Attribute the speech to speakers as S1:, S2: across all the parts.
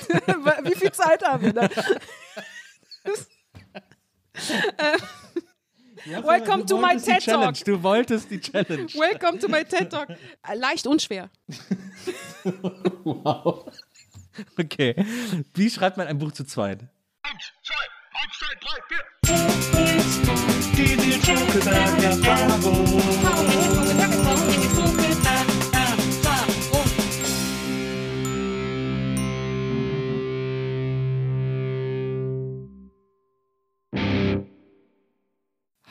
S1: Wie viel Zeit haben wir da? Welcome
S2: Du
S1: to my
S2: die
S1: TED
S2: Challenge.
S1: Talk.
S2: Du wolltest die Challenge.
S1: Welcome to my TED Talk. Leicht unschwer.
S2: Wow. Okay. Wie schreibt man ein Buch zu zweit?
S3: Eins, zwei, eins, zwei, drei, vier.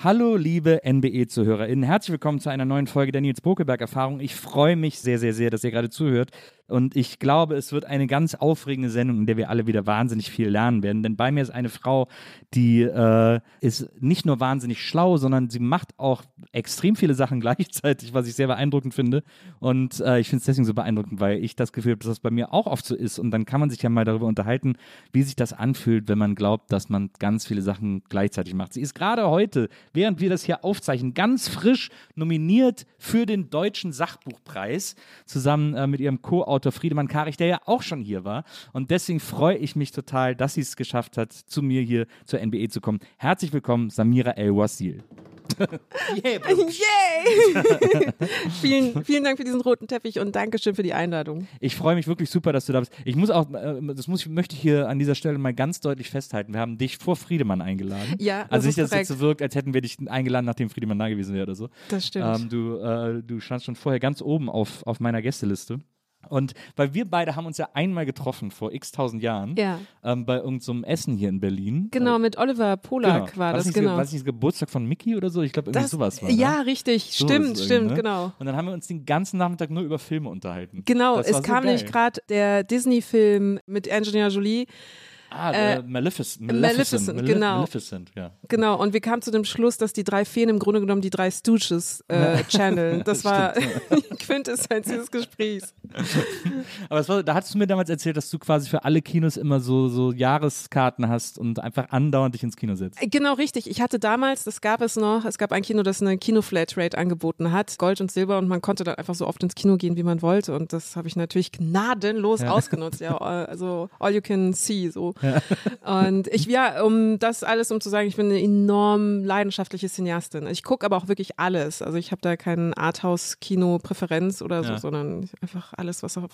S2: Hallo, liebe NBE-ZuhörerInnen. Herzlich willkommen zu einer neuen Folge der Nils Bokelberg-Erfahrung. Ich freue mich sehr, sehr, sehr, dass ihr gerade zuhört. Und ich glaube, es wird eine ganz aufregende Sendung, in der wir alle wieder wahnsinnig viel lernen werden. Denn bei mir ist eine Frau, die äh, ist nicht nur wahnsinnig schlau, sondern sie macht auch extrem viele Sachen gleichzeitig, was ich sehr beeindruckend finde. Und äh, ich finde es deswegen so beeindruckend, weil ich das Gefühl habe, dass das bei mir auch oft so ist. Und dann kann man sich ja mal darüber unterhalten, wie sich das anfühlt, wenn man glaubt, dass man ganz viele Sachen gleichzeitig macht. Sie ist gerade heute, während wir das hier aufzeichnen, ganz frisch nominiert für den Deutschen Sachbuchpreis, zusammen äh, mit ihrem Co-Autor Friedemann Karich, der ja auch schon hier war. Und deswegen freue ich mich total, dass sie es geschafft hat, zu mir hier zur NBE zu kommen. Herzlich willkommen, Samira El-Wasil. yeah, bro.
S1: Yay! vielen, vielen Dank für diesen roten Teppich und Dankeschön für die Einladung.
S2: Ich freue mich wirklich super, dass du da bist. Ich muss auch, äh, das muss möchte ich hier an dieser Stelle mal ganz deutlich festhalten. Wir haben dich vor Friedemann eingeladen.
S1: Ja, das
S2: also nicht, dass es jetzt so wirkt, als hätten wir dich eingeladen, nachdem Friedemann da gewesen wäre oder so.
S1: Das stimmt.
S2: Ähm, du, äh, du standst schon vorher ganz oben auf, auf meiner Gästeliste. Und weil wir beide haben uns ja einmal getroffen vor x tausend Jahren
S1: Ja.
S2: ähm, bei irgendeinem Essen hier in Berlin.
S1: Genau, mit Oliver Polak
S2: Genau.
S1: war das, genau.
S2: War das nicht Geburtstag von Mickey oder so? Ich glaube, irgendwie
S1: das,
S2: sowas war. ne?
S1: ja, richtig,
S2: So
S1: stimmt, stimmt,
S2: ne?
S1: genau.
S2: Und dann haben wir uns den ganzen Nachmittag nur über Filme unterhalten.
S1: Genau,
S2: Das
S1: es
S2: so
S1: kam
S2: geil.
S1: nämlich gerade der Disney-Film mit Angelina Jolie.
S2: Ah,
S1: Äh,
S2: äh, Maleficent.
S1: Maleficent,
S2: Malef-
S1: genau.
S2: Maleficent, ja.
S1: Genau, und wir kamen zu dem Schluss, dass die drei Feen im Grunde genommen die drei Stooges äh, channeln. Das war die Quintessenz dieses Gesprächs.
S2: Aber war, da hattest du mir damals erzählt, dass du quasi für alle Kinos immer so, so Jahreskarten hast und einfach andauernd dich ins Kino setzt.
S1: Äh, Genau, richtig. Ich hatte damals, das gab es noch, es gab ein Kino, das eine Kino-Flatrate angeboten hat, Gold und Silber, und man konnte dann einfach so oft ins Kino gehen, wie man wollte. Und das habe ich natürlich gnadenlos ausgenutzt. Ja, also all you can see, so. Und ich, ja, um das alles, um zu sagen, ich bin eine enorm leidenschaftliche Cineastin. Ich gucke aber auch wirklich alles. Also ich habe da keinen Arthouse-Kino-Präferenz oder so,
S2: Ja.
S1: sondern einfach alles, was auf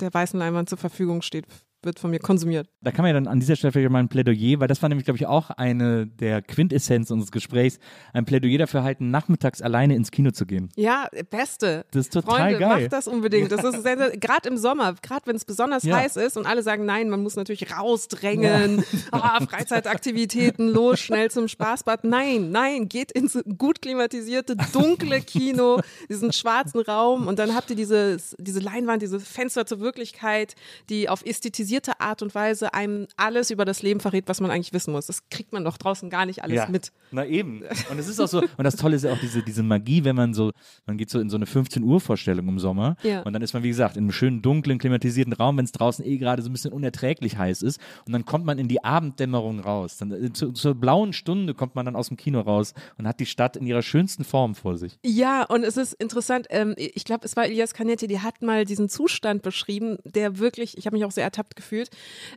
S1: der weißen Leinwand zur Verfügung steht, wird von mir konsumiert.
S2: Da kann man ja dann an dieser Stelle vielleicht mal ein Plädoyer, weil das war nämlich, glaube ich, auch eine der Quintessenz unseres Gesprächs, ein Plädoyer dafür halten, nachmittags alleine ins Kino zu gehen.
S1: Ja, beste.
S2: Das ist total
S1: Freunde,
S2: geil.
S1: macht das unbedingt. Das ist gerade im Sommer, gerade wenn es besonders
S2: Ja.
S1: heiß ist und alle sagen, nein, man muss natürlich rausdrängen, ah, Freizeitaktivitäten, los, schnell zum Spaßbad. Nein, nein, geht ins gut klimatisierte, dunkle Kino, diesen schwarzen Raum und dann habt ihr dieses, diese Leinwand, diese Fenster zur Wirklichkeit, die auf ästhetisierte Art und Weise einem alles über das Leben verrät, was man eigentlich wissen muss. Das kriegt man doch draußen gar nicht alles mit.
S2: Na eben. Und es ist auch so, und das Tolle ist ja auch diese, diese Magie, wenn man so, man geht so in so eine 15 Uhr Vorstellung im Sommer
S1: Ja.
S2: und dann ist man, wie gesagt, in einem schönen, dunklen, klimatisierten Raum, wenn es draußen eh gerade so ein bisschen unerträglich heiß ist und dann kommt man in die Abenddämmerung raus. Dann, äh, zu, zur blauen Stunde kommt man dann aus dem Kino raus und hat die Stadt in ihrer schönsten Form vor sich.
S1: Ja, und es ist interessant, ähm, ich glaube, es war Elias Canetti, die hat mal diesen Zustand beschrieben, der wirklich, ich habe mich auch sehr ertappt gefühlt,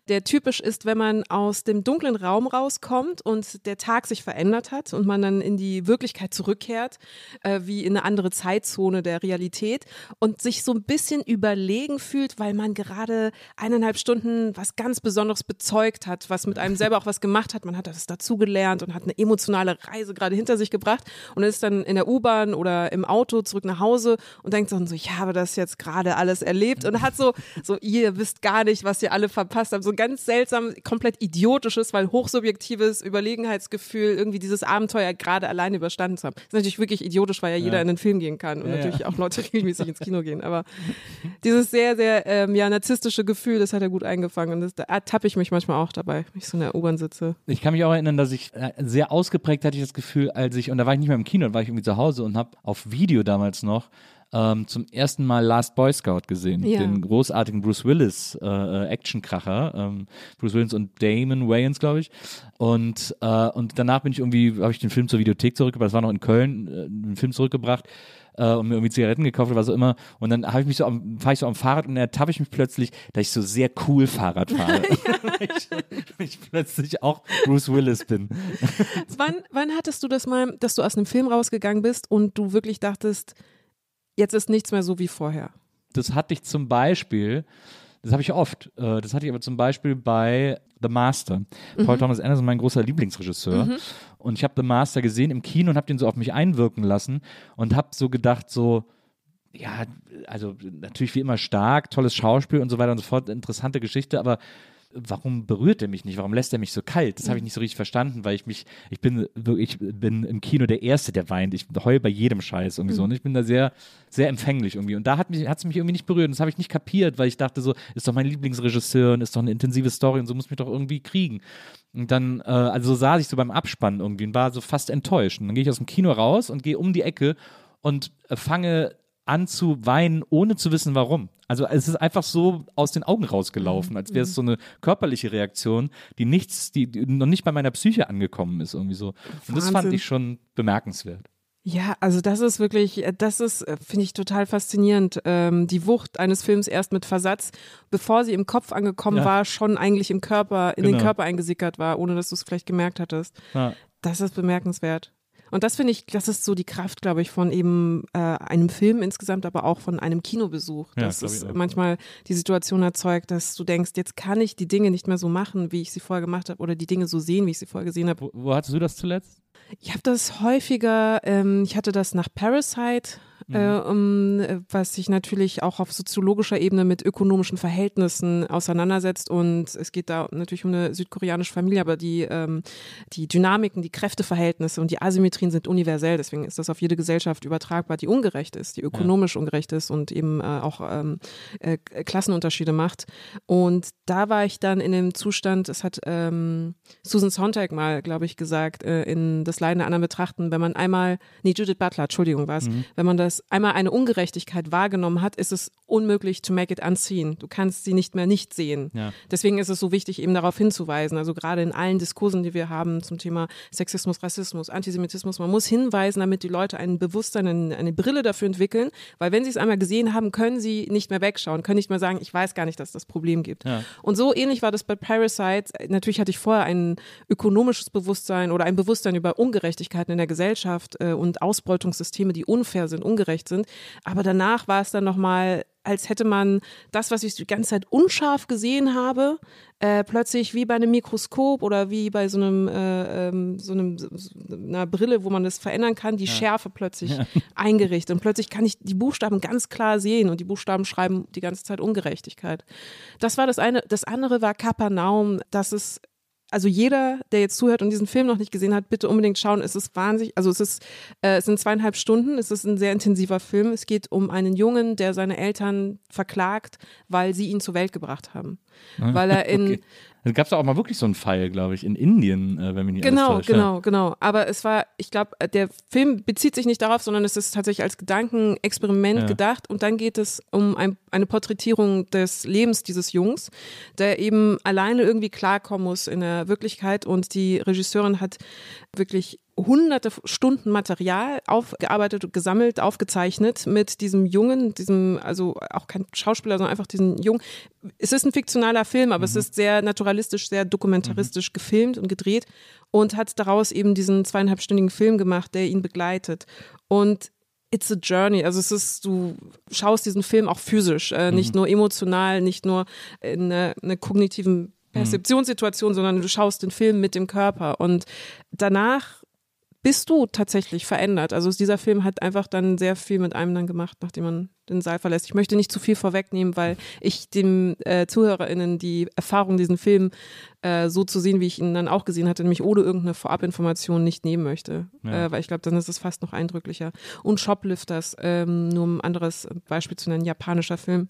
S1: der typisch ist, wenn man aus dem dunklen Raum rauskommt und der Tag sich verändert hat und man dann in die Wirklichkeit zurückkehrt, äh, wie in eine andere Zeitzone der Realität und sich so ein bisschen überlegen fühlt, weil man gerade eineinhalb Stunden was ganz Besonderes bezeugt hat, was mit einem selber auch was gemacht hat. Man hat das dazugelernt und hat eine emotionale Reise gerade hinter sich gebracht und ist dann in der U-Bahn oder im Auto zurück nach Hause und denkt so, ich habe das jetzt gerade alles erlebt und hat so, so, ihr wisst gar nicht, was ihr alle verpasst haben. So ganz seltsam, komplett idiotisches, weil hochsubjektives Überlegenheitsgefühl, irgendwie dieses Abenteuer gerade alleine überstanden zu haben. Das ist natürlich wirklich idiotisch, weil ja jeder
S2: Ja.
S1: in den Film gehen kann und
S2: Ja,
S1: natürlich auch Leute regelmäßig ins Kino gehen. Aber dieses sehr, sehr ähm, ja, narzisstische Gefühl, das hat er gut eingefangen. Und das, da ertappe ich mich manchmal auch dabei, wenn ich so in der U-Bahn sitze.
S2: Ich kann mich auch erinnern, dass ich äh, sehr ausgeprägt hatte ich das Gefühl, als ich, und da war ich nicht mehr im Kino, da war ich irgendwie zu Hause und habe auf Video damals noch ähm, zum ersten Mal Last Boy Scout gesehen,
S1: Ja.
S2: den großartigen Bruce Willis äh, äh, Actionkracher, ähm, Bruce Willis und Damon Wayans, glaube ich. Und äh, und danach bin ich irgendwie, habe ich den Film zur Videothek zurückgebracht, das war noch in Köln, äh, den Film zurückgebracht äh, und mir irgendwie Zigaretten gekauft oder was auch immer. Und dann habe ich mich so am, fahre ich so am Fahrrad und dann ertappe ich mich plötzlich, dass ich so sehr cool Fahrrad fahre. Ich, ich plötzlich auch Bruce Willis bin.
S1: Wann, wann hattest du das mal, dass du aus einem Film rausgegangen bist und du wirklich dachtest, jetzt ist nichts mehr so wie vorher?
S2: Das hatte ich zum Beispiel, das habe ich oft, äh, das hatte ich aber zum Beispiel bei The Master. Paul Thomas Anderson, mein großer Lieblingsregisseur. Und ich habe The Master gesehen im Kino und habe den so auf mich einwirken lassen und habe so gedacht, so, ja, also natürlich wie immer stark, tolles Schauspiel und so weiter und so fort, interessante Geschichte, aber warum berührt er mich nicht? Warum lässt er mich so kalt? Das habe ich nicht so richtig verstanden, weil ich mich, ich bin wirklich, ich bin im Kino der Erste, der weint. Ich heul bei jedem Scheiß irgendwie so. Und ich bin da sehr, sehr empfänglich irgendwie. Und da hat mich, hat es mich irgendwie nicht berührt. Und das habe ich nicht kapiert, weil ich dachte so, ist doch mein Lieblingsregisseur und ist doch eine intensive Story und so muss mich doch irgendwie kriegen. Und dann, äh, also so saß ich so beim Abspannen irgendwie und war so fast enttäuscht. Und dann gehe ich aus dem Kino raus und gehe um die Ecke und äh, fange an zu weinen, ohne zu wissen warum. Also es ist einfach so aus den Augen rausgelaufen, als wäre es so eine körperliche Reaktion, die nichts, die, die noch nicht bei meiner Psyche angekommen ist irgendwie so. Und das fand ich schon bemerkenswert.
S1: Ja, also das ist wirklich, äh, das ist, äh, finde ich total faszinierend. Ähm, die Wucht eines Films erst mit Versatz, bevor sie im Kopf angekommen
S2: Ja.
S1: war, schon eigentlich im Körper, in den
S2: Genau.
S1: Körper eingesickert war, ohne dass du es vielleicht gemerkt hattest.
S2: Ja.
S1: Das ist bemerkenswert. Und das finde ich, das ist so die Kraft, glaube ich, von eben äh, einem Film insgesamt, aber auch von einem Kinobesuch.
S2: Ja,
S1: dass es manchmal die Situation erzeugt, dass du denkst, jetzt kann ich die Dinge nicht mehr so machen, wie ich sie vorher gemacht habe, oder die Dinge so sehen, wie ich sie vorher gesehen habe.
S2: Wo, wo hattest du das zuletzt?
S1: Ich habe das häufiger, ähm, ich hatte das nach Parasite, äh, um, äh, was sich natürlich auch auf soziologischer Ebene mit ökonomischen Verhältnissen auseinandersetzt. Und es geht da natürlich um eine südkoreanische Familie, aber die, ähm, die Dynamiken, die Kräfteverhältnisse und die Asymmetrien sind universell. Deswegen ist das auf jede Gesellschaft übertragbar, die ungerecht ist, die ökonomisch ungerecht ist und eben äh, auch ähm, äh, Klassenunterschiede macht. Und da war ich dann in dem Zustand, es hat ähm, Susan Sontag mal, glaube ich, gesagt, äh, in Das Leiden der anderen betrachten, wenn man einmal, nee, Judith Butler, Entschuldigung, war es, wenn man das einmal eine Ungerechtigkeit wahrgenommen hat, ist es unmöglich to make it unseen. Du kannst sie nicht mehr nicht sehen.
S2: Ja.
S1: Deswegen ist es so wichtig, eben darauf hinzuweisen. Also gerade in allen Diskursen, die wir haben zum Thema Sexismus, Rassismus, Antisemitismus, man muss hinweisen, damit die Leute ein Bewusstsein, eine, eine Brille dafür entwickeln, weil wenn sie es einmal gesehen haben, können sie nicht mehr wegschauen, können nicht mehr sagen, ich weiß gar nicht, dass das Problem gibt.
S2: Ja.
S1: Und so ähnlich war das bei Parasite. Natürlich hatte ich vorher ein ökonomisches Bewusstsein oder ein Bewusstsein über Ungerechtigkeiten in der Gesellschaft äh, und Ausbeutungssysteme, die unfair sind, ungerecht sind. Aber danach war es dann nochmal, als hätte man das, was ich die ganze Zeit unscharf gesehen habe, äh, plötzlich wie bei einem Mikroskop oder wie bei so einem, äh, ähm, so einem so einer Brille, wo man das verändern kann, die Schärfe plötzlich eingerichtet. Und plötzlich kann ich die Buchstaben ganz klar sehen und die Buchstaben schreiben die ganze Zeit Ungerechtigkeit. Das war das eine. Das andere war Kapernaum. Das ist also jeder, der jetzt zuhört und diesen Film noch nicht gesehen hat, bitte unbedingt schauen. Es ist wahnsinnig, also es ist, äh, es sind zweieinhalb Stunden, es ist ein sehr intensiver Film. Es geht um einen Jungen, der seine Eltern verklagt, weil sie ihn zur Welt gebracht haben. Weil er in,
S2: Okay. Da gab es auch mal wirklich so einen Fall, glaube ich, in Indien, äh, wenn mich nicht
S1: Genau,
S2: alles täuscht.
S1: genau, genau. Aber es war, ich glaube, der Film bezieht sich nicht darauf, sondern es ist tatsächlich als Gedankenexperiment
S2: Ja.
S1: gedacht. Und dann geht es um ein, eine Porträtierung des Lebens dieses Jungs, der eben alleine irgendwie klarkommen muss in der Wirklichkeit. Und die Regisseurin hat wirklich hunderte Stunden Material aufgearbeitet, gesammelt, aufgezeichnet mit diesem Jungen, diesem, also auch kein Schauspieler, sondern einfach diesen Jungen. Es ist ein fiktionaler Film, aber es ist sehr naturalistisch, sehr dokumentaristisch gefilmt und gedreht und hat daraus eben diesen zweieinhalbstündigen Film gemacht, der ihn begleitet. Und It's a journey. Also es ist, du schaust diesen Film auch physisch, äh, nicht nur emotional, nicht nur in einer, einer kognitiven Perzeptionssituation, sondern du schaust den Film mit dem Körper. Und danach bist du tatsächlich verändert. Also dieser Film hat einfach dann sehr viel mit einem dann gemacht, nachdem man den Saal verlässt. Ich möchte nicht zu viel vorwegnehmen, weil ich den äh, ZuhörerInnen die Erfahrung, diesen Film äh, so zu sehen, wie ich ihn dann auch gesehen hatte, nämlich ohne irgendeine Vorabinformation nicht nehmen möchte.
S2: Ja.
S1: Äh, weil ich glaube, dann ist es fast noch eindrücklicher. Und Shoplifters, ähm, nur um ein anderes Beispiel zu nennen, japanischer Film,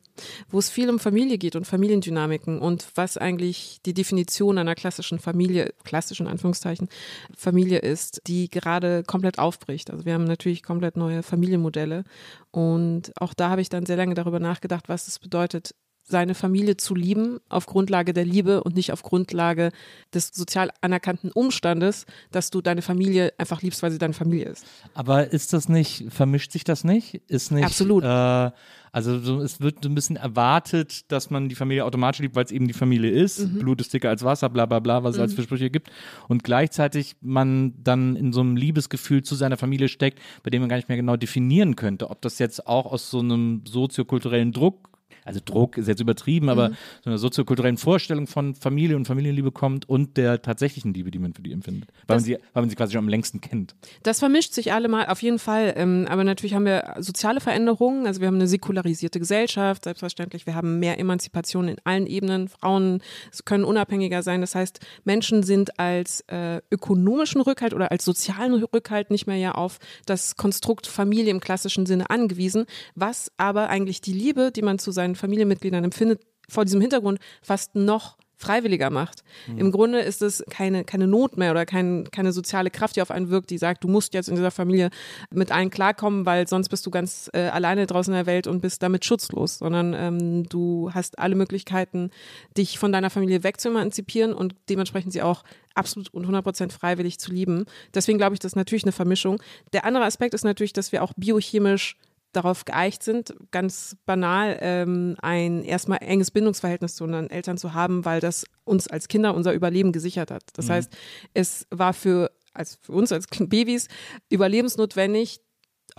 S1: wo es viel um Familie geht und Familiendynamiken und was eigentlich die Definition einer klassischen Familie, klassischen Anführungszeichen, Familie ist, die gerade komplett aufbricht. Also wir haben natürlich komplett neue Familienmodelle und auch da habe ich dann sehr lange darüber nachgedacht, was es bedeutet, seine Familie zu lieben auf Grundlage der Liebe und nicht auf Grundlage des sozial anerkannten Umstandes, dass du deine Familie einfach liebst, weil sie deine Familie ist.
S2: Aber ist das nicht, vermischt sich das nicht? Ist nicht.
S1: Absolut.
S2: Äh, also so, es wird so ein bisschen erwartet, dass man die Familie automatisch liebt, weil es eben die Familie ist.
S1: Mhm.
S2: Blut ist dicker als Wasser, bla bla bla, was es als für Sprüche gibt. Und gleichzeitig man dann in so einem Liebesgefühl zu seiner Familie steckt, bei dem man gar nicht mehr genau definieren könnte, ob das jetzt auch aus so einem soziokulturellen Druck also Druck ist jetzt übertrieben, aber
S1: Mhm.
S2: so einer soziokulturellen Vorstellung von Familie und Familienliebe kommt und der tatsächlichen Liebe, die man für die empfindet. Weil, man
S1: Das-
S2: sie, weil man sie quasi schon am längsten kennt.
S1: Das vermischt sich alle mal, auf jeden Fall. Ähm, aber natürlich haben wir soziale Veränderungen. Also wir haben eine säkularisierte Gesellschaft, selbstverständlich. Wir haben mehr Emanzipation in allen Ebenen. Frauen können unabhängiger sein. Das heißt, Menschen sind als äh, ökonomischen Rückhalt oder als sozialen Rückhalt nicht mehr ja auf das Konstrukt Familie im klassischen Sinne angewiesen, was aber eigentlich die Liebe, die man zu seinen Familienmitgliedern empfindet, vor diesem Hintergrund fast noch freiwilliger macht. Im Grunde ist es keine, keine Not mehr oder kein, keine soziale Kraft, die auf einen wirkt, die sagt, du musst jetzt in dieser Familie mit allen klarkommen, weil sonst bist du ganz äh, alleine draußen in der Welt und bist damit schutzlos, sondern ähm, du hast alle Möglichkeiten, dich von deiner Familie wegzuemanzipieren und dementsprechend sie auch absolut und 100% freiwillig zu lieben. Deswegen glaube ich, das ist natürlich eine Vermischung. Der andere Aspekt ist natürlich, dass wir auch biochemisch darauf geeicht sind, ganz banal ähm, ein erstmal enges Bindungsverhältnis zu unseren Eltern zu haben, weil das uns als Kinder unser Überleben gesichert hat. Das heißt, es war für, als für uns als Babys überlebensnotwendig,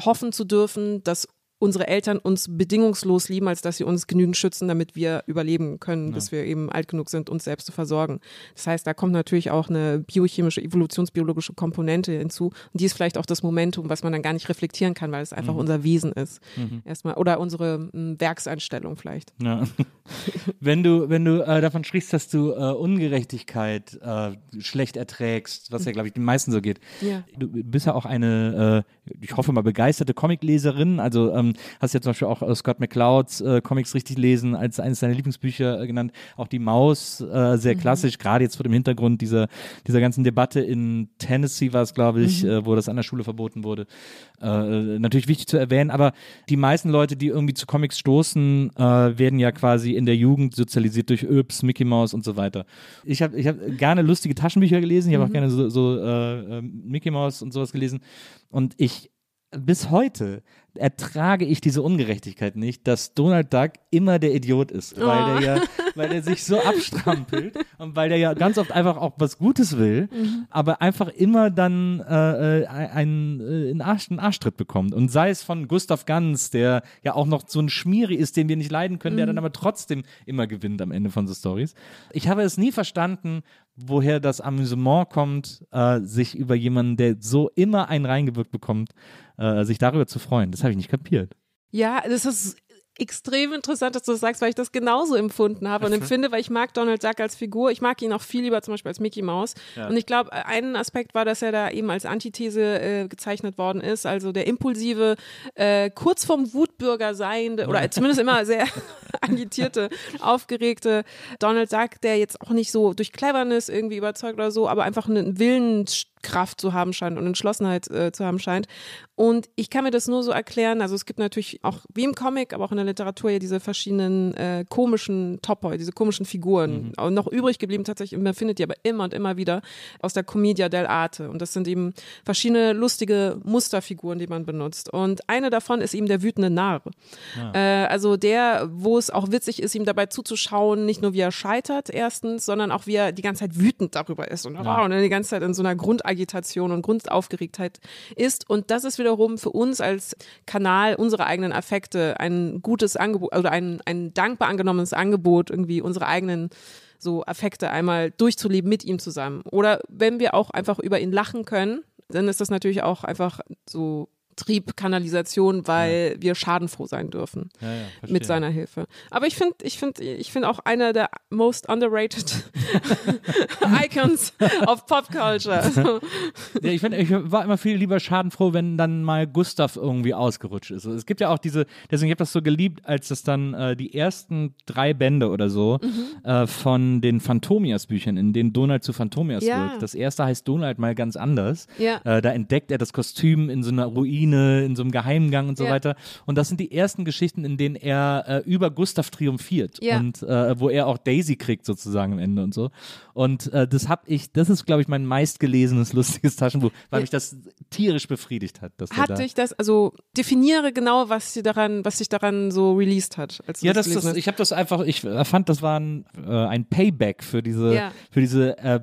S1: hoffen zu dürfen, dass unsere Eltern uns bedingungslos lieben, als dass sie uns genügend schützen, damit wir überleben können, bis wir eben alt genug sind, uns selbst zu versorgen. Das heißt, da kommt natürlich auch eine biochemische, evolutionsbiologische Komponente hinzu. Und die ist vielleicht auch das Momentum, was man dann gar nicht reflektieren kann, weil es einfach unser Wesen ist. Erstmal. Oder unsere m, Werkseinstellung vielleicht.
S2: Ja. wenn du, wenn du äh, davon sprichst, dass du äh, Ungerechtigkeit äh, schlecht erträgst, was ja, glaube ich, den meisten so geht.
S1: Ja.
S2: Du bist ja auch eine, äh, ich hoffe mal, begeisterte Comicleserin. Also ähm, hast ja zum Beispiel auch äh, Scott McClouds äh, Comics richtig lesen als eines deiner Lieblingsbücher äh, genannt. Auch die Maus, äh, sehr klassisch, gerade jetzt vor dem Hintergrund dieser, dieser ganzen Debatte in Tennessee war es, glaube ich, äh, wo das an der Schule verboten wurde. Äh, natürlich wichtig zu erwähnen, aber die meisten Leute, die irgendwie zu Comics stoßen, werden ja quasi in der Jugend sozialisiert durch Öps, Mickey Mouse und so weiter. Ich habe ich hab gerne lustige Taschenbücher gelesen, ich habe auch gerne so, so Mickey Mouse und sowas gelesen und ich bis heute ertrage ich diese Ungerechtigkeit nicht, dass Donald Duck immer der Idiot ist, weil
S1: Oh.
S2: der ja, weil der sich so abstrampelt und weil der ja ganz oft einfach auch was Gutes will, aber einfach immer dann äh, äh, einen, äh, einen, Arsch, einen Arschtritt bekommt. Und sei es von Gustav Ganz, der ja auch noch so ein Schmieri ist, den wir nicht leiden können, der dann aber trotzdem immer gewinnt am Ende von so Stories. Ich habe es nie verstanden, woher das Amüsement kommt, äh, sich über jemanden, der so immer einen reingewirkt bekommt, äh, sich darüber zu freuen. Das habe ich nicht kapiert.
S1: Ja, das ist extrem interessant, dass du das sagst, weil ich das genauso empfunden habe und empfinde, weil ich mag Donald Duck als Figur. Ich mag ihn auch viel lieber zum Beispiel als Mickey Mouse. Und ich glaube, ein Aspekt war, dass er da eben als Antithese äh, gezeichnet worden ist. Also der impulsive, äh, kurz vorm Wutbürger seiende oder zumindest immer sehr agitierte, aufgeregte Donald Duck, der jetzt auch nicht so durch Cleverness irgendwie überzeugt oder so, aber einfach einen Willenskraft zu haben scheint und Entschlossenheit äh, zu haben scheint. Und ich kann mir das nur so erklären, also es gibt natürlich auch wie im Comic, aber auch in der Literatur ja diese verschiedenen äh, komischen Topoi, diese komischen Figuren. Auch noch übrig geblieben tatsächlich, man findet die aber immer und immer wieder aus der Commedia dell'arte. Und das sind eben verschiedene lustige Musterfiguren, die man benutzt. Und eine davon ist eben der wütende Narr. Äh, also der, wo es auch witzig ist, ihm dabei zuzuschauen, nicht nur wie er scheitert erstens, sondern auch wie er die ganze Zeit wütend darüber ist und, oh, und dann die ganze Zeit in so einer Grundagitation und Grundaufgeregtheit ist. Und das ist wiederum für uns als Kanal unserer eigenen Affekte ein gutes Angebot oder ein, ein dankbar angenommenes Angebot, irgendwie unsere eigenen so Affekte einmal durchzuleben mit ihm zusammen. Oder wenn wir auch einfach über ihn lachen können, dann ist das natürlich auch einfach so Triebkanalisation, weil wir schadenfroh sein dürfen
S2: Ja, ja,
S1: mit seiner Hilfe. Aber ich finde, ich finde, ich finde auch einer der most underrated Icons of Pop Culture. Also,
S2: Ja, ich, find, ich war immer viel lieber schadenfroh, wenn dann mal Gustav irgendwie ausgerutscht ist. Es gibt ja auch diese, deswegen habe ich das so geliebt, als das dann äh, die ersten drei Bände oder so
S1: Mhm.
S2: äh, von den Phantomias-Büchern, in denen Donald zu Phantomias
S1: Ja.
S2: wird. Das erste heißt Donald mal ganz anders.
S1: Ja.
S2: Äh, da entdeckt er das Kostüm in so einer Ruine, in so einem Geheimgang und so
S1: Ja.
S2: weiter. Und das sind die ersten Geschichten, in denen er äh, über Gustav triumphiert
S1: Ja.
S2: und äh, wo er auch Daisy kriegt sozusagen am Ende und so. Und äh, das habe ich, das ist glaube ich mein meistgelesenes lustiges Taschenbuch, weil
S1: Ja.
S2: mich das tierisch befriedigt hat. Dass
S1: hat
S2: da
S1: dich das, also definiere genau, was sie daran, was sich daran so released hat.
S2: Ja, das, das, ich habe das einfach, ich fand, das war ein, äh, ein Payback für diese, für diese äh,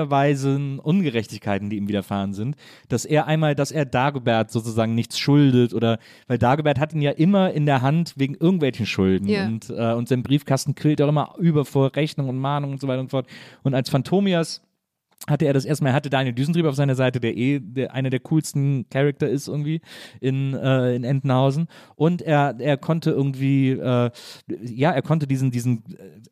S2: bücherweisen Ungerechtigkeiten, die ihm widerfahren sind, dass er einmal, dass er Dagobert sozusagen nichts schuldet oder, weil Dagobert hat ihn ja immer in der Hand wegen irgendwelchen Schulden
S1: Ja.
S2: und, äh, und sein Briefkasten quillt auch immer über vor Rechnung und Mahnung und so weiter und so fort. Und als Phantomias hatte er das erstmal, er hatte Daniel Düsentrieb auf seiner Seite, der eh der, einer der coolsten Charakter ist irgendwie in, äh, in Entenhausen. Und er, er konnte irgendwie, äh, ja, er konnte diesen, diesen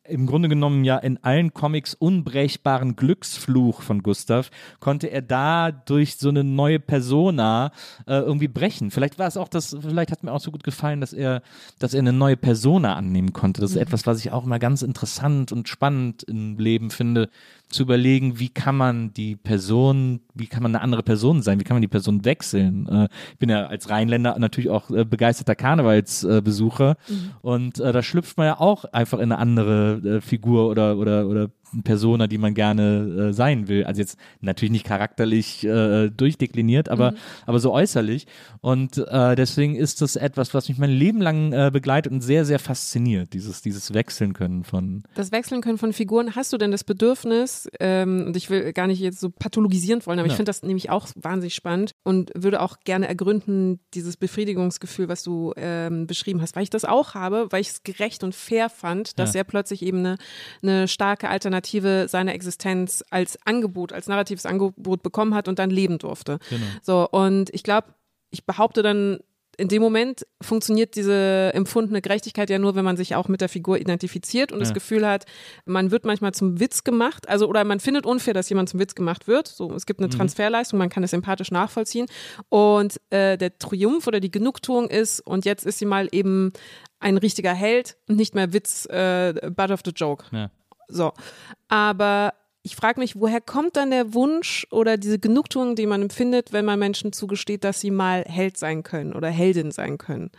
S2: äh, im Grunde genommen ja in allen Comics unbrechbaren Glücksfluch von Gustav, konnte er da durch so eine neue Persona äh, irgendwie brechen. Vielleicht war es auch das, vielleicht hat mir auch so gut gefallen, dass er, dass er eine neue Persona annehmen konnte. Das ist etwas, was ich auch immer ganz interessant und spannend im Leben finde, zu überlegen, wie kann man die Person, wie kann man eine andere Person sein, wie kann man die Person wechseln. Äh, ich bin ja als Rheinländer natürlich auch äh, begeisterter Karnevalsbesucher und äh, da schlüpft man ja auch einfach in eine andere äh, Figur oder oder oder Persona, die man gerne äh, sein will. Also jetzt natürlich nicht charakterlich äh, durchdekliniert, aber, aber so äußerlich. Und äh, deswegen ist das etwas, was mich mein Leben lang äh, begleitet und sehr, sehr fasziniert, dieses, dieses Wechseln können von.
S1: das Wechseln können von Figuren. Hast du denn das Bedürfnis, ähm, und ich will gar nicht jetzt so pathologisieren wollen, aber ich
S2: Ja.
S1: finde das nämlich auch wahnsinnig spannend und würde auch gerne ergründen, dieses Befriedigungsgefühl, was du ähm, beschrieben hast, weil ich das auch habe, weil ich es gerecht und fair fand, dass
S2: Ja.
S1: er plötzlich eben eine, eine starke Alternative seiner Existenz als Angebot, als narratives Angebot bekommen hat und dann leben durfte.
S2: Genau.
S1: So, und ich glaube, ich behaupte dann, in dem Moment funktioniert diese empfundene Gerechtigkeit ja nur, wenn man sich auch mit der Figur identifiziert und das
S2: Ja.
S1: Gefühl hat, man wird manchmal zum Witz gemacht, also oder man findet unfair, dass jemand zum Witz gemacht wird. So, es gibt eine Transferleistung, man kann es empathisch nachvollziehen. Und äh, der Triumph oder die Genugtuung ist, und jetzt ist sie mal eben ein richtiger Held und nicht mehr Witz, äh, butt of the joke.
S2: Ja.
S1: So. Aber ich frage mich, woher kommt dann der Wunsch oder diese Genugtuung, die man empfindet, wenn man Menschen zugesteht, dass sie mal Held sein können oder Heldin sein können?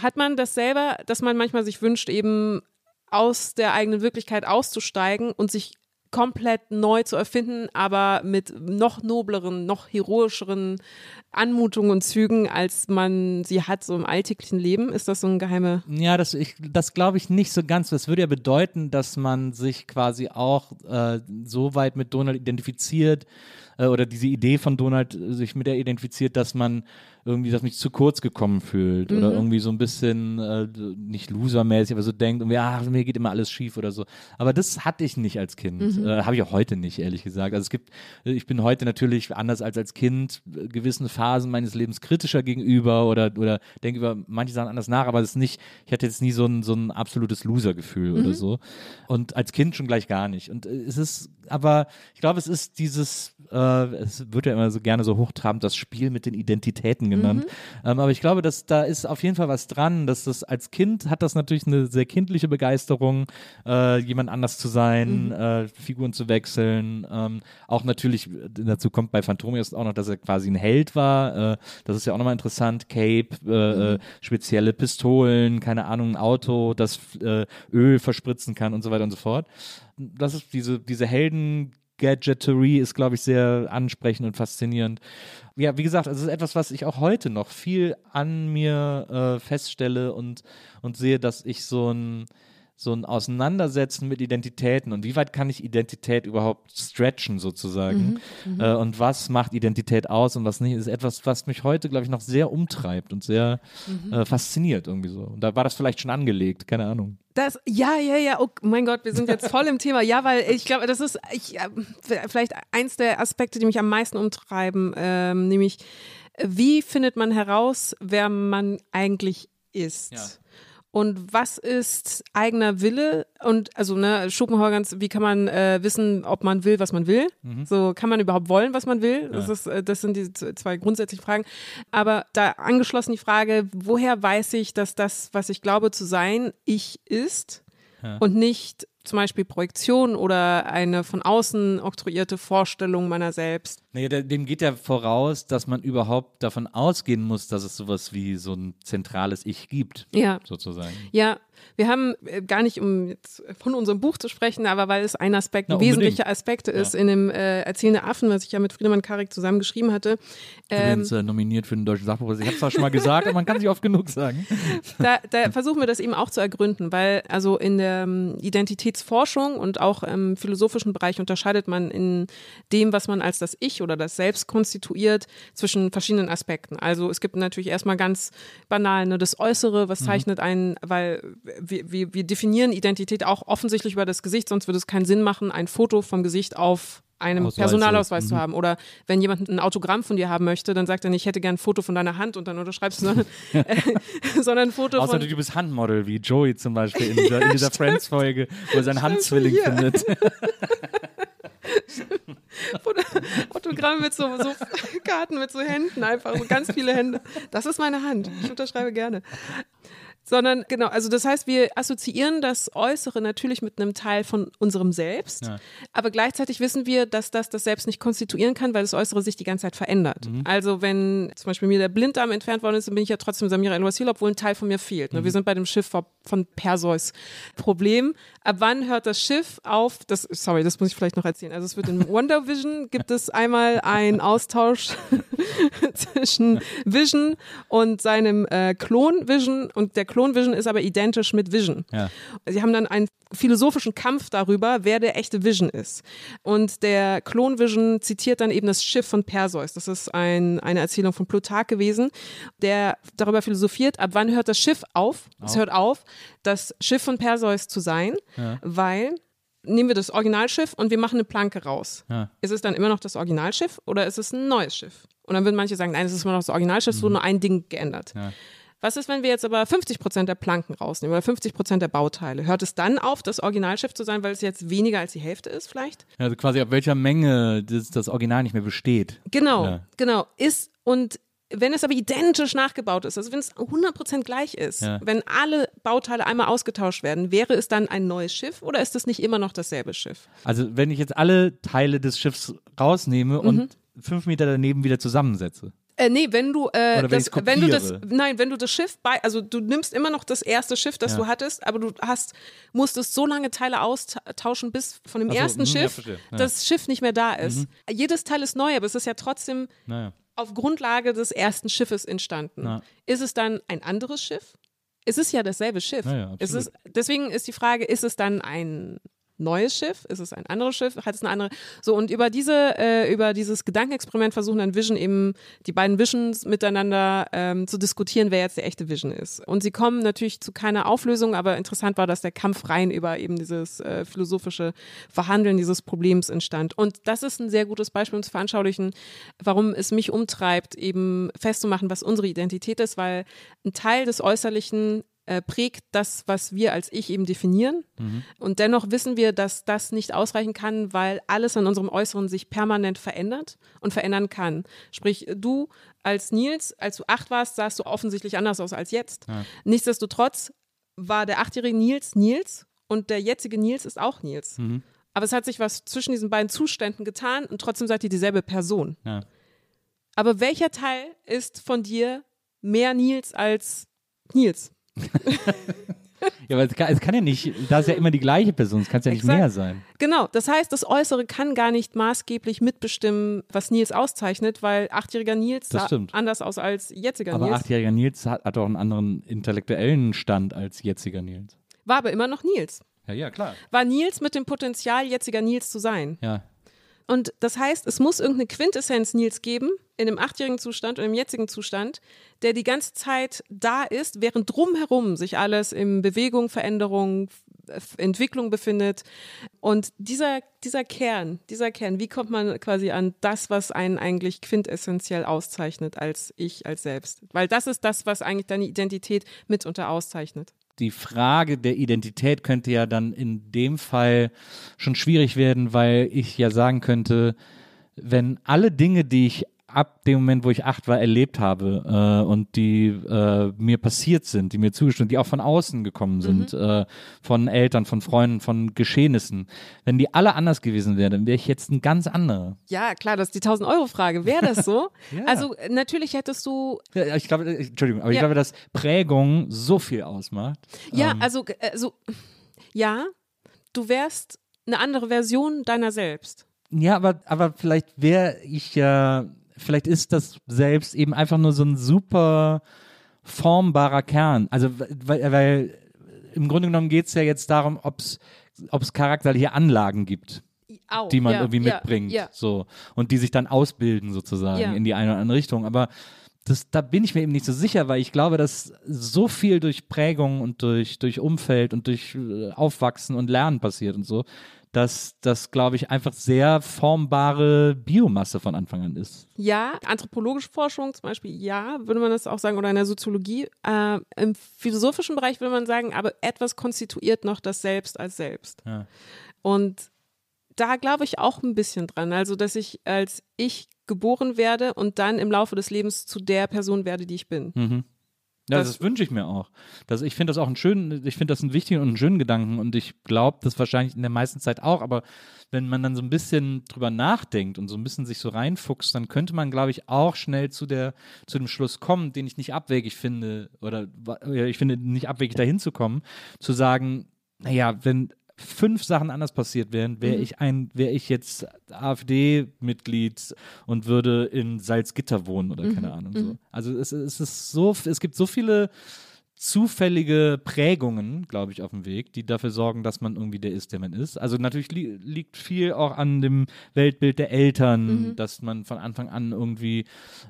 S1: Hat man das selber, dass man manchmal sich wünscht, eben aus der eigenen Wirklichkeit auszusteigen und sich komplett neu zu erfinden, aber mit noch nobleren, noch heroischeren Anmutungen und Zügen, als man sie hat so im alltäglichen Leben? Ist das so ein geheime
S2: Ja, das, das glaube ich nicht so ganz. Das würde ja bedeuten, dass man sich quasi auch äh, so weit mit Donald identifiziert äh, oder diese Idee von Donald äh, sich mit der identifiziert, dass man irgendwie, dass mich zu kurz gekommen fühlt oder irgendwie so ein bisschen äh, nicht losermäßig, aber so denkt, irgendwie, ach, mir geht immer alles schief oder so. Aber das hatte ich nicht als Kind. Äh, Habe ich auch heute nicht, ehrlich gesagt. Also es gibt, ich bin heute natürlich anders als als Kind äh, gewissen Phasen meines Lebens kritischer gegenüber oder, oder denke über manche Sachen anders nach, aber es ist nicht, ich hatte jetzt nie so ein, so ein absolutes Loser-Gefühl oder so. Und als Kind schon gleich gar nicht. Und äh, es ist, aber ich glaube, es ist dieses, äh, es wird ja immer so gerne so hochtrabend das Spiel mit den Identitäten genannt. Ähm, aber ich glaube, dass da ist auf jeden Fall was dran, dass das als Kind hat das natürlich eine sehr kindliche Begeisterung, äh, jemand anders zu sein, äh, Figuren zu wechseln. Ähm, auch natürlich, äh, dazu kommt bei Phantomius auch noch, dass er quasi ein Held war. Äh, das ist ja auch nochmal interessant. Cape, äh, äh, spezielle Pistolen, keine Ahnung, ein Auto, das Öl verspritzen kann und so weiter und so fort. Das ist diese, diese Helden. Gadgetry ist, glaube ich, sehr ansprechend und faszinierend. Ja, wie gesagt, es ist etwas, was ich auch heute noch viel an mir äh, feststelle und, und sehe, dass ich so ein, so ein Auseinandersetzen mit Identitäten und wie weit kann ich Identität überhaupt stretchen sozusagen äh, und was macht Identität aus und was nicht, ist etwas, was mich heute, glaube ich, noch sehr umtreibt und sehr äh, fasziniert irgendwie so. Und da war das vielleicht schon angelegt, keine Ahnung.
S1: Das, ja, ja, ja, oh mein Gott, wir sind jetzt voll im Thema. Ja, weil ich glaube, das ist ich, äh, vielleicht eins der Aspekte, die mich am meisten umtreiben, ähm, nämlich Wie findet man heraus, wer man eigentlich ist?
S4: Ja.
S1: Und was ist eigener Wille? Und also, ne, Schopenhauer ganz, wie kann man äh, wissen, ob man will, was man will? So, kann man überhaupt wollen, was man will? Das, ist, äh, das sind die zwei grundsätzlichen Fragen. Aber da angeschlossen die Frage, woher weiß ich, dass das, was ich glaube zu sein, ich ist und nicht zum Beispiel Projektion oder eine von außen oktroyierte Vorstellung meiner selbst.
S4: Naja, dem geht ja voraus, dass man überhaupt davon ausgehen muss, dass es sowas wie so ein zentrales Ich gibt,
S1: Ja.
S4: sozusagen.
S1: Ja, wir haben äh, gar nicht, um jetzt von unserem Buch zu sprechen, aber weil es ein Aspekt,
S4: Na,
S1: wesentlicher Aspekt ist in dem äh, Erzählende Affen, was ich ja mit Friedemann Karik zusammen geschrieben hatte. Ähm,
S4: Übrigens äh, nominiert für den Deutschen Sachbuchpreis. Ich habe es zwar schon mal gesagt, aber man kann es nicht oft genug sagen.
S1: da, da versuchen wir das eben auch zu ergründen, weil also in der ähm, Identitätsforschung und auch im philosophischen Bereich unterscheidet man in dem, was man als das Ich oder das Selbst konstituiert, zwischen verschiedenen Aspekten. Also es gibt natürlich erstmal ganz banal ne, das Äußere,
S4: Mhm.
S1: was zeichnet einen, weil wir, wir, wir definieren Identität auch offensichtlich über das Gesicht, sonst würde es keinen Sinn machen, ein Foto vom Gesicht auf einem
S4: Ausweis,
S1: Personalausweis
S4: ja.
S1: zu haben. Oder wenn jemand ein Autogramm von dir haben möchte, dann sagt er nicht, ich hätte gern ein Foto von deiner Hand und dann unterschreibst du, sondern, äh, sondern ein Foto
S4: Außer
S1: von
S4: du bist Handmodel, wie Joey zum Beispiel in dieser, in dieser Friends-Folge, wo er seinen Handzwilling findet.
S1: Autogramm mit so, so Karten mit so Händen, einfach so ganz viele Hände. Das ist meine Hand. Ich unterschreibe gerne. Sondern genau, also das heißt, wir assoziieren das Äußere natürlich mit einem Teil von unserem Selbst,
S4: Ja.
S1: aber gleichzeitig wissen wir, dass das das Selbst nicht konstituieren kann, weil das Äußere sich die ganze Zeit verändert. Also wenn zum Beispiel mir der Blinddarm entfernt worden ist, dann bin ich ja trotzdem Samira El-Wasil, obwohl ein Teil von mir fehlt. Ne? Wir sind bei dem Schiff von- von Perseus. Problem, ab wann hört das Schiff auf, das, sorry, das muss ich vielleicht noch erzählen. Also es wird in Wonder Vision, gibt es einmal einen Austausch zwischen Vision und seinem äh, Klon Vision und der Klon Vision ist aber identisch mit Vision.
S4: Ja.
S1: Sie haben dann einen philosophischen Kampf darüber, wer der echte Vision ist. Und der Klon Vision zitiert dann eben das Schiff von Perseus. Das ist ein, eine Erzählung von Plutarch gewesen, der darüber philosophiert, ab wann hört das Schiff auf? Es hört auf, das Schiff von Perseus zu sein, weil nehmen wir das Originalschiff und wir machen eine Planke raus.
S4: Ja.
S1: Ist es dann immer noch das Originalschiff oder ist es ein neues Schiff? Und dann würden manche sagen, nein, es ist immer noch das Originalschiff, es wurde nur ein Ding geändert.
S4: Ja.
S1: Was ist, wenn wir jetzt aber 50 Prozent der Planken rausnehmen oder 50 Prozent der Bauteile? Hört es dann auf, das Originalschiff zu sein, weil es jetzt weniger als die Hälfte ist vielleicht?
S4: Also quasi ab welcher Menge das, das Original nicht mehr besteht.
S1: Genau,
S4: Ja.
S1: genau. Ist und wenn es aber identisch nachgebaut ist, also wenn es 100% gleich ist,
S4: Ja.
S1: wenn alle Bauteile einmal ausgetauscht werden, wäre es dann ein neues Schiff oder ist es nicht immer noch dasselbe Schiff?
S4: Also wenn ich jetzt alle Teile des Schiffs rausnehme
S1: Mhm.
S4: und fünf Meter daneben wieder zusammensetze.
S1: Äh, nee, wenn du, äh,
S4: wenn
S1: das, wenn du das, nein, wenn du das Schiff bei, also du nimmst immer noch das erste Schiff, das
S4: Ja.
S1: du hattest, aber du hast, musstest so lange Teile austauschen, bis von dem
S4: Ach so,
S1: ersten
S4: mhm, ja,
S1: Schiff.
S4: Ja. Mhm.
S1: das Schiff nicht mehr da ist. Jedes Teil ist neu, aber es ist ja trotzdem
S4: Naja.
S1: Auf Grundlage des ersten Schiffes entstanden.
S4: Ja.
S1: Ist es dann ein anderes Schiff? Es ist ja dasselbe Schiff.
S4: Ja,
S1: ist, deswegen ist die Frage, ist es dann ein neues Schiff? Ist es ein anderes Schiff? Hat es eine andere? So, und über diese, äh, über dieses Gedankenexperiment versuchen dann Vision eben die beiden Visions miteinander ähm, zu diskutieren, wer jetzt der echte Vision ist. Und sie kommen natürlich zu keiner Auflösung, aber interessant war, dass der Kampf rein über eben dieses äh, philosophische Verhandeln dieses Problems entstand. Und das ist ein sehr gutes Beispiel, um zu veranschaulichen, warum es mich umtreibt, eben festzumachen, was unsere Identität ist, weil ein Teil des Äußerlichen äh, prägt das, was wir als Ich eben definieren. Und dennoch wissen wir, dass das nicht ausreichen kann, weil alles an unserem Äußeren sich permanent verändert und verändern kann. Sprich, du als Nils, als du acht warst, sahst du offensichtlich anders aus als jetzt. Nichtsdestotrotz war der achtjährige Nils Nils und der jetzige Nils ist auch Nils. Aber es hat sich was zwischen diesen beiden Zuständen getan und trotzdem seid ihr dieselbe Person.
S4: Ja.
S1: Aber welcher Teil ist von dir mehr Nils als Nils?
S4: Ja, aber es kann, es kann ja nicht, da ist ja immer die gleiche Person, es kann ja nicht
S1: Exakt.
S4: mehr sein.
S1: Genau, das heißt, das Äußere kann gar nicht maßgeblich mitbestimmen, was Nils auszeichnet, weil achtjähriger Nils
S4: Das
S1: sah
S4: stimmt.
S1: anders aus als jetziger
S4: Aber
S1: Nils.
S4: achtjähriger Nils hat, hat auch einen anderen intellektuellen Stand als jetziger Nils.
S1: War aber immer noch Nils.
S4: Ja, ja, klar.
S1: War Nils mit dem Potenzial, jetziger Nils zu sein.
S4: Ja.
S1: Und das heißt, es muss irgendeine Quintessenz Nils geben, in dem achtjährigen Zustand und im jetzigen Zustand, der die ganze Zeit da ist, während drumherum sich alles in Bewegung, Veränderung, Entwicklung befindet. Und dieser, dieser Kern, dieser Kern, wie kommt man quasi an das, was einen eigentlich quintessentiell auszeichnet als ich, als selbst? Weil das ist das, was eigentlich deine Identität mitunter auszeichnet
S2: die Frage der Identität könnte ja dann in dem Fall schon schwierig werden, weil ich ja sagen könnte, wenn alle Dinge, die ich ab dem Moment, wo ich acht war, erlebt habe äh, und die äh, mir passiert sind, die mir zugestimmt, die auch von außen gekommen sind, mhm. äh, von Eltern, von Freunden, von Geschehnissen. Wenn die alle anders gewesen wären, dann wäre ich jetzt ein ganz anderer.
S1: Ja, klar, das ist die 1000-Euro-Frage. Wäre das so? ja. Also natürlich hättest du...
S2: Ja, ich glaube, äh, Entschuldigung, aber ja. ich glaube, dass Prägung so viel ausmacht.
S1: Ja, ähm. also, also ja, du wärst eine andere Version deiner selbst.
S2: Ja, aber, aber vielleicht wäre ich ja vielleicht ist das selbst eben einfach nur so ein super formbarer Kern. Also, weil, weil im Grunde genommen geht es ja jetzt darum, ob es charakterliche Anlagen gibt. Auch, die man ja, irgendwie mitbringt, ja, so und die sich dann ausbilden sozusagen in die eine oder andere Richtung. Aber das, da bin ich mir eben nicht so sicher, weil ich glaube, dass so viel durch Prägung und durch, durch Umfeld und durch äh, Aufwachsen und Lernen passiert und so, dass das, glaube ich, einfach sehr formbare Biomasse von Anfang an ist.
S1: Ja, anthropologische Forschung zum Beispiel, ja, würde man das auch sagen, oder in der Soziologie. Äh, Im philosophischen Bereich würde man sagen, aber etwas konstituiert noch das Selbst als Selbst. Ja. Und da glaube ich auch ein bisschen dran. Also, dass ich als ich geboren werde und dann im Laufe des Lebens zu der Person werde, die ich bin.
S2: Mhm. Ja, das, das wünsche ich mir auch. Das, ich finde das auch einen schönen, ich finde das einen wichtigen und einen schönen Gedanken und ich glaube das wahrscheinlich in der meisten Zeit auch, aber wenn man dann so ein bisschen drüber nachdenkt und so ein bisschen sich so reinfuchst, dann könnte man, glaube ich, auch schnell zu der, zu dem Schluss kommen, den ich nicht abwegig finde, oder ich finde nicht abwegig dahin zu kommen, zu sagen, naja, wenn fünf Sachen anders passiert wären, wäre mhm. ich ein, wäre ich jetzt AfD-Mitglied und würde in Salzgitter wohnen oder keine mhm. Ahnung so. Mhm. Also es, es ist so, es gibt so viele zufällige Prägungen, glaube ich, auf dem Weg, die dafür sorgen, dass man irgendwie der ist, der man ist. Also natürlich li liegt viel auch an dem Weltbild der Eltern, mhm. dass man von Anfang an irgendwie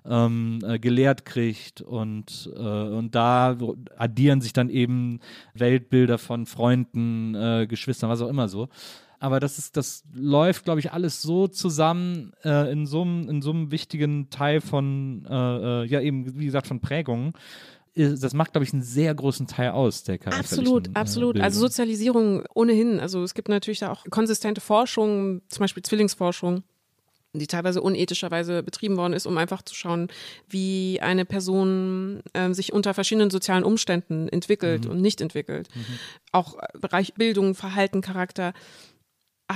S2: ähm, äh, gelehrt kriegt und, äh, und da addieren sich dann eben Weltbilder von Freunden, äh, Geschwistern, was auch immer so aber das ist, das läuft, glaube ich, alles so zusammen äh, in so einem wichtigen Teil von, äh, äh, ja eben, wie gesagt, von Prägungen, das macht, glaube ich, einen sehr großen Teil aus der charakterlichen
S1: Absolut, äh, absolut. Bildung. Also Sozialisierung ohnehin. Also es gibt natürlich da auch konsistente Forschung, zum Beispiel Zwillingsforschung die teilweise unethischerweise betrieben worden ist, um einfach zu schauen, wie eine Person äh, sich unter verschiedenen sozialen Umständen entwickelt mhm. und nicht entwickelt. Mhm. Auch Bereich Bildung, Verhalten, Charakter.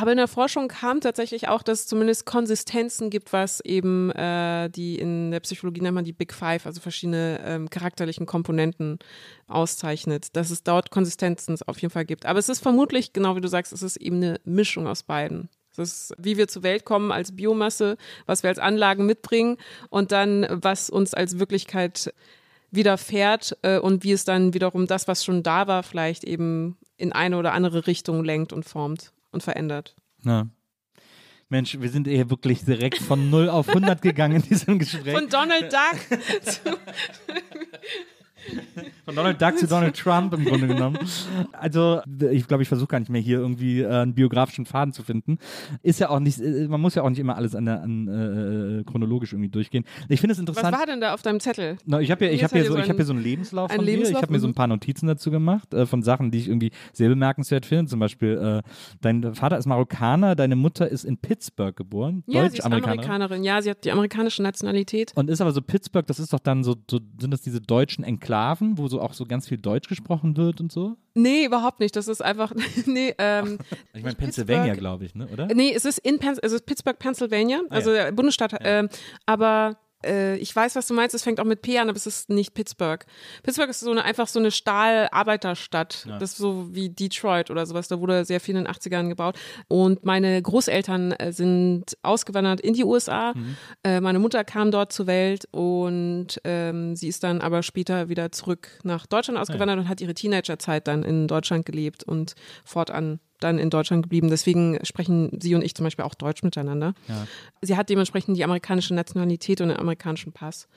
S1: Aber in der Forschung kam tatsächlich auch, dass es zumindest Konsistenzen gibt, was eben äh, die in der Psychologie nennt man die Big Five, also verschiedene ähm, charakterlichen Komponenten auszeichnet, dass es dort Konsistenzen auf jeden Fall gibt. Aber es ist vermutlich, genau wie du sagst, es ist eben eine Mischung aus beiden. Es ist, wie wir zur Welt kommen als Biomasse, was wir als Anlagen mitbringen und dann, was uns als Wirklichkeit widerfährt äh, und wie es dann wiederum das, was schon da war, vielleicht eben in eine oder andere Richtung lenkt und formt und verändert.
S2: Ja. Mensch, wir sind eher wirklich direkt von 0 auf 100 gegangen in diesem Gespräch.
S1: Von Donald Duck zu
S2: Von Donald Duck zu Donald Trump im Grunde genommen. Also, ich glaube, ich versuche gar nicht mehr hier irgendwie äh, einen biografischen Faden zu finden. Ist ja auch nicht, äh, man muss ja auch nicht immer alles an der, an, äh, chronologisch irgendwie durchgehen. Ich finde es interessant.
S1: Was war denn da auf deinem Zettel?
S2: Na, ich habe ja, ich hab hier, so, ich hab hier so einen Lebenslauf ein von Lebenslauf? dir. Ich habe mir so ein paar Notizen dazu gemacht, äh, von Sachen, die ich irgendwie sehr bemerkenswert finde. Zum Beispiel, äh, dein Vater ist Marokkaner, deine Mutter ist in Pittsburgh geboren.
S1: Ja, Deutsch, sie ist Amerikanerin. Amerikanerin. Ja, sie hat die amerikanische Nationalität.
S2: Und ist aber so Pittsburgh, das ist doch dann so, so sind das diese deutschen Enklaven Enklaven, wo so auch so ganz viel Deutsch gesprochen wird und so?
S1: Nee, überhaupt nicht. Das ist einfach, nee, ähm,
S2: Ich meine Pennsylvania, glaube ich, ne, oder?
S1: Nee, es ist in Pens es ist Pittsburgh, Pennsylvania, also ah, ja. Bundesstaat, ja. ähm, aber äh, ich weiß, was du meinst, es fängt auch mit P an, aber es ist nicht Pittsburgh. Pittsburgh ist so eine, einfach so eine Stahlarbeiterstadt. Ja. Das ist so wie Detroit oder sowas. Da wurde sehr viel in den 80ern gebaut. Und meine Großeltern äh, sind ausgewandert in die USA. Mhm. Äh, meine Mutter kam dort zur Welt und ähm, sie ist dann aber später wieder zurück nach Deutschland ausgewandert ja. und hat ihre Teenagerzeit dann in Deutschland gelebt und fortan dann in Deutschland geblieben. Deswegen sprechen sie und ich zum Beispiel auch Deutsch miteinander. Ja. Sie hat dementsprechend die amerikanische Nationalität und den amerikanischen Pass.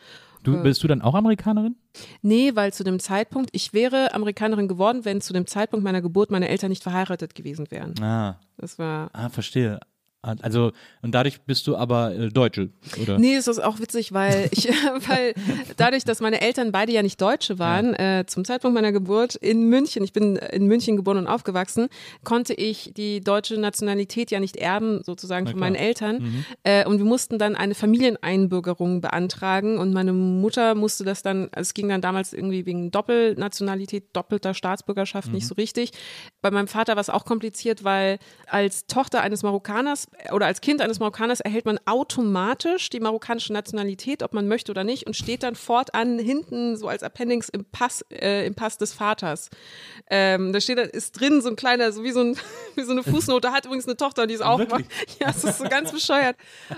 S4: Du,
S1: äh,
S4: bist du dann auch Amerikanerin?
S1: Nee, weil zu dem Zeitpunkt, ich wäre Amerikanerin geworden, wenn zu dem Zeitpunkt meiner Geburt meine Eltern nicht verheiratet gewesen wären.
S4: Ah,
S1: Das war.
S4: ah verstehe. Also, und dadurch bist du aber äh, Deutsche, oder?
S1: Nee, es ist auch witzig, weil ich, weil dadurch, dass meine Eltern beide ja nicht Deutsche waren, äh, zum Zeitpunkt meiner Geburt in München, ich bin in München geboren und aufgewachsen, konnte ich die deutsche Nationalität ja nicht erben, sozusagen von meinen Eltern.
S4: Mhm.
S1: Äh, und wir mussten dann eine Familieneinbürgerung beantragen und meine Mutter musste das dann, also es ging dann damals irgendwie wegen Doppelnationalität, doppelter Staatsbürgerschaft nicht
S4: Mhm.
S1: so richtig. Bei meinem Vater war es auch kompliziert, weil als Tochter eines Marokkaners oder als Kind eines Marokkaners erhält man automatisch die marokkanische Nationalität, ob man möchte oder nicht, und steht dann fortan hinten so als Appendix im Pass, äh, im Pass des Vaters. Ähm, da steht, da ist drin so ein kleiner, so wie so, ein, wie so eine Fußnote, hat übrigens eine Tochter die ist auch,
S4: Wirklich?
S1: ja, es ist so ganz bescheuert.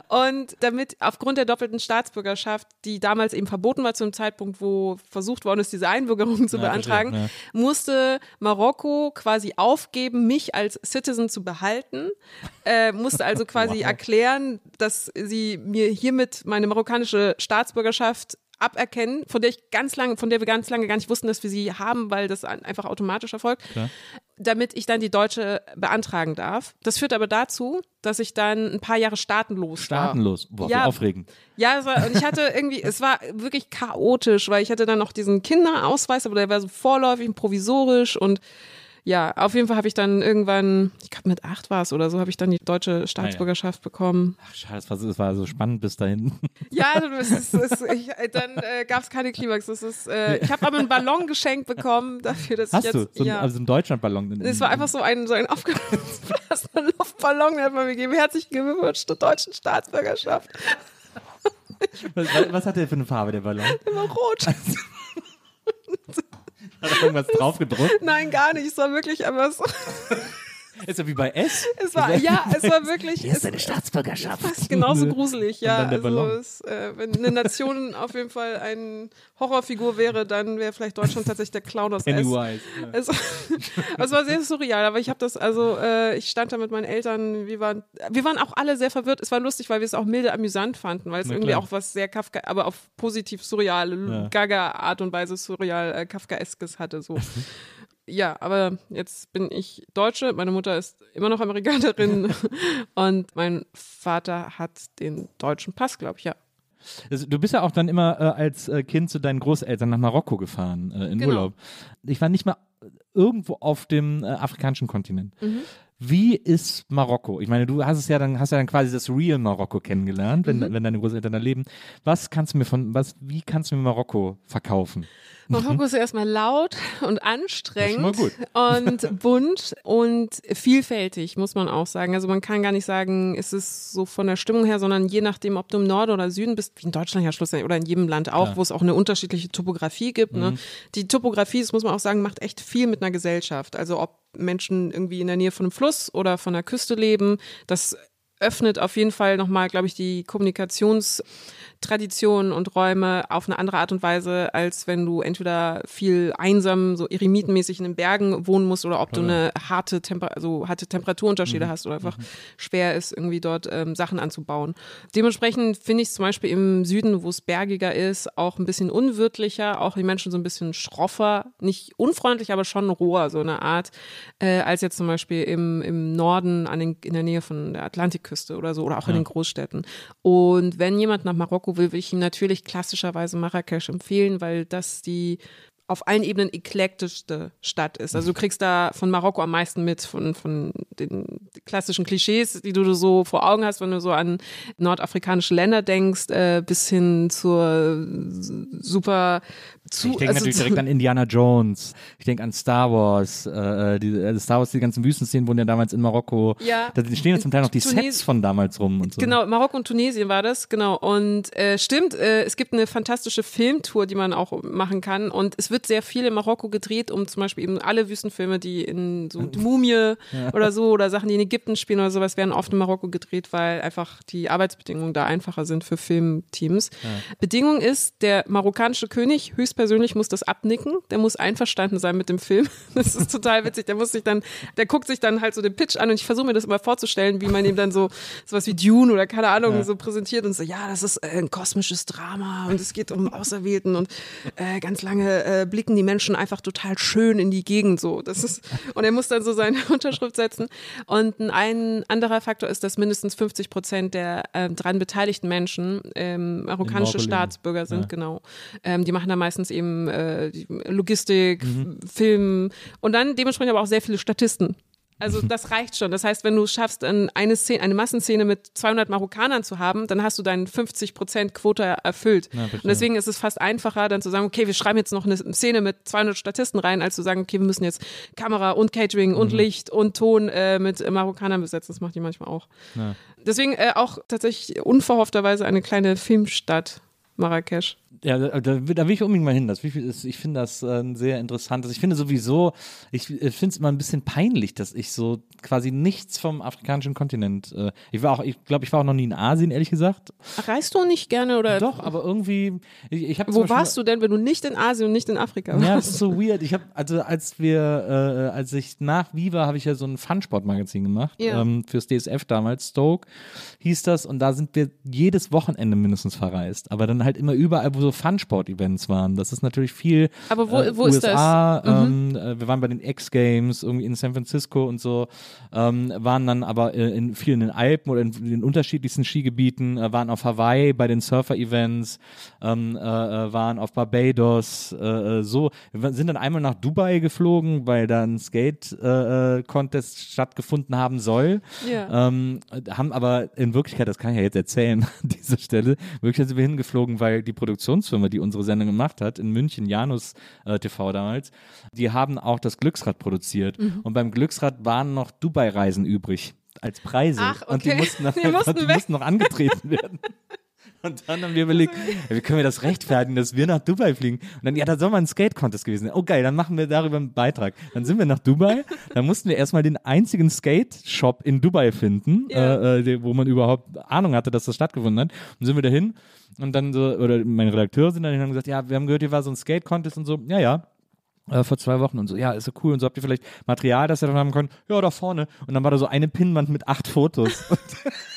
S1: Und damit aufgrund der doppelten Staatsbürgerschaft, die damals eben verboten war zu einem Zeitpunkt, wo versucht worden ist, diese Einbürgerung zu
S4: Ja,
S1: beantragen,
S4: verstehe,
S1: musste Marokko quasi aufgeben, mich als Citizen zu behalten, äh, musste also quasi
S4: Wow.
S1: erklären, dass sie mir hiermit meine marokkanische Staatsbürgerschaft aberkennen, von der ich ganz lange, von der wir ganz lange gar nicht wussten, dass wir sie haben, weil das ein- einfach automatisch erfolgt,
S4: Klar.
S1: damit ich dann die deutsche beantragen darf. Das führt aber dazu, dass ich dann ein paar Jahre staatenlos war.
S4: Staatenlos. Boah, wie
S1: Ja.
S4: aufregend.
S1: Ja, war, und ich hatte irgendwie, es war wirklich chaotisch, weil ich hatte dann noch diesen Kinderausweis, aber der war so vorläufig und provisorisch und ja, auf jeden Fall habe ich dann irgendwann, ich glaube mit acht war es oder so, habe ich dann die deutsche Staatsbürgerschaft bekommen.
S4: Ach, schade, das war, so- das war so spannend bis dahin.
S1: Ja, ist, das ist, ich, dann äh, gab es keine Klimax. Das ist, äh, ich habe aber einen Ballon geschenkt bekommen dafür, dass
S4: Hast
S1: ich
S4: du?
S1: jetzt,
S4: So, ein-
S1: ja.
S4: also ein Deutschlandballon.
S1: es war einfach so ein, so ein aufgeblasener Luftballon, der hat man mir gegeben. Herzlichen Glückwunsch zur deutschen Staatsbürgerschaft.
S4: was, was- hat der für eine Farbe, der Ballon?
S1: Immer rot.
S4: Hat er irgendwas drauf gedruckt?
S1: Nein, gar nicht. Es war wirklich einfach so.
S4: Ist ja wie bei S.
S1: Es war, ja, es war wirklich. Es,
S4: Staatsbürgerschaft.
S1: fast genauso gruselig, ja. also es, äh, wenn eine Nation auf jeden Fall eine Horrorfigur wäre, dann wäre vielleicht Deutschland tatsächlich der Clown aus S.
S4: Pennywise. Ja.
S1: Also, aber es war sehr surreal, aber ich habe das, also äh, ich stand da mit meinen Eltern, wir waren, wir waren auch alle sehr verwirrt. Es war lustig, weil wir es auch milde amüsant fanden, weil es
S4: Na
S1: irgendwie
S4: klar.
S1: auch was sehr Kafka, aber auf positiv surreal,
S4: Ja.
S1: gaga Art und Weise surreal äh, Kafkaeskes hatte so. Ja, aber jetzt bin ich Deutsche, meine Mutter ist immer noch Amerikanerin und mein Vater hat den deutschen Pass, glaube ich, ja.
S4: Also, du bist ja auch dann immer äh, als äh, Kind zu deinen Großeltern nach Marokko gefahren, äh, in
S1: Genau.
S4: Urlaub. Ich war nicht mal irgendwo auf dem äh, afrikanischen Kontinent.
S1: Mhm.
S4: Wie ist Marokko? Ich meine, du hast es ja dann, hast ja dann quasi das Real Marokko kennengelernt, wenn,
S1: Mhm.
S4: wenn deine Großeltern da leben. Was kannst du mir von, was, wie kannst du mir Marokko verkaufen?
S1: Marokko ist erstmal laut und anstrengend und bunt und vielfältig, muss man auch sagen. Also man kann gar nicht sagen, es ist so von der Stimmung her, sondern je nachdem, ob du im Norden oder Süden bist, wie in Deutschland ja schlussendlich oder in jedem Land auch,
S4: Klar.
S1: wo es auch eine unterschiedliche Topografie gibt. Ne? Die Topografie, das muss man auch sagen, macht echt viel mit einer Gesellschaft. Also ob Menschen irgendwie in der Nähe von einem Fluss oder von der Küste leben, das öffnet auf jeden Fall nochmal, glaube ich, die Kommunikationstraditionen und Räume auf eine andere Art und Weise, als wenn du entweder viel einsam, so eremitenmäßig in den Bergen wohnen musst oder ob du eine harte, Temper also harte Temperaturunterschiede hast oder einfach schwer ist, irgendwie dort ähm, Sachen anzubauen. Dementsprechend finde ich es zum Beispiel im Süden, wo es bergiger ist, auch ein bisschen unwirtlicher, auch die Menschen so ein bisschen schroffer, nicht unfreundlich, aber schon roher, so eine Art, äh, als jetzt zum Beispiel im, im Norden an den, in der Nähe von der Atlantikküste oder so oder auch in den Großstädten. Und wenn jemand nach Marokko will, will ich ihm natürlich klassischerweise Marrakesch empfehlen, weil das die auf allen Ebenen eklektischste Stadt ist. Also du kriegst da von Marokko am meisten mit, von, von den klassischen Klischees, die du so vor Augen hast, wenn du so an nordafrikanische Länder denkst, äh, bis hin zur super zu.
S4: Ich denke
S1: also
S4: natürlich direkt an Indiana Jones. Ich denke an Star Wars. Äh, die, äh, Star Wars, die ganzen Wüstenszenen wurden ja damals in Marokko.
S1: Ja.
S4: Da stehen ja zum Teil noch die
S1: Tunes-
S4: Sets von damals rum und so.
S1: Genau, Marokko und Tunesien war das, genau. Und äh, stimmt, äh, es gibt eine fantastische Filmtour, die man auch machen kann. Und es wird wird sehr viel in Marokko gedreht, um zum Beispiel eben alle Wüstenfilme, die in so die Mumie oder so oder Sachen, die in Ägypten spielen oder sowas, werden oft in Marokko gedreht, weil einfach die Arbeitsbedingungen da einfacher sind für Filmteams. Bedingung ist, der marokkanische König höchstpersönlich muss das abnicken, der muss einverstanden sein mit dem Film. Das ist total witzig. Der muss sich dann, der guckt sich dann halt so den Pitch an und ich versuche mir das immer vorzustellen, wie man ihm dann so sowas wie Dune oder keine Ahnung so präsentiert und so, ja, das ist äh, ein kosmisches Drama und es geht um Auserwählten und äh, ganz lange äh, blicken die Menschen einfach total schön in die Gegend so. Das ist und er muss dann so seine Unterschrift setzen. Und ein, anderer Faktor ist, dass mindestens 50 Prozent der äh, dran beteiligten Menschen ähm, marokkanische. Staatsbürger sind,
S2: Ja.
S1: genau. Ähm, die machen da meistens eben äh, Logistik, Film und dann dementsprechend aber auch sehr viele Statisten. Also das reicht schon. Das heißt, wenn du es schaffst, eine, Szene, eine Massenszene mit 200 Marokkanern zu haben, dann hast du deine 50% Quote erfüllt.
S2: verstehe.
S1: und deswegen ist es fast einfacher, dann zu sagen, okay, wir schreiben jetzt noch eine Szene mit 200 Statisten rein, als zu sagen, okay, wir müssen jetzt Kamera und Catering und Licht und Ton äh, mit Marokkanern besetzen. Das macht die manchmal auch.
S2: Ja.
S1: Deswegen äh, auch tatsächlich unverhoffterweise eine kleine Filmstadt, Marrakesch.
S2: Ja, da, da, da will ich unbedingt mal hin. Das, ich finde das äh, ein sehr interessantes. Ich finde sowieso, ich äh, finde es immer ein bisschen peinlich, dass ich so quasi nichts vom afrikanischen Kontinent. Äh, ich war auch, ich glaube, ich war auch noch nie in Asien, ehrlich gesagt.
S1: Reist du nicht gerne oder
S2: Doch, aber irgendwie, ich, ich
S1: wo warst du denn, wenn du nicht in Asien und nicht in Afrika warst?
S2: Ja, das ist so weird. Ich habe, also als wir, äh, als ich nach Viva habe ich ja so ein Funsport-Magazin gemacht
S1: Ja.
S2: ähm, fürs DSF damals, Stoke hieß das und da sind wir jedes Wochenende mindestens verreist, aber dann halt immer überall, wo so Funsport-Events waren. Das ist natürlich viel.
S1: Aber wo-
S2: äh,
S1: wo ist das?
S2: USA, Ähm, äh, wir waren bei den X-Games irgendwie in San Francisco und so, ähm, waren dann aber äh, in vielen in den Alpen oder in den unterschiedlichsten Skigebieten, äh, waren auf Hawaii bei den Surfer-Events, ähm, äh, äh, waren auf Barbados, so. Wir sind dann einmal nach Dubai geflogen, weil da ein Skate-Contest stattgefunden haben soll.
S1: Ja.
S2: Ähm, haben aber in Wirklichkeit, das kann ich ja jetzt erzählen an dieser Stelle, wirklich sind wir hingeflogen, weil die Produktionsfirma, die unsere Sendung gemacht hat, in München, Janus äh, TV damals, die haben auch das Glücksrad produziert.
S1: Mhm.
S2: Und beim Glücksrad waren noch Dubai-Reisen übrig als Preise.
S1: Ach,
S2: Und die
S1: okay.
S2: mussten, noch,
S1: Die mussten
S2: die mussten noch angetreten werden. Und dann haben wir überlegt, wie können wir das rechtfertigen, dass wir nach Dubai fliegen? Und dann, ja, da soll mal ein Skate-Contest gewesen sein. Oh geil, dann machen wir darüber einen Beitrag. Dann sind wir nach Dubai, dann mussten wir erstmal den einzigen Skate-Shop in Dubai finden,
S1: Ja.
S2: äh, äh, wo man überhaupt Ahnung hatte, dass das stattgefunden hat. Und sind wir dahin und dann so, oder meine Redakteure sind dann hin und haben gesagt, ja, wir haben gehört, hier war so ein Skate-Contest und so. Ja, ja, äh, vor zwei Wochen und so, ja, ist so cool und so, habt ihr vielleicht Material, das ihr dann haben könnt? Ja, da vorne. Und dann war da so eine Pinnwand mit acht Fotos.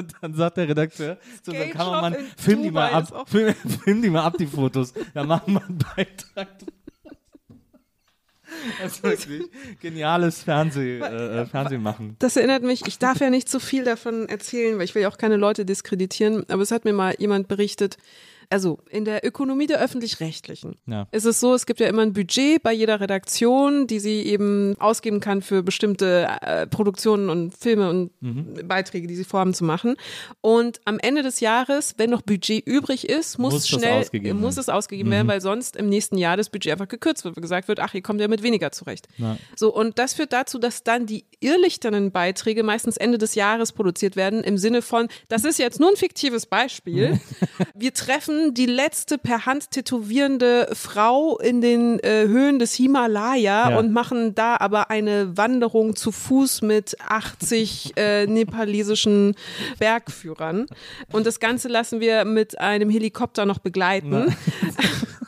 S2: Und dann sagt der Redakteur zu unserem Kameramann, film die mal ab, film, film die mal ab, die Fotos. Da machen wir einen Beitrag. Das ist wirklich geniales Fernseh, äh, äh, Fernsehen machen.
S1: Das erinnert mich, ich darf ja nicht zu viel davon erzählen, weil ich will ja auch keine Leute diskreditieren, aber es hat mir mal jemand berichtet, also in der Ökonomie der öffentlich-rechtlichen
S2: Ja.
S1: ist es so, es gibt ja immer ein Budget bei jeder Redaktion, die sie eben ausgeben kann für bestimmte äh, Produktionen und Filme und
S2: Mhm.
S1: Beiträge, die sie vorhaben zu machen. Und am Ende des Jahres, wenn noch Budget übrig ist, muss,
S2: Muss
S1: schnell
S2: ausgegeben
S1: muss
S2: werden.
S1: es ausgegeben werden, weil sonst im nächsten Jahr das Budget einfach gekürzt wird, weil gesagt wird, ach, ihr kommt ja mit weniger zurecht.
S2: Ja.
S1: So, und das führt dazu, dass dann die irrlichternden Beiträge meistens Ende des Jahres produziert werden, im Sinne von, das ist jetzt nur ein fiktives Beispiel. Wir treffen die letzte per Hand tätowierende Frau in den äh, Höhen des Himalaya
S2: Ja.
S1: und machen da aber eine Wanderung zu Fuß mit 80 äh, nepalesischen Bergführern. Und das Ganze lassen wir mit einem Helikopter noch begleiten.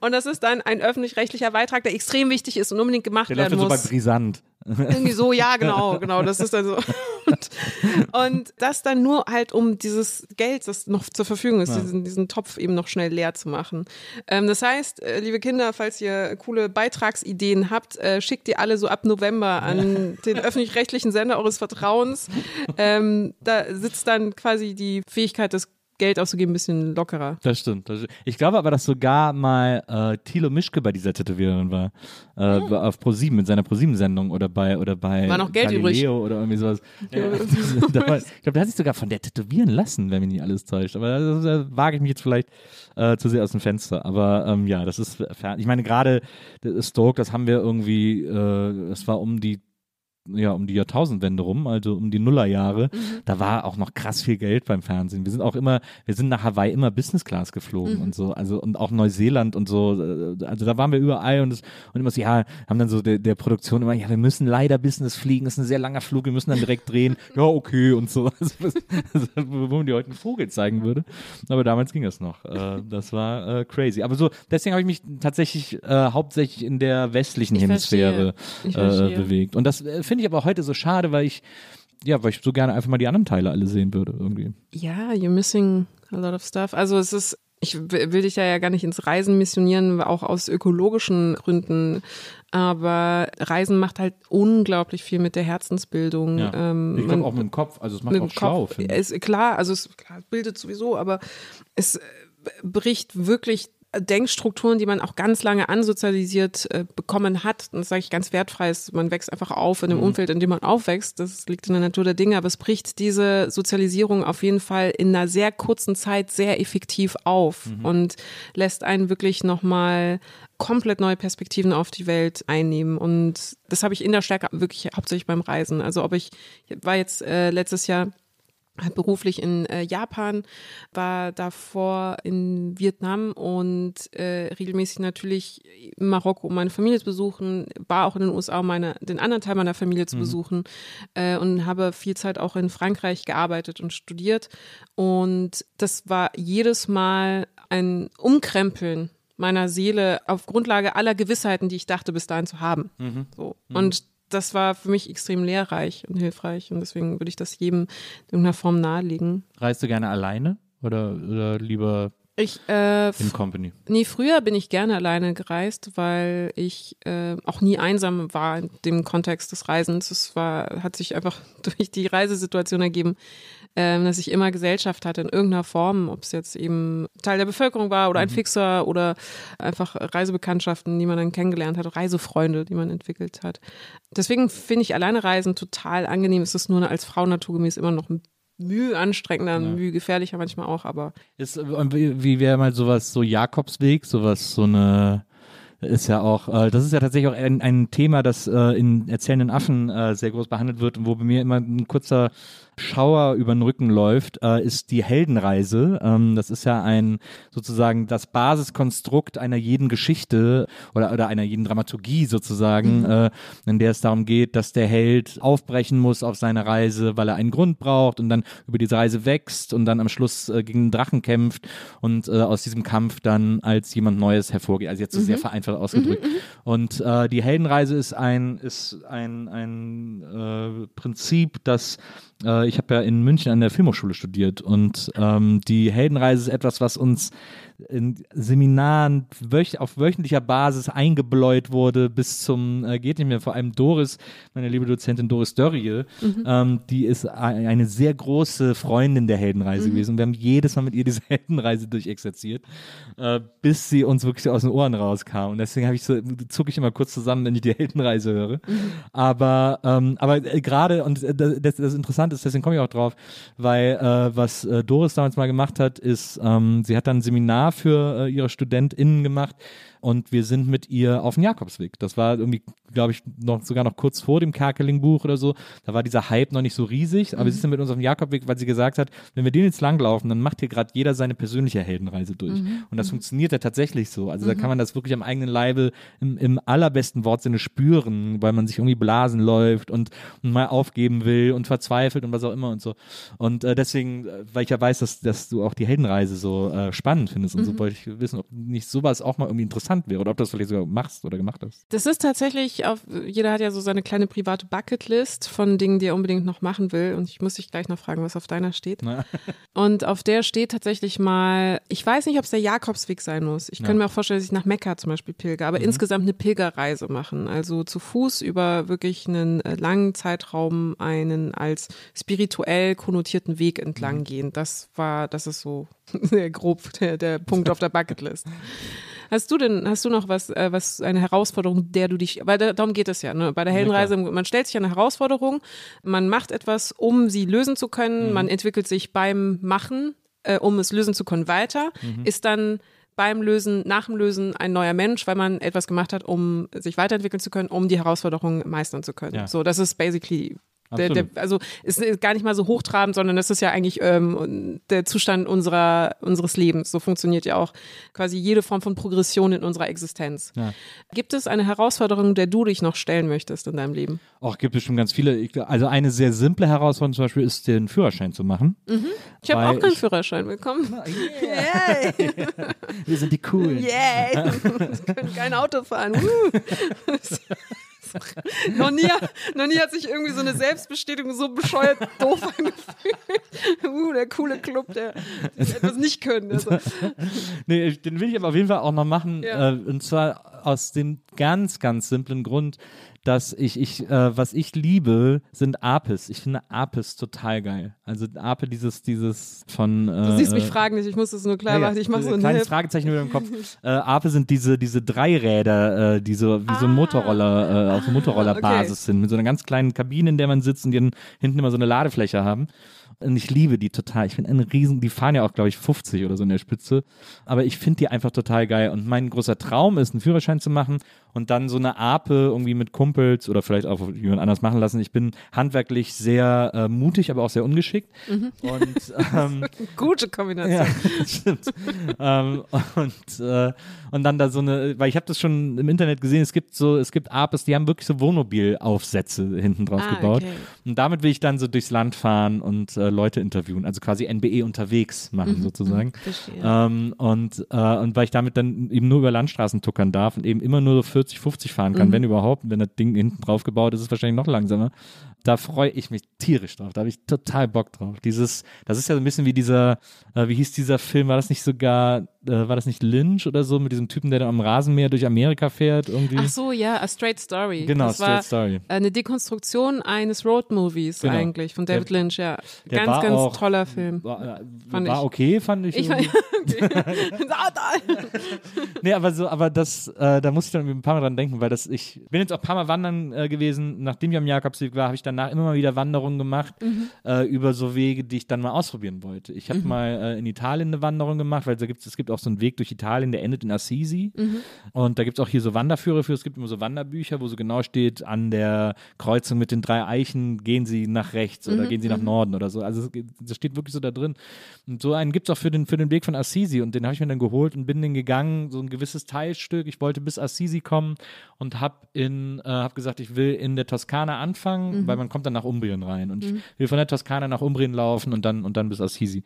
S1: Und das ist dann ein öffentlich-rechtlicher Beitrag, der extrem wichtig ist und unbedingt gemacht
S2: Der läuft
S1: werden
S2: so
S1: muss.
S2: bei Brisant.
S1: Irgendwie so, ja, genau, genau. Das ist dann so. Und, und das dann nur halt, um dieses Geld, das noch zur Verfügung ist, diesen, diesen Topf eben noch schnell leer zu machen. Ähm, das heißt, äh, liebe Kinder, falls ihr coole Beitragsideen habt, äh, schickt die alle so ab November an den öffentlich-rechtlichen Sender eures Vertrauens. Ähm, da sitzt dann quasi die Fähigkeit, das Geld auszugeben, ein bisschen lockerer.
S2: Das stimmt, das stimmt. Ich glaube aber, dass sogar mal äh, Thilo Mischke bei dieser Tätowiererin war. Äh, Auf Pro7 mit seiner Pro7-Sendung oder bei oder bei.
S1: War noch Geld übrig.
S2: Galileo oder irgendwie sowas. Ja. War- ich glaube, der hat sich sogar von der tätowieren lassen, wenn mich nicht alles täuscht. Aber da, da wage ich mich jetzt vielleicht äh, zu sehr aus dem Fenster. Aber ähm, ja, das ist fern. Ich meine, gerade das Stoke, das haben wir irgendwie, äh, das war um die ja, um die Jahrtausendwende rum, also um die Nullerjahre, da war auch noch krass viel Geld beim Fernsehen. Wir sind auch immer, wir sind nach Hawaii immer Business Class geflogen und so, also und auch Neuseeland und so, äh, also da waren wir überall und, das, und immer so, ja, haben dann so der, der Produktion immer, ja, wir müssen leider Business fliegen, ist ein sehr langer Flug, wir müssen dann direkt drehen, ja, okay und so, also, also, wo man dir heute einen Vogel zeigen würde, aber damals ging das noch, äh, das war äh, crazy, aber so, deswegen habe ich mich tatsächlich äh, hauptsächlich in der westlichen
S1: Ich
S2: Hemisphäre äh, bewegt. Und das äh, finde ich aber heute so schade, weil ich ja, weil ich so gerne einfach mal die anderen Teile alle sehen würde irgendwie.
S1: Ja, you're missing a lot of stuff. Also es ist, ich will dich ja, ja gar nicht ins Reisen missionieren, auch aus ökologischen Gründen. Aber Reisen macht halt unglaublich viel mit der Herzensbildung.
S2: Ja.
S1: Ähm,
S2: ich glaube auch mit dem Kopf, also es macht auch schlau,
S1: Kopf. Ist klar, also es klar, bildet sowieso, aber es äh, bricht wirklich Denkstrukturen, die man auch ganz lange ansozialisiert äh, bekommen hat. Und das sage ich ganz wertfrei, ist, man wächst einfach auf in dem Umfeld, in dem man aufwächst. Das liegt in der Natur der Dinge, aber es bricht diese Sozialisierung auf jeden Fall in einer sehr kurzen Zeit sehr effektiv auf und lässt einen wirklich nochmal komplett neue Perspektiven auf die Welt einnehmen. Und das habe ich in der Stärke wirklich hauptsächlich beim Reisen. Also ob ich, ich war jetzt äh, letztes Jahr beruflich in äh, Japan, war davor in Vietnam und äh, regelmäßig natürlich in Marokko, um meine Familie zu besuchen, war auch in den USA, um meine, den anderen Teil meiner Familie zu besuchen äh, und habe viel Zeit auch in Frankreich gearbeitet und studiert. Und das war jedes Mal ein Umkrempeln meiner Seele auf Grundlage aller Gewissheiten, die ich dachte, bis dahin zu haben. So. Und das war für mich extrem lehrreich und hilfreich und deswegen würde ich das jedem in irgendeiner Form nahelegen.
S2: Reist du gerne alleine oder, oder lieber
S1: Ich, äh,
S2: in Company?
S1: nee, früher bin ich gerne alleine gereist, weil ich äh, auch nie einsam war in dem Kontext des Reisens. Es war, hat sich einfach durch die Reisesituation ergeben, ähm, dass ich immer Gesellschaft hatte in irgendeiner Form, ob es jetzt eben Teil der Bevölkerung war oder ein Fixer oder einfach Reisebekanntschaften, die man dann kennengelernt hat, Reisefreunde, die man entwickelt hat. Deswegen finde ich alleine Reisen total angenehm. Es ist nur als Frau naturgemäß immer noch ein Mühe anstrengender, Mühe gefährlicher manchmal auch, aber
S2: Ist, wie wäre mal sowas, so Jakobsweg, sowas, so eine, ist ja auch, äh, das ist ja tatsächlich auch ein, ein Thema, das äh, in Erzählenden Affen äh, sehr groß behandelt wird und wo bei mir immer ein kurzer Schauer über den Rücken läuft, äh, ist die Heldenreise. Ähm, das ist ja ein sozusagen das Basiskonstrukt einer jeden Geschichte oder, oder einer jeden Dramaturgie sozusagen, äh, in der es darum geht, dass der Held aufbrechen muss auf seine Reise, weil er einen Grund braucht und dann über diese Reise wächst und dann am Schluss äh, gegen einen Drachen kämpft und äh, aus diesem Kampf dann als jemand Neues hervorgeht. Also jetzt so sehr vereinfacht ausgedrückt. Und äh, die Heldenreise ist ein, ist ein, ein äh, Prinzip, das äh, ich habe ja in München an der Filmhochschule studiert und ähm, die Heldenreise ist etwas, was uns in Seminaren wöch auf wöchentlicher Basis eingebläut wurde bis zum äh, geht nicht mehr. Vor allem Doris, meine liebe Dozentin Doris Dörrie, ähm, die ist eine sehr große Freundin der Heldenreise gewesen. Und wir haben jedes Mal mit ihr diese Heldenreise durchexerziert, äh, bis sie uns wirklich aus den Ohren rauskam. Und deswegen habe ich so zucke ich immer kurz zusammen, wenn ich die Heldenreise höre. Aber ähm, aber äh, gerade und äh, das, das Interessante ist, deswegen komme ich auch drauf, weil äh, was äh, Doris damals mal gemacht hat, ist, ähm, sie hat dann ein Seminar für äh, ihre StudentInnen gemacht und wir sind mit ihr auf den Jakobsweg. Das war irgendwie, glaube ich, noch sogar noch kurz vor dem Kerkeling-Buch oder so. Da war dieser Hype noch nicht so riesig, aber sie ist dann mit uns auf den Jakobsweg, weil sie gesagt hat, wenn wir den jetzt langlaufen, dann macht hier gerade jeder seine persönliche Heldenreise durch. Und das funktioniert ja tatsächlich so. Also da kann man das wirklich am eigenen Leibe im, im allerbesten Wortsinne spüren, weil man sich irgendwie blasen läuft und, und mal aufgeben will und verzweifelt und was auch immer und so. Und äh, deswegen, äh, weil ich ja weiß, dass, dass du auch die Heldenreise so äh, spannend findest und so, wollte ich wissen, ob nicht sowas auch mal irgendwie interessant wäre oder ob du das vielleicht sogar machst oder gemacht hast.
S1: Das ist tatsächlich, auf, jeder hat ja so seine kleine private Bucketlist von Dingen, die er unbedingt noch machen will. Und ich muss dich gleich noch fragen, was auf deiner steht.
S2: Na.
S1: Und auf der steht tatsächlich mal, ich weiß nicht, ob es der Jakobsweg sein muss. Ich könnte mir auch vorstellen, dass ich nach Mekka zum Beispiel pilger, aber insgesamt eine Pilgerreise machen. Also zu Fuß über wirklich einen äh, langen Zeitraum einen als spirituell konnotierten Weg entlang gehen. Das war, das ist so sehr grob der, der Punkt auf der Bucketlist. Hast du denn, hast du noch was, äh, was eine Herausforderung, der du dich, weil da, darum geht es ja, ne? Bei der Heldenreise, man stellt sich eine Herausforderung, man macht etwas, um sie lösen zu können, man entwickelt sich beim Machen, äh, um es lösen zu können, weiter, ist dann beim Lösen, nach dem Lösen ein neuer Mensch, weil man etwas gemacht hat, um sich weiterentwickeln zu können, um die Herausforderungen meistern zu können.
S2: Ja.
S1: So, das ist basically der, der, also es ist gar nicht mal so hochtrabend, sondern das ist ja eigentlich ähm, der Zustand unserer, unseres Lebens. So funktioniert ja auch quasi jede Form von Progression in unserer Existenz.
S2: Ja.
S1: Gibt es eine Herausforderung, der du dich noch stellen möchtest in deinem Leben?
S2: Auch gibt es schon ganz viele. Also eine sehr simple Herausforderung zum Beispiel ist, den Führerschein zu machen.
S1: Ich habe auch keinen
S2: ich-
S1: Führerschein bekommen. Yay!
S2: Wir sind die Coolen.
S1: Yay! Ich kann kein Auto fahren. Noch, nie, noch nie hat sich irgendwie so eine Selbstbestätigung so bescheuert doof angefühlt. Uh, der coole Club, der die etwas nicht können. Also,
S2: Nee, den will ich aber auf jeden Fall auch noch machen.
S1: Ja.
S2: Äh, und zwar aus dem ganz, ganz simplen Grund, dass ich, ich äh, was ich liebe, sind Apes. Ich finde Apes total geil. Also Ape, dieses, dieses von. Äh,
S1: du siehst mich
S2: äh,
S1: fragen nicht, ich muss das nur klar
S2: ja, ja,
S1: machen. Ich mache so
S2: ein
S1: ein
S2: kleines
S1: Hip.
S2: Fragezeichen über dem Kopf. Äh, Ape sind diese, diese Dreiräder, äh, die so wie so ein Motorroller, äh, auf Motorrollerbasis
S1: okay.
S2: sind, mit so einer ganz kleinen Kabine, in der man sitzt und die dann hinten immer so eine Ladefläche haben. Und ich liebe die total. Ich finde einen riesen, die fahren ja auch, glaube ich, 50 oder so in der Spitze. Aber ich finde die einfach total geil. Und mein großer Traum ist, einen Führerschein zu machen und dann so eine Ape irgendwie mit Kumpels oder vielleicht auch jemand anders machen lassen. Ich bin handwerklich sehr äh, mutig, aber auch sehr ungeschickt.
S1: Mhm.
S2: Und ähm,
S1: Gute Kombination.
S2: ja, stimmt. ähm, und, äh, und dann da so eine, weil ich habe das schon im Internet gesehen, es gibt so, es gibt Apes, die haben wirklich so Wohnmobilaufsätze hinten drauf
S1: Ah,
S2: gebaut.
S1: okay.
S2: Und damit will ich dann so durchs Land fahren und äh, Leute interviewen, also quasi NBE unterwegs machen sozusagen.
S1: Mhm.
S2: Ähm, und, äh, und weil ich damit dann eben nur über Landstraßen tuckern darf und eben immer nur so 40, 50 fahren
S1: Mhm.
S2: kann, wenn überhaupt, wenn das Ding hinten drauf gebaut ist, ist es wahrscheinlich noch langsamer. Da freue ich mich tierisch drauf. Da habe ich total Bock drauf. Dieses, das ist ja so ein bisschen wie dieser, äh, wie hieß dieser Film? War das nicht sogar, äh, war das nicht Lynch oder so mit diesem Typen, der da am Rasenmäher durch Amerika fährt irgendwie?
S1: Ach so, ja, A Straight Story.
S2: Genau,
S1: das
S2: Straight
S1: war
S2: Story.
S1: Eine Dekonstruktion eines Road-Movies
S2: Genau.
S1: eigentlich von David
S2: Der-
S1: Lynch, ja. Ganz, ganz
S2: auch-
S1: toller Film.
S2: War, äh,
S1: Fand
S2: war
S1: ich.
S2: okay, fand ich.
S1: Ich
S2: irgendwie.
S1: ah, da.
S2: Nee, aber so, aber das, äh, da muss ich dann ein paar Mal dran denken, weil das, ich bin jetzt auch ein paar Mal wandern äh, gewesen, nachdem ich am Jakobsweg war, habe ich danach immer mal wieder Wanderungen gemacht äh, über so Wege, die ich dann mal ausprobieren wollte. Ich habe mal äh, in Italien eine Wanderung gemacht, weil da gibt's, es gibt auch so einen Weg durch Italien, der endet in Assisi. Und da gibt es auch hier so Wanderführer für, es gibt immer so Wanderbücher, wo so genau steht, an der Kreuzung mit den drei Eichen gehen sie nach rechts oder gehen sie nach Norden oder so. Also das steht wirklich so da drin. Und so einen gibt es auch für den, für den Weg von Assisi und den habe ich mir dann geholt und bin den gegangen, so ein gewisses Teilstück. Ich wollte bis Assisi kommen und habe in, äh, habe gesagt, ich will in der Toskana anfangen, weil man kommt dann nach Umbrien rein und ich will von der Toskana nach Umbrien laufen und dann und dann bis Assisi.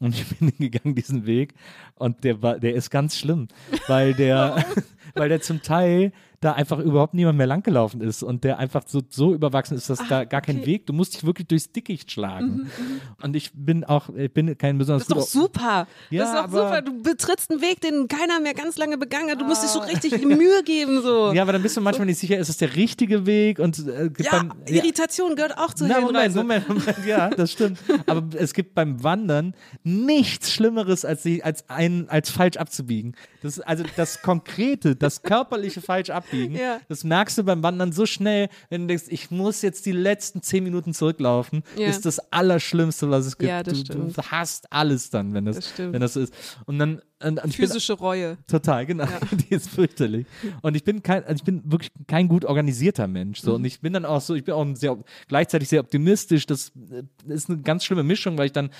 S2: Und ich bin gegangen diesen Weg und der war, der ist ganz schlimm, weil der, weil der zum Teil da einfach überhaupt niemand mehr langgelaufen ist und der einfach so, so überwachsen ist, dass da gar kein Weg, du musst dich wirklich durchs Dickicht schlagen. Und ich bin auch, ich bin kein besonders
S1: Das ist doch super.
S2: Ja,
S1: das ist doch super. Du betrittst einen Weg, den keiner mehr ganz lange begangen hat. Du musst dich so richtig Mühe geben. So.
S2: Ja, aber dann bist du manchmal nicht sicher, ist es der richtige Weg und äh,
S1: Ja,
S2: beim,
S1: Irritation gehört auch zur
S2: Na, Moment. Moment, Moment, ja, das stimmt. Aber es gibt beim Wandern nichts Schlimmeres, als, sie, als, ein, als falsch abzubiegen. Das, also das Konkrete, das körperliche falsch abbiegen,
S1: Ja.
S2: das merkst du beim Wandern so schnell, wenn du denkst, ich muss jetzt die letzten zehn Minuten zurücklaufen,
S1: Ja.
S2: ist das Allerschlimmste, was es gibt.
S1: Ja, das
S2: du, du hast alles dann, wenn das,
S1: Das
S2: wenn das so ist. Und dann und, und ich bin-
S1: Physische Reue.
S2: Total, genau. Die ist fürchterlich. Und ich bin kein, also ich bin wirklich kein gut organisierter Mensch. So. Und ich bin dann auch so, ich bin auch sehr, gleichzeitig sehr optimistisch. Das äh, ist eine ganz schlimme Mischung, weil ich dann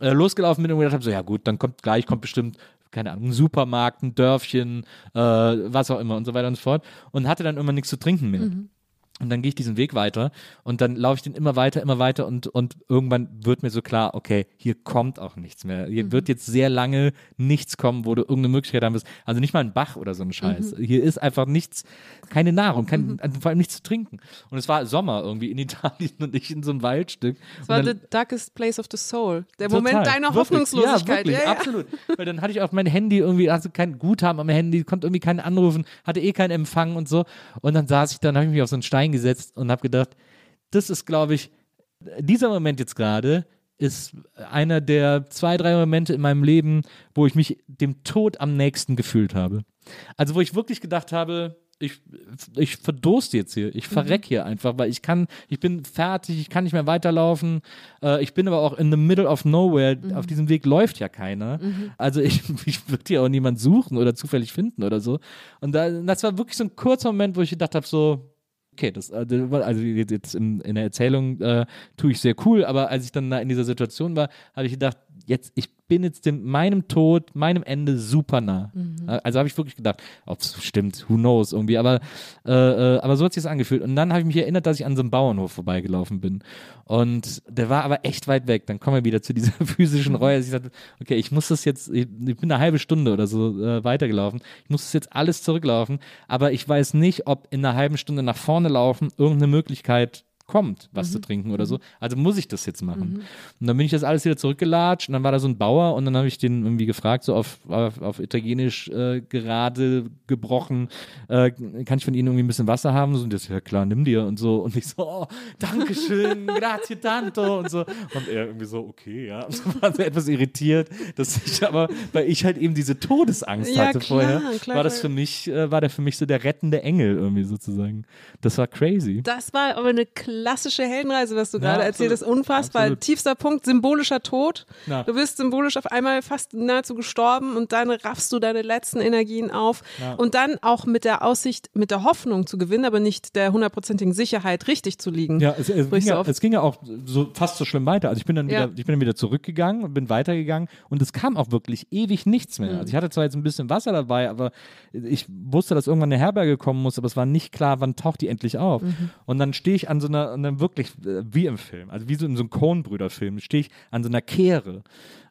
S2: äh, losgelaufen bin und gedacht habe, so ja gut, dann kommt gleich, kommt bestimmt, keine Ahnung, ein Supermarkt, ein Dörfchen, äh, was auch immer und so weiter und so fort. Und hatte dann immer nichts zu trinken mehr. Und dann gehe ich diesen Weg weiter und dann laufe ich den immer weiter, immer weiter und, und irgendwann wird mir so klar, okay, hier kommt auch nichts mehr. Hier wird jetzt sehr lange nichts kommen, wo du irgendeine Möglichkeit haben wirst. Also nicht mal ein Bach oder so ein Scheiß. Hier ist einfach nichts, keine Nahrung, kein, also vor allem nichts zu trinken. Und es war Sommer irgendwie in Italien und ich in so einem Waldstück.
S1: Das war
S2: dann-
S1: the darkest place of the soul. Der
S2: Total.
S1: Moment deiner
S2: Wirklich.
S1: Hoffnungslosigkeit.
S2: Ja, wirklich,
S1: Ja, ja.
S2: absolut. Weil dann hatte ich auf mein Handy irgendwie, also kein Guthaben am Handy, konnte irgendwie keinen anrufen, hatte eh keinen Empfang und so. Und dann saß ich, dann habe ich mich auf so einen Stein gesetzt und habe gedacht, das ist, glaube ich, dieser Moment jetzt gerade ist einer der zwei, drei Momente in meinem Leben, wo ich mich dem Tod am nächsten gefühlt habe. Also wo ich wirklich gedacht habe, ich, ich verdurste jetzt hier, ich verreck hier einfach, weil ich kann, ich bin fertig, ich kann nicht mehr weiterlaufen. Äh, ich bin aber auch in the middle of nowhere. Auf diesem Weg läuft ja keiner. Also ich, ich würde hier auch niemand suchen oder zufällig finden oder so. Und da, das war wirklich so ein kurzer Moment, wo ich gedacht habe, so, okay, das, äh, also jetzt in, in der Erzählung äh, tue ich sehr cool, aber als ich dann da in dieser Situation war, habe ich gedacht, jetzt, ich bin jetzt dem, meinem Tod, meinem Ende super nah. Äh, Also habe ich wirklich gedacht, ob es stimmt, who knows irgendwie, aber, äh, äh, aber so hat sich das angefühlt. Und dann habe ich mich erinnert, dass ich an so einem Bauernhof vorbeigelaufen bin. Und der war aber echt weit weg. Dann kommen wir wieder zu dieser physischen Reue. Ich sagte, okay, ich muss das jetzt, ich, ich bin eine halbe Stunde oder so äh, weitergelaufen. Ich muss das jetzt alles zurücklaufen, aber ich weiß nicht, ob in einer halben Stunde nach vorne laufen irgendeine Möglichkeit kommt, was zu trinken oder so. Also muss ich das jetzt machen. Und dann bin ich das alles wieder zurückgelatscht und dann war da so ein Bauer und dann habe ich den irgendwie gefragt, so auf, auf, auf Italienisch äh, gerade gebrochen, äh, kann ich von Ihnen irgendwie ein bisschen Wasser haben? So, und das, ja klar, nimm dir und so. Und ich so, oh, Dankeschön, grazie tanto und so. Und er irgendwie so, okay, ja. Und so war so etwas irritiert, dass ich aber, weil ich halt eben diese Todesangst
S1: Ja,
S2: hatte
S1: klar,
S2: vorher,
S1: klar,
S2: war das für mich, äh, war der für mich so der rettende Engel irgendwie sozusagen. Das war crazy.
S1: Das war aber eine klassische Heldenreise, was du gerade
S2: absolut.
S1: erzählt hast. Unfassbar.
S2: Absolut.
S1: Tiefster Punkt, symbolischer Tod.
S2: Ja.
S1: Du bist symbolisch auf einmal fast nahezu gestorben und dann raffst du deine letzten Energien auf. Und dann auch mit der Aussicht, mit der Hoffnung zu gewinnen, aber nicht der hundertprozentigen Sicherheit, richtig zu liegen.
S2: Ja, es, es, ging ja, es ging ja auch so fast so schlimm weiter. Also ich bin dann
S1: Ja.
S2: wieder, ich bin dann wieder zurückgegangen und bin weitergegangen und es kam auch wirklich ewig nichts
S1: Mhm.
S2: mehr. Also ich hatte zwar jetzt ein bisschen Wasser dabei, aber ich wusste, dass irgendwann eine Herberge kommen muss, aber es war nicht klar, wann taucht die endlich auf.
S1: Mhm.
S2: Und dann stehe ich an so einer, und dann wirklich äh, wie im Film, also wie so in so einem Coen-Brüder-Film, stehe ich an so einer Kehre.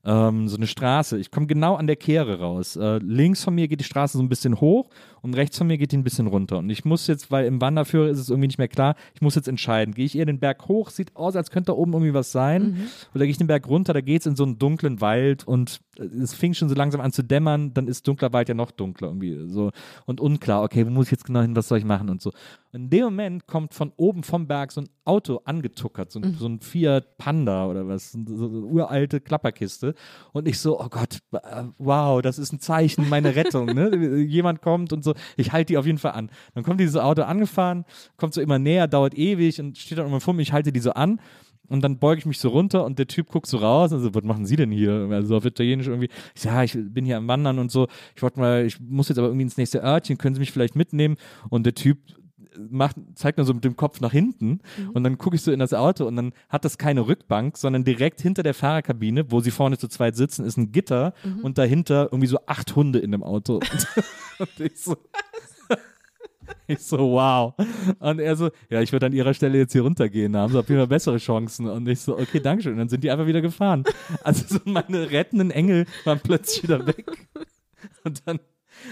S2: Ähm, so eine Straße. Ich komme genau an der Kehre raus. Äh, links von mir geht die Straße so ein bisschen hoch und rechts von mir geht die ein bisschen runter. Und ich muss jetzt, weil im Wanderführer ist es irgendwie nicht mehr klar, ich muss jetzt entscheiden. Gehe ich eher den Berg hoch, sieht aus, als könnte da oben irgendwie was sein. Oder gehe ich den Berg runter, da geht es in so einen dunklen Wald und äh, es fing schon so langsam an zu dämmern, dann ist dunkler Wald ja noch dunkler irgendwie so und unklar, okay, wo muss ich jetzt genau hin, was soll ich machen und so. Und in dem Moment kommt von oben vom Berg so ein Auto angetuckert, so ein, so ein Fiat Panda oder was, so so eine uralte Klapperkiste und ich so, oh Gott, äh, wow, das ist ein Zeichen, meine Rettung, ne? Jemand kommt und so, ich halte die auf jeden Fall an. Dann kommt dieses Auto angefahren, kommt so immer näher, dauert ewig und steht dann immer vor mir, ich halte die so an und dann beuge ich mich so runter und der Typ guckt so raus, also, was machen Sie denn hier? Also auf Italienisch irgendwie. Ich sage, ja, ich bin hier am Wandern und so. Ich wollte mal, ich muss jetzt aber irgendwie ins nächste Örtchen, können Sie mich vielleicht mitnehmen? Und der Typ macht, zeigt mir so mit dem Kopf nach hinten und dann gucke ich so in das Auto und dann hat das keine Rückbank, sondern direkt hinter der Fahrerkabine, wo sie vorne zu zweit sitzen, ist ein Gitter und dahinter irgendwie so acht Hunde in dem Auto. und ich so, ich so, wow. Und er so, ja, ich würde an ihrer Stelle jetzt hier runtergehen, da haben sie auf jeden Fall bessere Chancen. Und ich so, okay, dankeschön. Und dann sind die einfach wieder gefahren. Also so meine rettenden Engel waren plötzlich wieder weg. Und dann,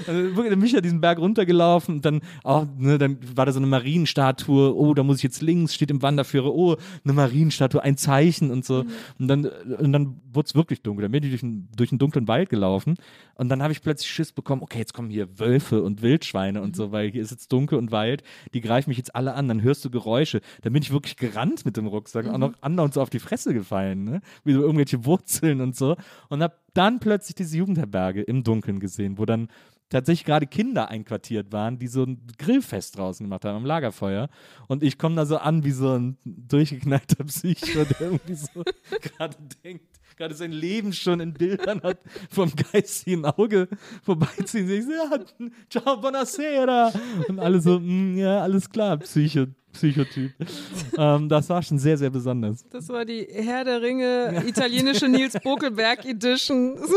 S2: dann bin ich ja diesen Berg runtergelaufen und dann, oh, ne, dann war da so eine Marienstatue, oh, da muss ich jetzt links, steht im Wanderführer, oh, eine Marienstatue, ein Zeichen und so. Und dann, und dann wurde es wirklich dunkel. Dann bin ich durch, einen- durch einen dunklen Wald gelaufen und dann habe ich plötzlich Schiss bekommen, okay, jetzt kommen hier Wölfe und Wildschweine und so, weil hier ist jetzt dunkel und Wald, die greifen mich jetzt alle an, dann hörst du Geräusche. Dann bin ich wirklich gerannt mit dem Rucksack, auch noch andauernd so auf die Fresse gefallen, ne? Wie so irgendwelche Wurzeln und so. Und habe dann plötzlich diese Jugendherberge im Dunkeln gesehen, wo dann tatsächlich gerade Kinder einquartiert waren, die so ein Grillfest draußen gemacht haben am Lagerfeuer. Und ich komme da so an wie so ein durchgeknallter Psycho, der irgendwie so gerade denkt, gerade sein Leben schon in Bildern hat, vom geistigen Auge vorbeiziehen. Ich so, ja, ciao, buonasera. Und alle so, mm, ja, alles klar, Psycho. Psychotyp. ähm, das war schon sehr, sehr besonders.
S1: Das war die Herr der Ringe italienische Nils Bokelberg Edition.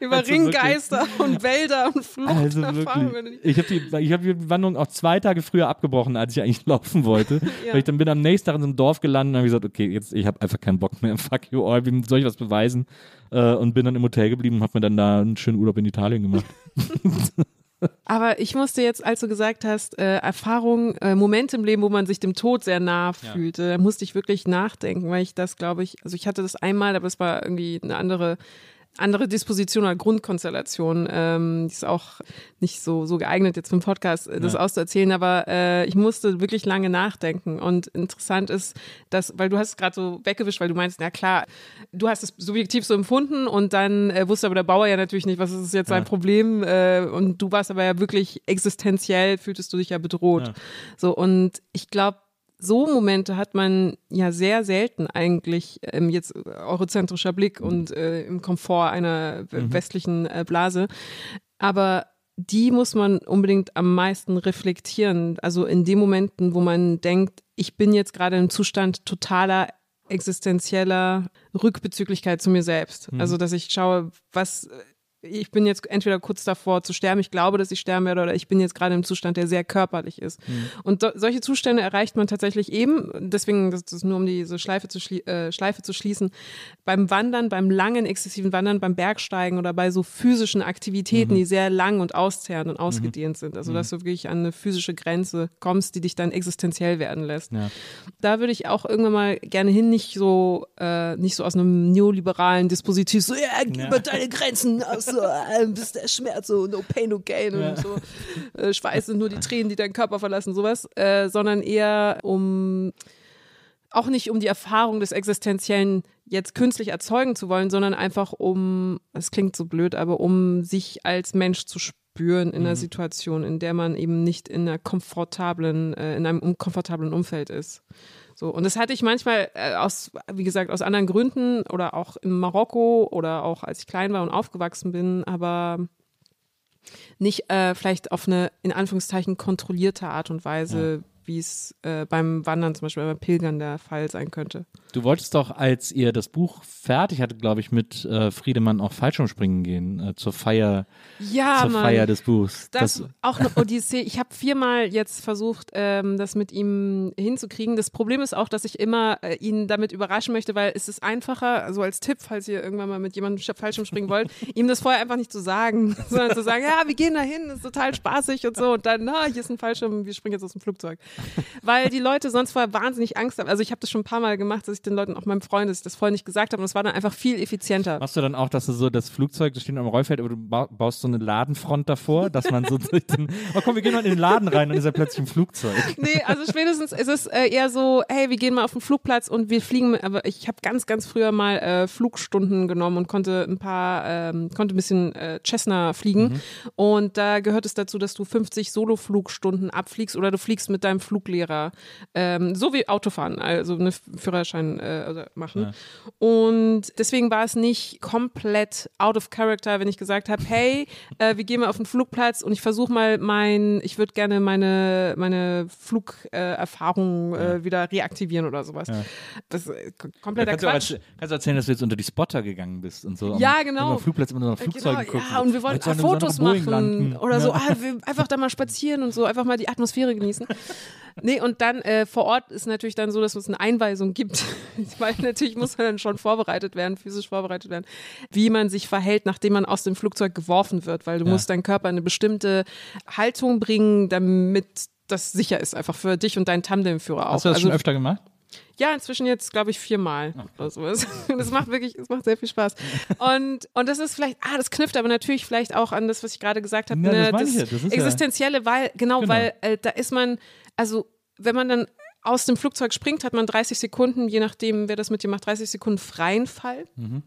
S1: Über
S2: Also
S1: Ringgeister und Wälder und
S2: Also
S1: Fluchterfahrungen.
S2: wirklich. Ich habe die, ich hab die Wanderung auch zwei Tage früher abgebrochen, als ich eigentlich laufen wollte.
S1: Ja.
S2: Weil ich dann bin am nächsten Tag in so einem Dorf gelandet und habe gesagt, okay, jetzt ich habe einfach keinen Bock mehr. Fuck you all, wie soll ich was beweisen? Äh, und bin dann im Hotel geblieben und habe mir dann da einen schönen Urlaub in Italien gemacht.
S1: Aber ich musste jetzt, als du gesagt hast, äh, Erfahrungen, äh, Momente im Leben, wo man sich dem Tod sehr nah fühlte, da musste ich wirklich nachdenken, weil ich das, glaube ich, also ich hatte das einmal, aber es war irgendwie eine andere andere Disposition oder Grundkonstellation. Ähm, die ist auch nicht so, so geeignet, jetzt für den Podcast äh, das ja. auszuerzählen, aber äh, ich musste wirklich lange nachdenken. Und interessant ist, dass, weil du hast es gerade so weggewischt, weil du meinst, na klar, du hast es subjektiv so empfunden und dann äh, wusste aber der Bauer ja natürlich nicht, was ist jetzt sein ja. Problem. Äh, und du warst aber ja wirklich existenziell, fühltest du dich ja bedroht. Ja. So, und ich glaube, so Momente hat man ja sehr selten eigentlich ähm, jetzt eurozentrischer Blick mhm. und äh, im Komfort einer mhm. westlichen äh, Blase. Aber die muss man unbedingt am meisten reflektieren. Also in den Momenten, wo man denkt, ich bin jetzt gerade im Zustand totaler existenzieller Rückbezüglichkeit zu mir selbst. Mhm. Also dass ich schaue, was ich bin jetzt entweder kurz davor zu sterben, ich glaube, dass ich sterben werde, oder ich bin jetzt gerade im Zustand, der sehr körperlich ist. Mhm. Und so, solche Zustände erreicht man tatsächlich eben, deswegen, das ist nur um diese Schleife zu, äh, Schleife zu schließen, beim Wandern, beim langen, exzessiven Wandern, beim Bergsteigen oder bei so physischen Aktivitäten, mhm. die sehr lang und auszehrend und ausgedehnt mhm. sind. Also, dass du wirklich an eine physische Grenze kommst, die dich dann existenziell werden lässt. Ja. Da würde ich auch irgendwann mal gerne hin, nicht so, äh, nicht so aus einem neoliberalen Dispositiv, so, ja, gib ja. deine Grenzen aus so, äh, bis der Schmerz, so no pain, no gain ja. und so. Äh, Schweiß sind nur die Tränen, die deinen Körper verlassen, sowas. Äh, sondern eher um, auch nicht um die Erfahrung des Existenziellen jetzt künstlich erzeugen zu wollen, sondern einfach um, es klingt so blöd, aber um sich als Mensch zu spüren in mhm. einer Situation, in der man eben nicht in einer komfortablen, äh, in einem komfortablen Umfeld ist. So, und das hatte ich manchmal äh, aus, wie gesagt, aus anderen Gründen oder auch in Marokko oder auch als ich klein war und aufgewachsen bin, aber nicht äh, vielleicht auf eine in Anführungszeichen kontrollierte Art und Weise, ja wie es äh, beim Wandern, zum Beispiel beim Pilgern der Fall sein könnte.
S2: Du wolltest doch, als ihr das Buch fertig hattet, glaube ich, mit äh, Friedemann auch Fallschirmspringen gehen, äh, zur Feier,
S1: ja,
S2: zur
S1: Mann.
S2: Feier des Buchs.
S1: Das, das auch eine Odyssee. Ich habe viermal jetzt versucht, ähm, das mit ihm hinzukriegen. Das Problem ist auch, dass ich immer äh, ihn damit überraschen möchte, weil es ist einfacher, also als Tipp, falls ihr irgendwann mal mit jemandem Fallschirmspringen wollt, ihm das vorher einfach nicht zu sagen, sondern zu sagen, ja, wir gehen da hin, ist total spaßig und so und dann, na, hier ist ein Fallschirm, wir springen jetzt aus dem Flugzeug. weil die Leute sonst vorher wahnsinnig Angst haben. Also ich habe das schon ein paar Mal gemacht, dass ich den Leuten, auch meinem Freund, dass ich das vorher nicht gesagt habe und es war dann einfach viel effizienter.
S2: Machst du dann auch, dass du so das Flugzeug, das steht am Rollfeld, aber du baust so eine Ladenfront davor, dass man so durch den, oh komm, wir gehen mal in den Laden rein und ist er plötzlich ein Flugzeug.
S1: Nee, also spätestens ist es äh, eher so, hey, wir gehen mal auf den Flugplatz und wir fliegen, aber ich habe ganz, ganz früher mal äh, Flugstunden genommen und konnte ein paar, ähm, konnte ein bisschen äh, Cessna fliegen mhm. und da gehört es dazu, dass du 50 Solo-Flugstunden abfliegst oder du fliegst mit deinem Fluglehrer Lehrer, ähm, so wie Autofahren, also einen Führerschein äh, also machen. Ja. Und deswegen war es nicht komplett out of character, wenn ich gesagt habe, hey, äh, wir gehen mal auf den Flugplatz und ich versuche mal mein, ich würde gerne meine, meine Flugerfahrung äh, ja. wieder reaktivieren oder sowas. Ja. Das ist kompletter
S2: kannst
S1: Quatsch.
S2: Du, kannst du erzählen, dass du jetzt unter die Spotter gegangen bist und so?
S1: Ja, genau.
S2: Am Flugplatz immer nur nach Flugzeugen
S1: genau,
S2: gucken.
S1: Ja, und wir wollten Fotos machen oder so. Ah, einfach da mal spazieren und so, einfach mal die Atmosphäre genießen. Nee, und dann äh, vor Ort ist natürlich dann so, dass es eine Einweisung gibt, weil natürlich muss man dann schon vorbereitet werden, physisch vorbereitet werden, wie man sich verhält, nachdem man aus dem Flugzeug geworfen wird, weil du ja. musst deinen Körper in eine bestimmte Haltung bringen, damit das sicher ist, einfach für dich und deinen Tandemführer auch.
S2: Hast du das also, schon öfter gemacht?
S1: Ja, inzwischen jetzt, glaube ich, viermal Ach. oder sowas. Das macht wirklich, es macht sehr viel Spaß. Und, und das ist vielleicht, ah, das knüpft aber natürlich vielleicht auch an das, was ich gerade gesagt habe, ja, ne, das, das, das Existenzielle, ja. weil, genau, genau, weil äh, da ist man, also wenn man dann aus dem Flugzeug springt, hat man 30 Sekunden, je nachdem, wer das mit dir macht, 30 Sekunden freien Fall. Mhm.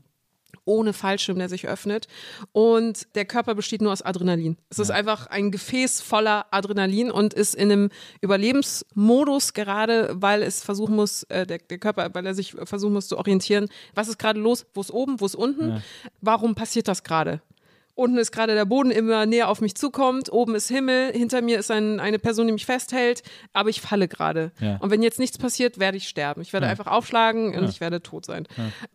S1: Ohne Fallschirm, der sich öffnet. Und der Körper besteht nur aus Adrenalin. Es ja. ist einfach ein Gefäß voller Adrenalin und ist in einem Überlebensmodus gerade, weil es versuchen muss, äh, der, der, Körper, weil er sich versuchen muss zu orientieren, was ist gerade los, wo ist oben, wo ist unten, ja. warum passiert das gerade? Unten ist gerade der Boden immer näher auf mich zukommt, oben ist Himmel, hinter mir ist ein, eine Person, die mich festhält, aber ich falle gerade. Ja. Und wenn jetzt nichts passiert, werde ich sterben. Ich werde ja. einfach aufschlagen und ja. ich werde tot sein.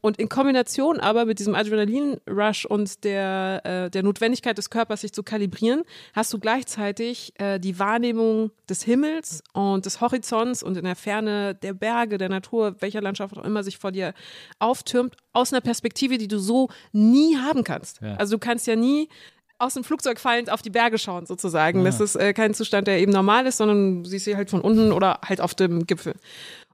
S1: Und in Kombination aber mit diesem Adrenalin-Rush und der, äh, der Notwendigkeit des Körpers, sich zu kalibrieren, hast du gleichzeitig äh, die Wahrnehmung des Himmels und des Horizonts und in der Ferne der Berge, der Natur, welcher Landschaft auch immer sich vor dir auftürmt, aus einer Perspektive, die du so nie haben kannst. Also du kannst ja nie nie aus dem Flugzeug fallend auf die Berge schauen, sozusagen. Ja. Das ist äh, kein Zustand, der eben normal ist, sondern siehst sie halt von unten oder halt auf dem Gipfel.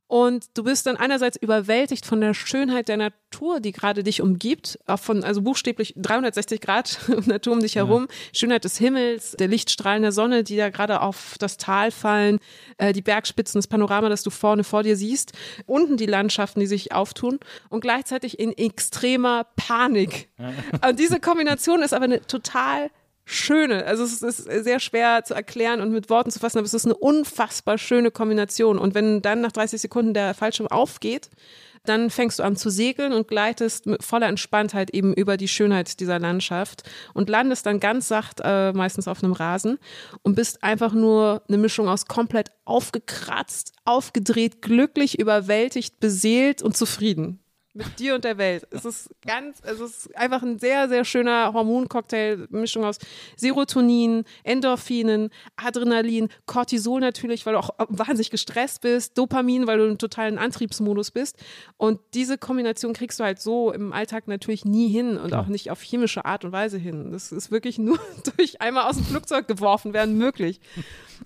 S1: Und du bist dann einerseits überwältigt von der Schönheit der Natur, die gerade dich umgibt, auch von, also buchstäblich 360 Grad Natur um dich herum, ja. Schönheit des Himmels, der Lichtstrahlen der Sonne, die da gerade auf das Tal fallen, äh, die Bergspitzen, das Panorama, das du vorne vor dir siehst, unten die Landschaften, die sich auftun und gleichzeitig in extremer Panik. Ja. Und diese Kombination ist aber eine total schöne. Also es ist sehr schwer zu erklären und mit Worten zu fassen, aber es ist eine unfassbar schöne Kombination. Und wenn dann nach 30 Sekunden der Fallschirm aufgeht, dann fängst du an zu segeln und gleitest mit voller Entspanntheit eben über die Schönheit dieser Landschaft und landest dann ganz sacht, äh, meistens auf einem Rasen und bist einfach nur eine Mischung aus komplett aufgekratzt, aufgedreht, glücklich, überwältigt, beseelt und zufrieden mit dir und der Welt. Es ist ganz, es ist einfach ein sehr, sehr schöner Hormoncocktail, Mischung aus Serotonin, Endorphinen, Adrenalin, Cortisol natürlich, weil du auch wahnsinnig gestresst bist, Dopamin, weil du im totalen Antriebsmodus bist. Und diese Kombination kriegst du halt so im Alltag natürlich nie hin und auch nicht auf chemische Art und Weise hin. Das ist wirklich nur durch einmal aus dem Flugzeug geworfen werden möglich.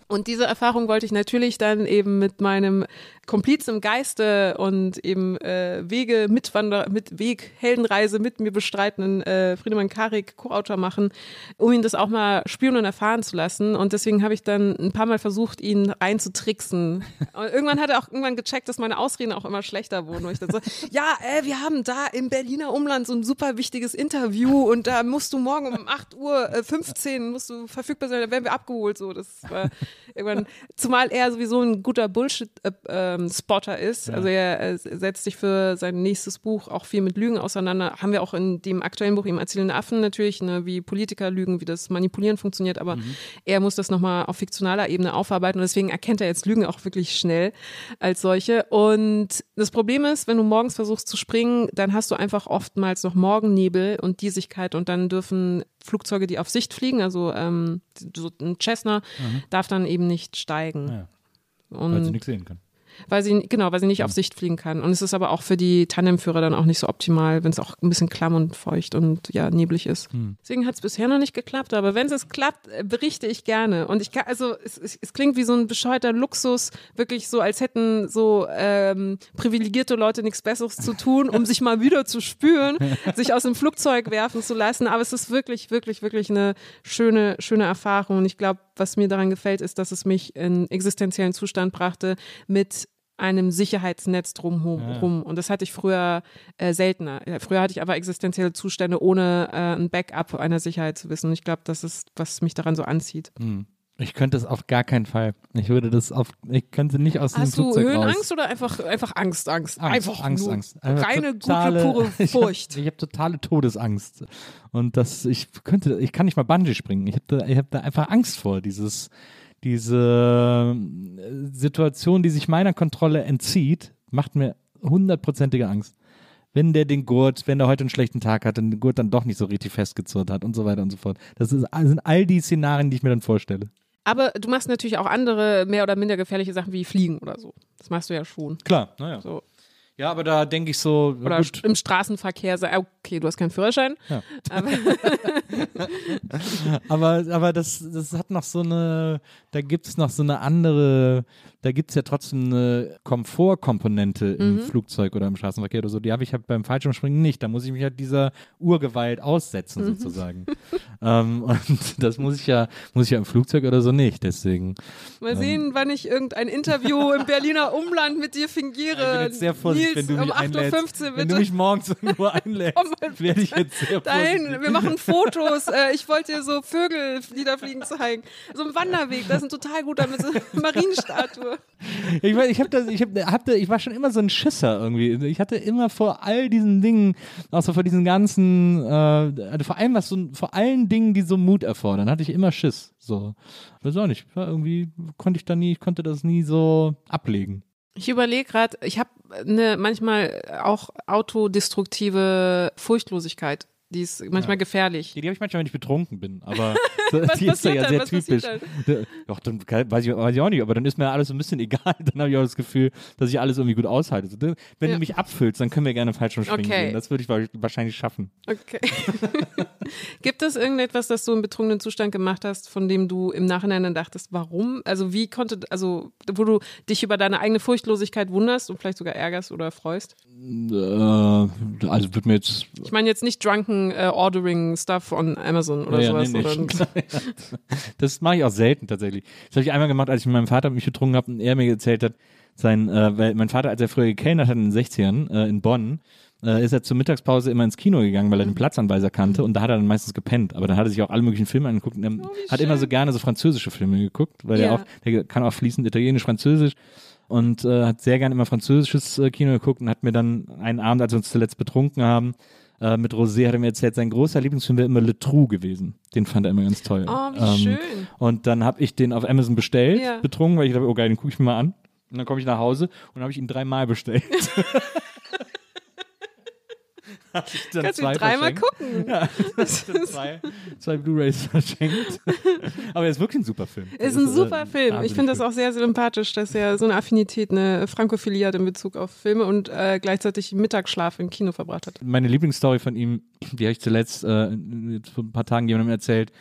S1: Und diese Erfahrung wollte ich natürlich dann eben mit meinem Kompliz im Geiste und eben äh, Wege Mitwander mit Weg Heldenreise mit mir bestreitenden äh, Friedemann Karik Co-Autor machen, um ihn das auch mal spüren und erfahren zu lassen. Und deswegen habe ich dann ein paar Mal versucht, ihn reinzutricksen. Und irgendwann hat er auch irgendwann gecheckt, dass meine Ausreden auch immer schlechter wurden. Und ich dann so, ja, äh, wir haben da im Berliner Umland so ein super wichtiges Interview und da musst du morgen um 8 Uhr äh, 15 musst du verfügbar sein, da werden wir abgeholt. So, das war irgendwann, zumal er sowieso ein guter Bullshit-Spotter äh, ist. Ja. Also er, er, setzt sich für sein nächstes Buch auch viel mit Lügen auseinander. Haben wir auch in dem aktuellen Buch, im Erzählende Affen natürlich, ne, wie Politiker lügen, wie das Manipulieren funktioniert, aber mhm. er muss das nochmal auf fiktionaler Ebene aufarbeiten und deswegen erkennt er jetzt Lügen auch wirklich schnell als solche. Und das Problem ist, wenn du morgens versuchst zu springen, dann hast du einfach oftmals noch Morgennebel und Diesigkeit und dann dürfen Flugzeuge, die auf Sicht fliegen, also ähm, so ein Cessna, mhm. darf dann eben nicht steigen. Ja.
S2: Und weil sie nichts sehen kann
S1: weil sie, genau, weil sie nicht auf Sicht fliegen kann. Und es ist aber auch für die Tandemführer dann auch nicht so optimal, wenn es auch ein bisschen klamm und feucht und ja, neblig ist. Hm. Deswegen hat es bisher noch nicht geklappt, aber wenn es klappt, äh, berichte ich gerne. Und ich kann, also es, es, es, klingt wie so ein bescheuerter Luxus, wirklich so, als hätten so ähm, privilegierte Leute nichts Besseres zu tun, um sich mal wieder zu spüren, sich aus dem Flugzeug werfen zu lassen. Aber es ist wirklich, wirklich, wirklich eine schöne, schöne Erfahrung. Und ich glaube, was mir daran gefällt, ist, dass es mich in existenziellen Zustand brachte mit einem Sicherheitsnetz drumherum. Ja. Und das hatte ich früher äh, seltener. Früher hatte ich aber existenzielle Zustände, ohne äh, ein Backup einer Sicherheit zu wissen. Und ich glaube, das ist, was mich daran so anzieht.
S2: Hm. Ich könnte es auf gar keinen Fall. Ich würde das auf, ich könnte nicht aus
S1: Hast
S2: dem Flugzeug
S1: Hast du Höhenangst raus. oder einfach, einfach Angst, Angst?
S2: Angst
S1: einfach
S2: Angst, Angst.
S1: Einfach reine, totale, gute, pure Furcht.
S2: Ich habe hab totale Todesangst. Und das, ich könnte, ich kann nicht mal Bungee springen. Ich habe da, hab da einfach Angst vor, dieses, diese äh, Situation, die sich meiner Kontrolle entzieht, macht mir hundertprozentige Angst. Wenn der den Gurt, wenn er heute einen schlechten Tag hat, den Gurt dann doch nicht so richtig festgezurrt hat und so weiter und so fort. Das ist, sind all die Szenarien, die ich mir dann vorstelle.
S1: Aber du machst natürlich auch andere mehr oder minder gefährliche Sachen wie Fliegen oder so. Das machst du ja schon.
S2: Klar, naja. So. Ja, aber da denke ich so.
S1: Oder gut. im Straßenverkehr okay, du hast keinen Führerschein. Ja.
S2: Aber, aber, aber, das, das hat noch so eine, da gibt es noch so eine andere da gibt es ja trotzdem eine Komfortkomponente im mhm. Flugzeug oder im Straßenverkehr oder so. Die habe ich halt beim Fallschirmspringen nicht. Da muss ich mich halt dieser Urgewalt aussetzen, mhm. sozusagen. ähm, und das muss ich ja, muss ich ja im Flugzeug oder so nicht. Deswegen.
S1: Mal ähm, sehen, wann ich irgendein Interview im Berliner Umland mit dir fingiere. Ich bin
S2: jetzt sehr vorsichtig, wenn du mich um einlädst. Wenn du mich morgens irgendwo einlädst, werde ich jetzt sehr
S1: dahin. vorsichtig. Wir machen Fotos. Äh, ich wollte dir so Vögel, die da fliegen, zeigen. So ein Wanderweg, das ist ein total guter mit so Marienstatue.
S2: Ich, weiß, ich, hab das, ich, hab, hab, ich war schon immer so ein Schisser irgendwie. Ich hatte immer vor all diesen Dingen, außer vor diesen ganzen, äh, also vor allem was so, vor allen Dingen, die so Mut erfordern, hatte ich immer Schiss. So, weiß auch nicht. Irgendwie konnte ich da nie, ich konnte das nie so ablegen.
S1: Ich überlege gerade, ich habe eine manchmal auch autodestruktive Furchtlosigkeit Die ist manchmal gefährlich.
S2: Die, die habe ich manchmal, wenn ich betrunken bin, aber die ist ja
S1: dann?
S2: sehr
S1: Was
S2: typisch.
S1: passiert
S2: Doch, dann weiß ich, weiß ich auch nicht, aber dann ist mir alles so ein bisschen egal. Dann habe ich auch das Gefühl, dass ich alles irgendwie gut aushalte. Wenn
S1: Ja.
S2: du mich abfüllst, dann können wir gerne Fallschirmspringen
S1: Okay.
S2: gehen. Das würde ich wa- wahrscheinlich schaffen.
S1: Okay. Gibt es irgendetwas, das du im betrunkenen Zustand gemacht hast, von dem du im Nachhinein dann dachtest, warum? Also wie konnte, also wo du dich über deine eigene Furchtlosigkeit wunderst und vielleicht sogar ärgerst oder freust?
S2: Äh, also wird mir jetzt
S1: Ich meine jetzt nicht drunken äh, ordering stuff on Amazon oder
S2: Ja,
S1: sowas.
S2: nee, nee.
S1: Oder,
S2: Das mache ich auch selten tatsächlich. Das habe ich einmal gemacht, als ich mit meinem Vater mich betrunken habe und er mir erzählt hat, sein, äh, weil mein Vater, als er früher gekellnert hat in den 60ern äh, in Bonn, äh, ist er zur Mittagspause immer ins Kino gegangen, weil er den Platzanweiser kannte und da hat er dann meistens gepennt. Aber dann hat er sich auch alle möglichen Filme angeguckt und er hat immer so gerne so französische Filme geguckt, weil
S1: Ja.
S2: er auch, der kann auch fließend Italienisch, Französisch und äh, hat sehr gerne immer französisches äh, Kino geguckt und hat mir dann einen Abend, als wir uns zuletzt betrunken haben, äh, mit Rosé hat er mir erzählt, sein großer Lieblingsfilm wäre immer Le Trou gewesen. Den fand er immer ganz toll.
S1: oh, wie
S2: Ähm,
S1: schön.
S2: und dann habe ich den auf Amazon bestellt,
S1: Ja.
S2: betrunken, weil ich dachte, oh geil, den gucke ich mir mal an. Und dann komme ich nach Hause und habe ich ihn dreimal bestellt. Hab ich dann
S1: Kannst du
S2: zwei
S1: dreimal
S2: verschenkt.
S1: gucken.
S2: Ja, das sind zwei, zwei Blu-Rays verschenkt. Aber er ist wirklich ein super Film.
S1: Ist ein super Film. Ich finde das auch sehr sympathisch, dass er so eine Affinität, eine Frankophilie hat in Bezug auf Filme und äh, gleichzeitig Mittagsschlaf im Kino verbracht hat.
S2: Meine Lieblingsstory von ihm, die habe ich zuletzt äh, vor ein paar Tagen jemandem erzählt.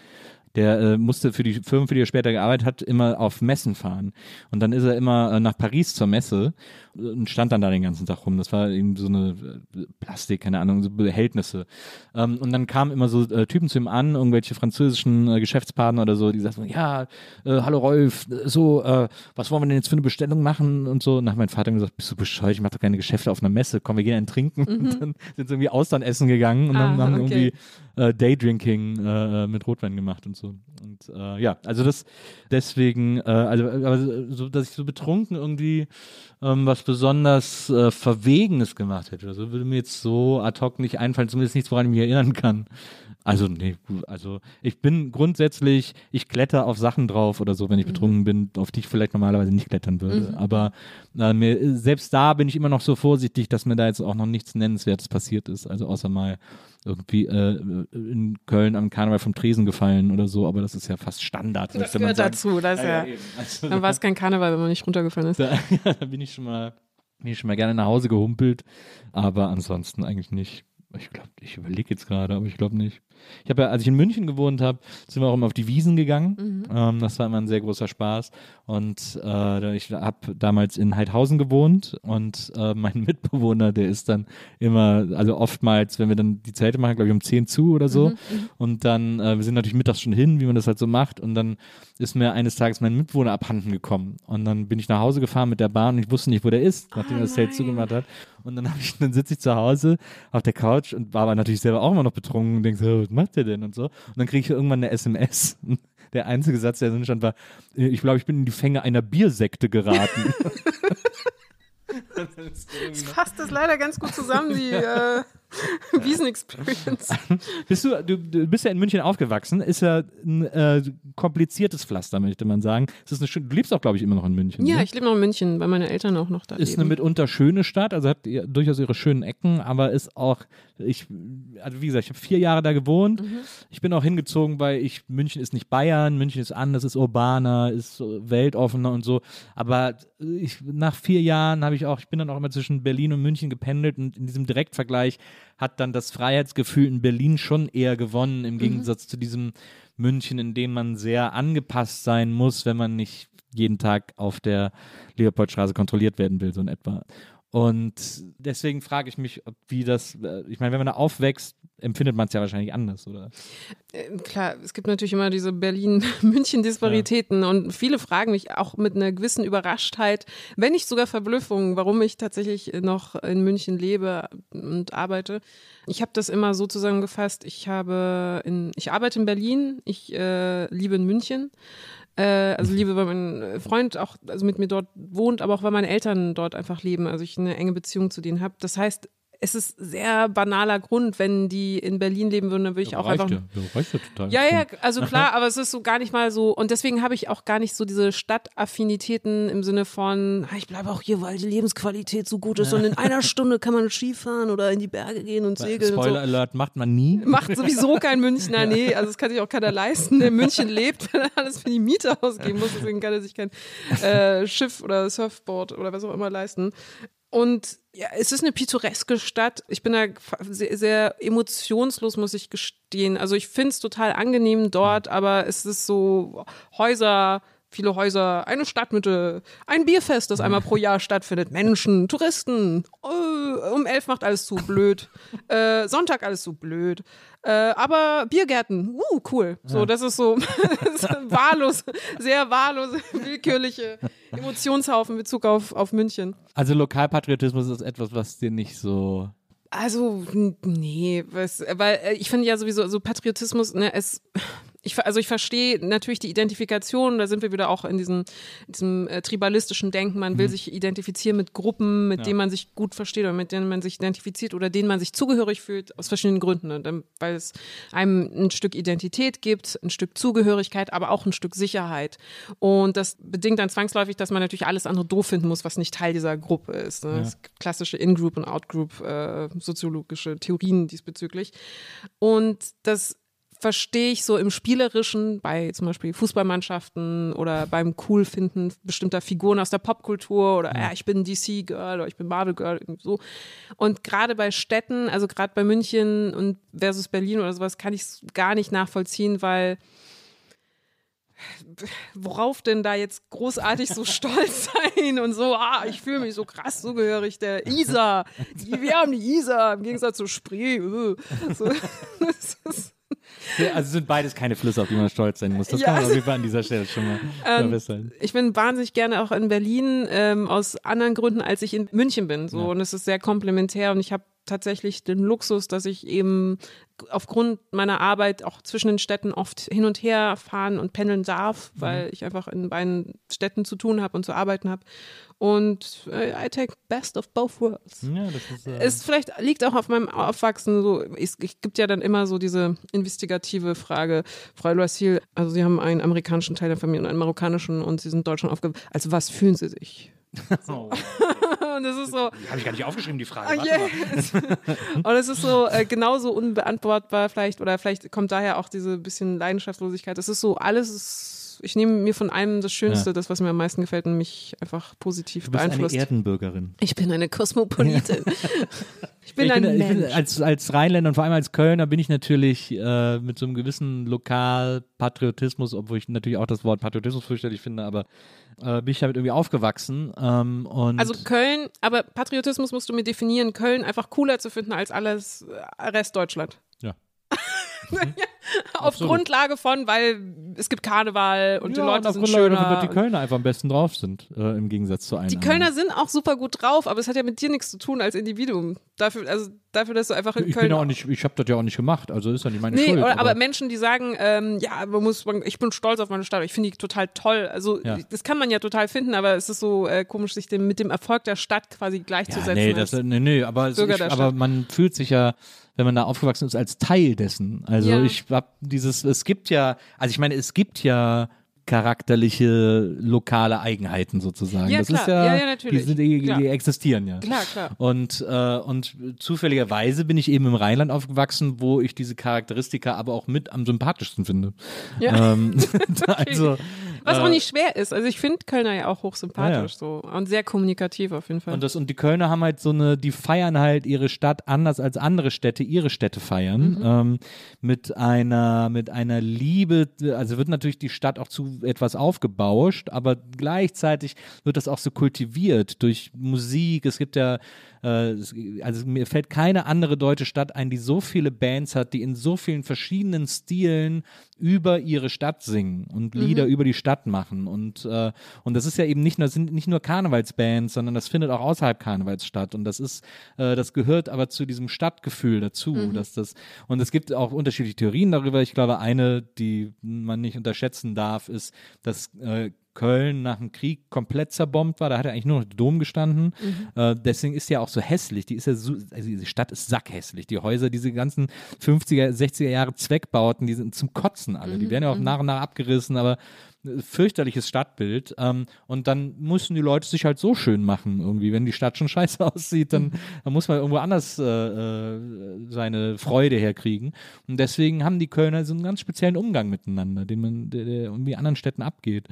S2: Der äh, musste für die Firmen, für die er später gearbeitet hat, immer auf Messen fahren. Und dann ist er immer äh, nach Paris zur Messe und stand dann da den ganzen Tag rum. Das war eben so eine äh, Plastik, keine Ahnung, so Behältnisse. Ähm, und dann kamen immer so äh, Typen zu ihm an, irgendwelche französischen äh, Geschäftspartner oder so, die sagten, ja, äh, hallo Rolf, so, äh, was wollen wir denn jetzt für eine Bestellung machen und so. Und dann hat mein Vater gesagt, bist du bescheuert, ich mache doch keine Geschäfte auf einer Messe, komm, wir gehen einen trinken. Und dann sind sie irgendwie Austern essen gegangen und dann
S1: Ah,
S2: haben
S1: okay.
S2: irgendwie äh, Daydrinking äh, mit Rotwein gemacht und so. Und äh, ja, also das deswegen, äh, also aber so, dass ich so betrunken irgendwie ähm, was besonders äh, Verwegenes gemacht hätte. Also würde mir jetzt so ad hoc nicht einfallen, zumindest nichts, woran ich mich erinnern kann. Also, nee, also ich bin grundsätzlich, ich kletter auf Sachen drauf oder so, wenn ich betrunken bin, auf die ich vielleicht normalerweise nicht klettern würde. Aber äh, mir, selbst da bin ich immer noch so vorsichtig, dass mir da jetzt auch noch nichts Nennenswertes passiert ist. Also außer mal irgendwie äh, in Köln am Karneval vom Tresen gefallen oder so, aber das ist ja fast Standard.
S1: Das gehört dazu. Das ist ja,
S2: eben. Also,
S1: dann war es kein Karneval, wenn man nicht runtergefallen ist.
S2: da, ja, da bin ich schon mal, bin ich schon mal gerne nach Hause gehumpelt, aber ansonsten eigentlich nicht. Ich glaube, ich überlege jetzt gerade, aber ich glaube nicht. Ich habe ja, als ich in München gewohnt habe, sind wir auch immer auf die Wiesen gegangen. Ähm, das war immer ein sehr großer Spaß. Und äh, ich habe damals in Heidhausen gewohnt und äh, mein Mitbewohner, der ist dann immer, also oftmals, wenn wir dann die Zelte machen, glaube ich um 10 zu oder so. Und dann, äh, wir sind natürlich mittags schon hin, wie man das halt so macht. Und dann ist mir eines Tages mein Mitbewohner abhanden gekommen. Und dann bin ich nach Hause gefahren mit der Bahn und ich wusste nicht, wo der ist, nachdem er das Zelt zugemacht hat. Und dann, ich, dann sitze ich zu Hause auf der Couch und war aber natürlich selber auch immer noch betrunken und denke so, was macht der denn und so. Und dann kriege ich irgendwann eine SMS. Der einzige Satz, der drin stand, war, ich glaube, ich bin in die Fänge einer Biersekte geraten.
S1: Jetzt fasst das leider ganz gut zusammen, die äh, Wiesen-Experience.
S2: bist du, du, du bist ja in München aufgewachsen, ist ja ein äh, kompliziertes Pflaster, möchte man sagen. Es ist eine schön, du lebst auch, glaube ich, immer noch in München.
S1: Ja,
S2: ne?
S1: ich lebe noch in München, weil meine Eltern auch noch da
S2: ist
S1: leben.
S2: eine mitunter schöne Stadt, also hat ja durchaus ihre schönen Ecken, aber ist auch, ich, also wie gesagt, ich habe vier Jahre da gewohnt. Ich bin auch hingezogen, weil ich, München ist nicht Bayern, München ist anders, ist urbaner, ist weltoffener und so. Aber ich, nach vier Jahren habe ich auch, ich bin dann auch immer zwischen Berlin und München gependelt und in diesem Direktvergleich hat dann das Freiheitsgefühl in Berlin schon eher gewonnen, im Gegensatz zu diesem München, in dem man sehr angepasst sein muss, wenn man nicht jeden Tag auf der Leopoldstraße kontrolliert werden will, so in etwa. Und deswegen frage ich mich, ob wie das, äh, ich meine, wenn man da aufwächst, empfindet man es ja wahrscheinlich anders, oder?
S1: Äh, Klar, es gibt natürlich immer diese Berlin-München-Disparitäten und viele fragen mich auch mit einer gewissen Überraschtheit, wenn nicht sogar Verblüffung, warum ich tatsächlich noch in München lebe und arbeite. Ich habe das immer so zusammengefasst, ich habe in, ich arbeite in Berlin, ich äh, liebe in München. Äh, also liebe, weil mein Freund auch also mit mir dort wohnt, aber auch weil meine Eltern dort einfach leben, also ich eine enge Beziehung zu denen habe. Das heißt, es ist sehr banaler Grund, wenn die in Berlin leben würden, dann würde ich auch einfach.
S2: Ja, ja, reicht ja total.
S1: Ja, ja, also klar, aber es ist so gar nicht mal so. Und deswegen habe ich auch gar nicht so diese Stadtaffinitäten im Sinne von, ich bleibe auch hier, weil die Lebensqualität so gut ist und in einer Stunde kann man Skifahren oder in die Berge gehen und segeln.
S2: Spoiler
S1: so.
S2: Alert macht man nie.
S1: Macht sowieso kein Münchner, nee, also das kann sich auch keiner leisten, der in München lebt, wenn er alles für die Miete ausgeben muss, deswegen kann er sich kein äh, Schiff oder Surfboard oder was auch immer leisten. Und ja, es ist eine pittoreske Stadt. Ich bin da sehr, sehr emotionslos, muss ich gestehen. Also ich finde es total angenehm dort, aber es ist so Häuser, viele Häuser, eine Stadtmitte, ein Bierfest, das einmal pro Jahr stattfindet, Menschen, Touristen. Oh, um elf macht alles zu blöd. Äh, Sonntag alles zu blöd. Äh, aber Biergärten, uh, cool. So, das ist so das ist wahllos, sehr wahllose, willkürliche Emotionshaufen in Bezug auf, auf München.
S2: Also Lokalpatriotismus ist etwas, was dir nicht so.
S1: Also, nee, was, weil äh, ich finde ja sowieso, so Patriotismus, ne, es, ich, also ich verstehe natürlich die Identifikation, da sind wir wieder auch in diesem, diesem äh, tribalistischen Denken, man will sich identifizieren mit Gruppen, mit denen man sich gut versteht oder mit denen man sich identifiziert oder denen man sich zugehörig fühlt, aus verschiedenen Gründen, ne? Weil es einem ein Stück Identität gibt, ein Stück Zugehörigkeit, aber auch ein Stück Sicherheit. Und das bedingt dann zwangsläufig, dass man natürlich alles andere doof finden muss, was nicht Teil dieser Gruppe ist. Ne? Es gibt klassische In-Group und Out-Group äh, soziologische Theorien diesbezüglich. Und das verstehe ich so im Spielerischen bei zum Beispiel Fußballmannschaften oder beim Coolfinden bestimmter Figuren aus der Popkultur oder ja, ich bin DC-Girl oder ich bin Marvel-Girl, irgendwie so. Und gerade bei Städten, also gerade bei München und versus Berlin oder sowas, kann ich es gar nicht nachvollziehen, weil worauf denn da jetzt großartig so stolz sein und so, ah, ich fühle mich so krass zugehörig der Isar. Die, wir haben die Isar im Gegensatz zu Spree. äh. So, das ist,
S2: Also sind beides keine Flüsse, auf die man stolz sein muss. Das
S1: Ja,
S2: kann man
S1: also-
S2: auf jeden Fall an dieser Stelle schon mal
S1: Ähm,
S2: verbessern.
S1: ich bin wahnsinnig gerne auch in Berlin, ähm, aus anderen Gründen, als ich in München bin. So, und es ist sehr komplementär und ich habe tatsächlich den Luxus, dass ich eben aufgrund meiner Arbeit auch zwischen den Städten oft hin und her fahren und pendeln darf, weil ich einfach in beiden Städten zu tun habe und zu arbeiten habe. Und äh, I take best of both worlds.
S2: Ja, das ist. Äh,
S1: Es vielleicht liegt auch auf meinem Aufwachsen so, es, es gibt ja dann immer so diese investigative Frage, Frau Loisil, also Sie haben einen amerikanischen Teil der Familie und einen marokkanischen und Sie sind Deutschland aufgewachsen. Also was fühlen Sie sich?
S2: oh,
S1: Und das ist so,
S2: Habe ich gar nicht aufgeschrieben, die Frage.
S1: oh yes. Und es ist so äh, genauso unbeantwortbar vielleicht oder vielleicht kommt daher auch diese bisschen Leidenschaftslosigkeit. Es ist so, alles ist, ich nehme mir von allem das Schönste,
S2: Ja.
S1: das, was mir am meisten gefällt und mich einfach positiv
S2: Du bist eine
S1: beeinflusst.
S2: Erdenbürgerin.
S1: Ich bin eine Kosmopolitin. ich bin
S2: ich
S1: ein
S2: bin, ich bin,
S1: Mensch.
S2: als, als Rheinländer und vor allem als Kölner bin ich natürlich äh, mit so einem gewissen Lokalpatriotismus, obwohl ich natürlich auch das Wort Patriotismus fürchterlich finde, aber äh, bin ich damit irgendwie aufgewachsen. Ähm, und
S1: Also Köln, aber Patriotismus musst du mir definieren, Köln einfach cooler zu finden als alles äh, Rest Deutschland.
S2: Ja.
S1: Auf
S2: Absolut.
S1: Grundlage von, weil es gibt Karneval und die
S2: ja,
S1: Leute
S2: und
S1: sind
S2: aufgrund davon,
S1: schöner.
S2: dass die Kölner einfach am besten drauf sind, äh, im Gegensatz zu allen
S1: die. Kölner sind auch super gut drauf, aber es hat ja mit dir nichts zu tun als Individuum. Dafür, also dafür, dass du einfach in
S2: Ich
S1: Köln
S2: bin auch nicht, ich habe das ja auch nicht gemacht, also ist ja nicht meine
S1: Nee,
S2: Schuld.
S1: oder, aber Menschen, die sagen, ähm, ja, man muss, man, ich bin stolz auf meine Stadt, ich finde die total toll. Also
S2: Ja.
S1: das kann man ja total finden, aber es ist so äh, komisch, sich dem, mit dem Erfolg der Stadt quasi
S2: ja,
S1: gleichzusetzen.
S2: nee, das, nee, nee, aber, ich, aber man fühlt sich ja, wenn man da aufgewachsen ist, als Teil dessen. Also
S1: Ja.
S2: ich hab dieses, es gibt ja, also ich meine, es gibt ja charakterliche lokale Eigenheiten sozusagen.
S1: Ja,
S2: das
S1: klar.
S2: ist ja,
S1: Ja, ja, natürlich.
S2: Die, die, die existieren ja.
S1: Klar, klar.
S2: Und, äh, und zufälligerweise bin ich eben im Rheinland aufgewachsen, wo ich diese Charakteristika aber auch mit am sympathischsten finde.
S1: Ja.
S2: Ähm, also,
S1: Was auch
S2: äh,
S1: nicht schwer ist. Also ich finde Kölner ja auch hochsympathisch
S2: Ja,
S1: so und sehr kommunikativ auf jeden Fall.
S2: Und, das, und die Kölner haben halt so eine, die feiern halt ihre Stadt anders als andere Städte ihre Städte feiern. Ähm, mit einer, mit einer Liebe, also wird natürlich die Stadt auch zu etwas aufgebauscht, aber gleichzeitig wird das auch so kultiviert durch Musik. Es gibt ja, äh, also mir fällt keine andere deutsche Stadt ein, die so viele Bands hat, die in so vielen verschiedenen Stilen über ihre Stadt singen und Lieder über die Stadt machen. Und, äh, und das ist ja eben nicht nur, sind nicht nur Karnevalsbands, sondern das findet auch außerhalb Karnevals statt. Und das ist, äh, das gehört aber zu diesem Stadtgefühl dazu, dass das, und es gibt auch unterschiedliche Theorien darüber. Ich glaube, eine, die man nicht unterschätzen darf, ist, dass äh, Köln nach dem Krieg komplett zerbombt war. Da hat er eigentlich nur noch der Dom gestanden. Mhm. Äh, deswegen ist ja auch so hässlich. Die ist ja so, also diese Stadt ist sackhässlich. Die Häuser, diese ganzen 50er, 60er Jahre Zweckbauten, die sind zum Kotzen alle. Mhm. Die werden ja auch mhm. nach und nach abgerissen, aber fürchterliches Stadtbild. Ähm, und dann müssen die Leute sich halt so schön machen, irgendwie. Wenn die Stadt schon scheiße aussieht, dann, dann muss man irgendwo anders äh, äh, seine Freude herkriegen. Und deswegen haben die Kölner so einen ganz speziellen Umgang miteinander, den man, der, der irgendwie anderen Städten abgeht.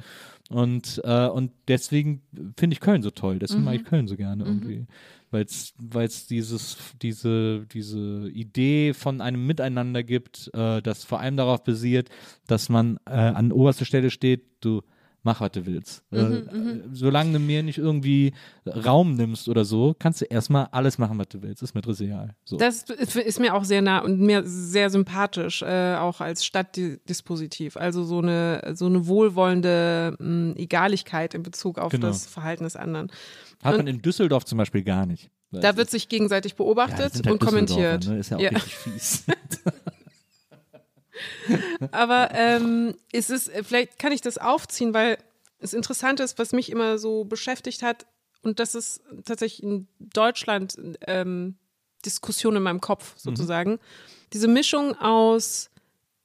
S2: Und, äh, und deswegen finde ich Köln so toll. Deswegen mhm. mag ich Köln so gerne mhm. irgendwie weil es dieses, diese, diese Idee von einem Miteinander gibt, äh, das vor allem darauf basiert, dass man äh, an oberster Stelle steht, du mach, was du willst. Mhm, äh, mhm. solange du mir nicht irgendwie Raum nimmst oder so, kannst du erstmal alles machen, was du willst. Ist mir egal. So.
S1: Das ist mir auch sehr nah und mir sehr sympathisch, äh, auch als Stadtdispositiv. Also so eine, so eine wohlwollende mh, hm, Egaligkeit in Bezug auf genau. das Verhalten des anderen.
S2: Hat man in Düsseldorf zum Beispiel gar nicht.
S1: Da wird sich gegenseitig beobachtet ja, halt und kommentiert.
S2: Ne? Ist ja auch ja. richtig fies.
S1: Aber ähm, ist es, vielleicht kann ich das aufziehen, weil es interessant ist, was mich immer so beschäftigt hat, und das ist tatsächlich in Deutschland ähm, Diskussion in meinem Kopf mhm. sozusagen. Mhm. Diese Mischung aus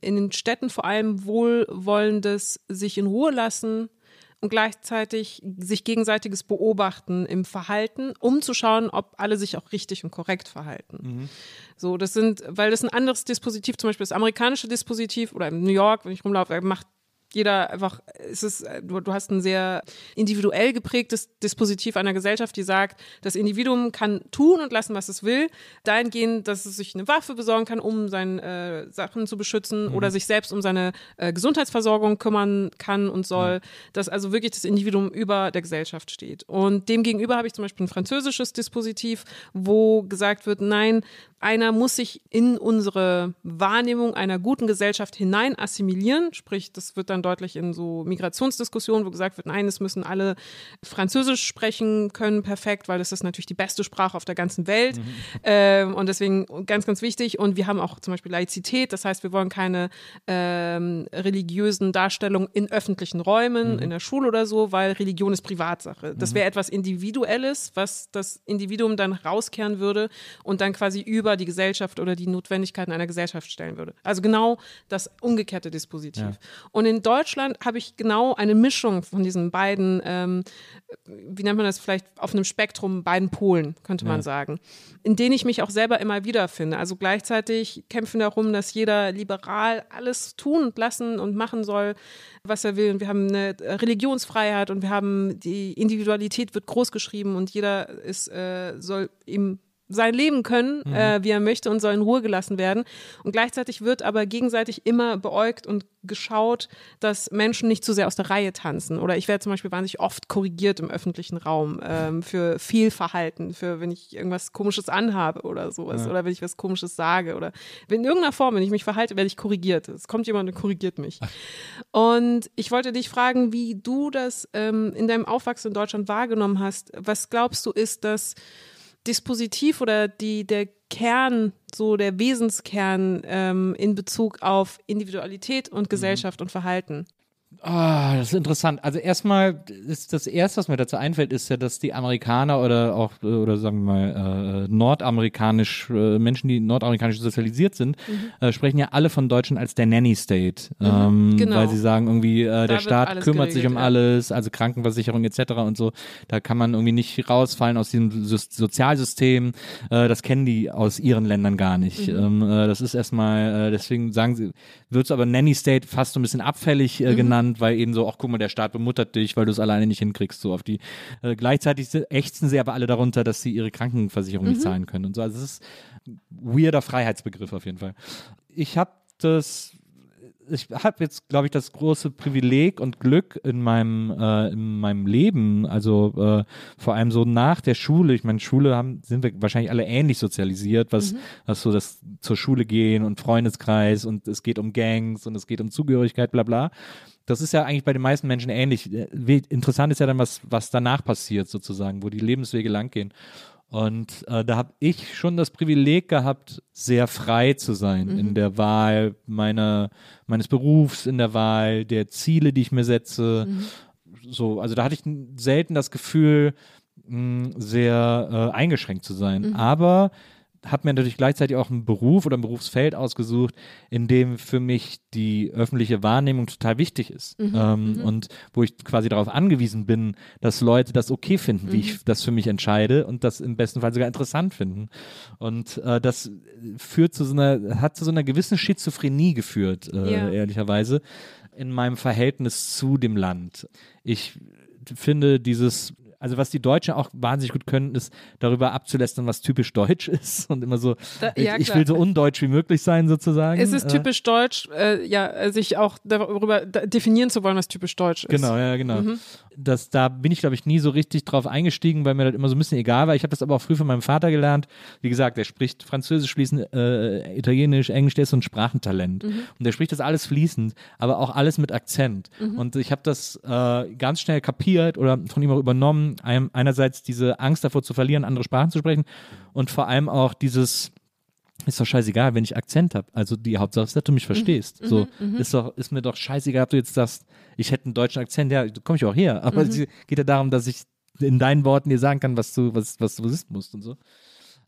S1: in den Städten vor allem wohlwollendes sich in Ruhe lassen und gleichzeitig sich gegenseitiges Beobachten im Verhalten, um zu schauen, ob alle sich auch richtig und korrekt verhalten. Mhm. So, das sind, weil das ein anderes Dispositiv, zum Beispiel das amerikanische Dispositiv oder in New York, wenn ich rumlaufe, macht jeder einfach, es ist, du, du hast ein sehr individuell geprägtes Dispositiv einer Gesellschaft, die sagt, das Individuum kann tun und lassen, was es will, dahingehend, dass es sich eine Waffe besorgen kann, um seine äh, Sachen zu beschützen mhm. oder sich selbst um seine äh, Gesundheitsversorgung kümmern kann und soll, mhm. dass also wirklich das Individuum über der Gesellschaft steht. Und demgegenüber habe ich zum Beispiel ein französisches Dispositiv, wo gesagt wird, nein, einer muss sich in unsere Wahrnehmung einer guten Gesellschaft hinein assimilieren. Sprich, das wird dann deutlich in so Migrationsdiskussionen, wo gesagt wird, nein, es müssen alle Französisch sprechen können, perfekt, weil das ist natürlich die beste Sprache auf der ganzen Welt. Mhm. Ähm, und deswegen ganz, ganz wichtig. Und wir haben auch zum Beispiel Laizität. Das heißt, wir wollen keine ähm, religiösen Darstellungen in öffentlichen Räumen, mhm. in der Schule oder so, weil Religion ist Privatsache. Das mhm. wäre etwas Individuelles, was das Individuum dann rauskehren würde und dann quasi über die Gesellschaft oder die Notwendigkeiten einer Gesellschaft stellen würde. Also genau das umgekehrte Dispositiv. Ja. Und in Deutschland habe ich genau eine Mischung von diesen beiden, ähm, wie nennt man das vielleicht, auf einem Spektrum, beiden Polen, könnte ja. man sagen, in denen ich mich auch selber immer wiederfinde. Also gleichzeitig kämpfen darum, dass jeder liberal alles tun und lassen und machen soll, was er will. Und wir haben eine Religionsfreiheit und wir haben die Individualität wird groß geschrieben und jeder ist, äh, soll ihm sein Leben können, mhm. äh, wie er möchte und soll in Ruhe gelassen werden. Und gleichzeitig wird aber gegenseitig immer beäugt und geschaut, dass Menschen nicht zu sehr aus der Reihe tanzen. Oder ich werde zum Beispiel wahnsinnig oft korrigiert im öffentlichen Raum ähm, für Fehlverhalten, für wenn ich irgendwas Komisches anhabe oder sowas. Ja. Oder wenn ich was Komisches sage. Oder in irgendeiner Form, wenn ich mich verhalte, werde ich korrigiert. Es kommt jemand und korrigiert mich. Und ich wollte dich fragen, wie du das ähm, in deinem Aufwachsen in Deutschland wahrgenommen hast. Was glaubst du ist das Dispositiv oder die, der Kern, so der Wesenskern ähm, in Bezug auf Individualität und Gesellschaft mhm. und Verhalten?
S2: Ah, das ist interessant. Also erstmal ist das erste, was mir dazu einfällt, ist ja, dass die Amerikaner oder auch oder sagen wir mal äh, nordamerikanisch äh, Menschen, die nordamerikanisch sozialisiert sind, mhm. äh, sprechen ja alle von Deutschen als der Nanny State, mhm, ähm, genau. weil sie sagen irgendwie äh, der Staat kümmert geregelt, sich um ja. alles, also Krankenversicherung etc. und so. Da kann man irgendwie nicht rausfallen aus diesem so Sozialsystem. Äh, das kennen die aus ihren Ländern gar nicht. Mhm. Ähm, äh, das ist erstmal, äh, deswegen sagen sie, wird es aber Nanny State fast so ein bisschen abfällig äh, mhm. genannt genannt, weil eben so, ach guck mal, der Staat bemuttert dich, weil du es alleine nicht hinkriegst, so auf die. Äh, gleichzeitig ächzen sie aber alle darunter, dass sie ihre Krankenversicherung mhm. nicht zahlen können und so. Also es ist ein weirder Freiheitsbegriff auf jeden Fall. Ich habe das ich habe jetzt, glaube ich, das große Privileg und Glück in meinem, äh, in meinem Leben, also äh, vor allem so nach der Schule, ich meine, Schule haben, sind wir wahrscheinlich alle ähnlich sozialisiert, was, mhm. was so das zur Schule gehen und Freundeskreis und es geht um Gangs und es geht um Zugehörigkeit, bla bla. Das ist ja eigentlich bei den meisten Menschen ähnlich. Interessant ist ja dann, was, was danach passiert, sozusagen, wo die Lebenswege langgehen. Und äh, da habe ich schon das Privileg gehabt, sehr frei zu sein mhm. in der Wahl meiner, meines Berufs, in der Wahl der Ziele, die ich mir setze. Mhm. so, also da hatte ich selten das Gefühl, mh, sehr äh, eingeschränkt zu sein.
S1: Mhm.
S2: Aber habe mir natürlich gleichzeitig auch einen Beruf oder ein Berufsfeld ausgesucht, in dem für mich die öffentliche Wahrnehmung total wichtig ist.
S1: Mhm,
S2: Ähm, und wo ich quasi darauf angewiesen bin, dass Leute das okay finden, wie
S1: Mhm.
S2: ich das für mich entscheide und das im besten Fall sogar interessant finden. Und äh, das führt zu so einer, hat zu so einer gewissen Schizophrenie geführt, äh,
S1: Ja.
S2: ehrlicherweise, in meinem Verhältnis zu dem Land. Ich finde dieses also was die Deutschen auch wahnsinnig gut können, ist darüber abzulästern, was typisch deutsch ist und immer so,
S1: Da-
S2: ich,
S1: ja,
S2: ich
S1: klar.
S2: will so undeutsch wie möglich sein sozusagen.
S1: Es ist
S2: Äh,
S1: typisch deutsch, äh, ja, äh, sich auch darüber da- definieren zu wollen, was typisch deutsch ist.
S2: Genau, ja, genau. Das, da bin ich, glaube ich, nie so richtig drauf eingestiegen, weil mir das immer so ein bisschen egal war. Ich habe das aber auch früh von meinem Vater gelernt. Wie gesagt, der spricht Französisch fließend, äh, Italienisch, Englisch, der ist so ein Sprachentalent. Und der spricht das alles fließend, aber auch alles mit Akzent. Und ich habe das äh, ganz schnell kapiert oder von ihm auch übernommen. Ein, einerseits diese Angst davor zu verlieren, andere Sprachen zu sprechen und vor allem auch dieses ist doch scheißegal, wenn ich Akzent habe. Also die Hauptsache ist, dass du mich verstehst. so ist doch ist mir doch scheißegal, ob du jetzt sagst, ich hätte einen deutschen Akzent. Ja, da komme ich auch her. Aber es geht ja darum, dass ich in deinen Worten dir sagen kann, was du was was du wissen musst und so.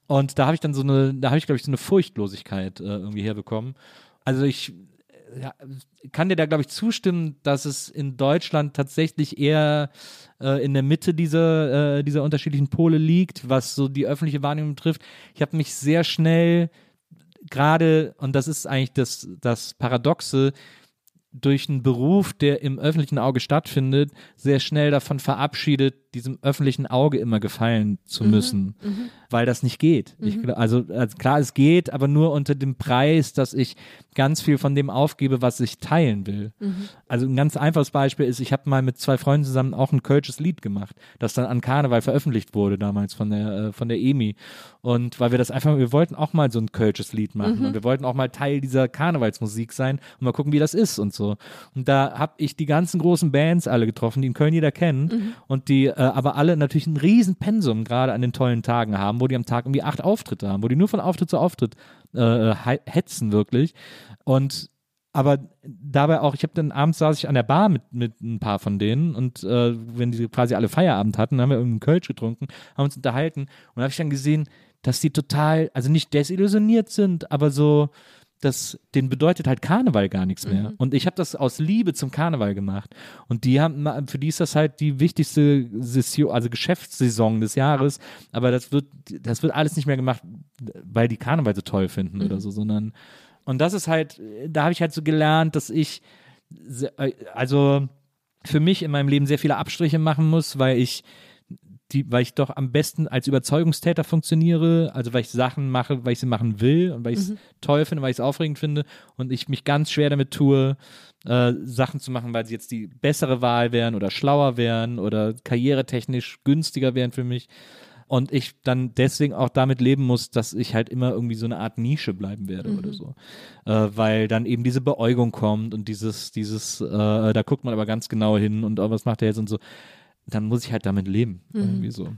S2: Und da habe ich dann so eine, da habe ich glaube ich so eine Furchtlosigkeit äh, irgendwie herbekommen. Also ich kann dir da glaube ich zustimmen, dass es in Deutschland tatsächlich eher äh, in der Mitte dieser, äh, dieser unterschiedlichen Pole liegt, was so die öffentliche Wahrnehmung betrifft. Ich habe mich sehr schnell gerade, und das ist eigentlich das, das Paradoxe, durch einen Beruf, der im öffentlichen Auge stattfindet, sehr schnell davon verabschiedet, diesem öffentlichen Auge immer gefallen zu müssen, weil das nicht geht. Ich, gl- also, also klar, es geht, aber nur unter dem Preis, dass ich ganz viel von dem aufgebe, was ich teilen will. Also ein ganz einfaches Beispiel ist, ich habe mal mit zwei Freunden zusammen auch ein kölsches Lied gemacht, das dann an Karneval veröffentlicht wurde damals von der äh, von der EMI. Und weil wir das einfach, wir wollten auch mal so ein kölsches Lied machen und wir wollten auch mal Teil dieser Karnevalsmusik sein und mal gucken, wie das ist und so. Und da habe ich die ganzen großen Bands alle getroffen, die in Köln jeder kennt und die äh, aber alle natürlich ein riesen Pensum gerade an den tollen Tagen haben, wo die am Tag irgendwie acht Auftritte haben, wo die nur von Auftritt zu Auftritt äh, he- hetzen wirklich. Und aber dabei auch, ich habe dann abends saß ich an der Bar mit, mit ein paar von denen und äh, wenn die quasi alle Feierabend hatten, haben wir irgendeinen Kölsch getrunken, haben uns unterhalten und habe ich dann gesehen, dass die total, also nicht desillusioniert sind, aber so, das, denen bedeutet halt Karneval gar nichts mehr. Und ich habe das aus Liebe zum Karneval gemacht. Und die haben, für die ist das halt die wichtigste Session, also Geschäftssaison des Jahres. Aber das wird, das wird alles nicht mehr gemacht, weil die Karneval so toll finden oder so, sondern und das ist halt, da habe ich halt so gelernt, dass ich, äh, also für mich in meinem Leben sehr viele Abstriche machen muss, weil ich die, weil ich doch am besten als Überzeugungstäter funktioniere, also weil ich Sachen mache, weil ich sie machen will und weil ich es toll finde, weil ich es aufregend finde und ich mich ganz schwer damit tue, äh, Sachen zu machen, weil sie jetzt die bessere Wahl wären oder schlauer wären oder karrieretechnisch günstiger wären für mich. Und ich dann deswegen auch damit leben muss, dass ich halt immer irgendwie so eine Art Nische bleiben werde oder so. Äh, weil dann eben diese Beäugung kommt und dieses, dieses, äh, da guckt man aber ganz genau hin und oh, was macht er jetzt und so. Dann muss ich halt damit leben. Irgendwie so.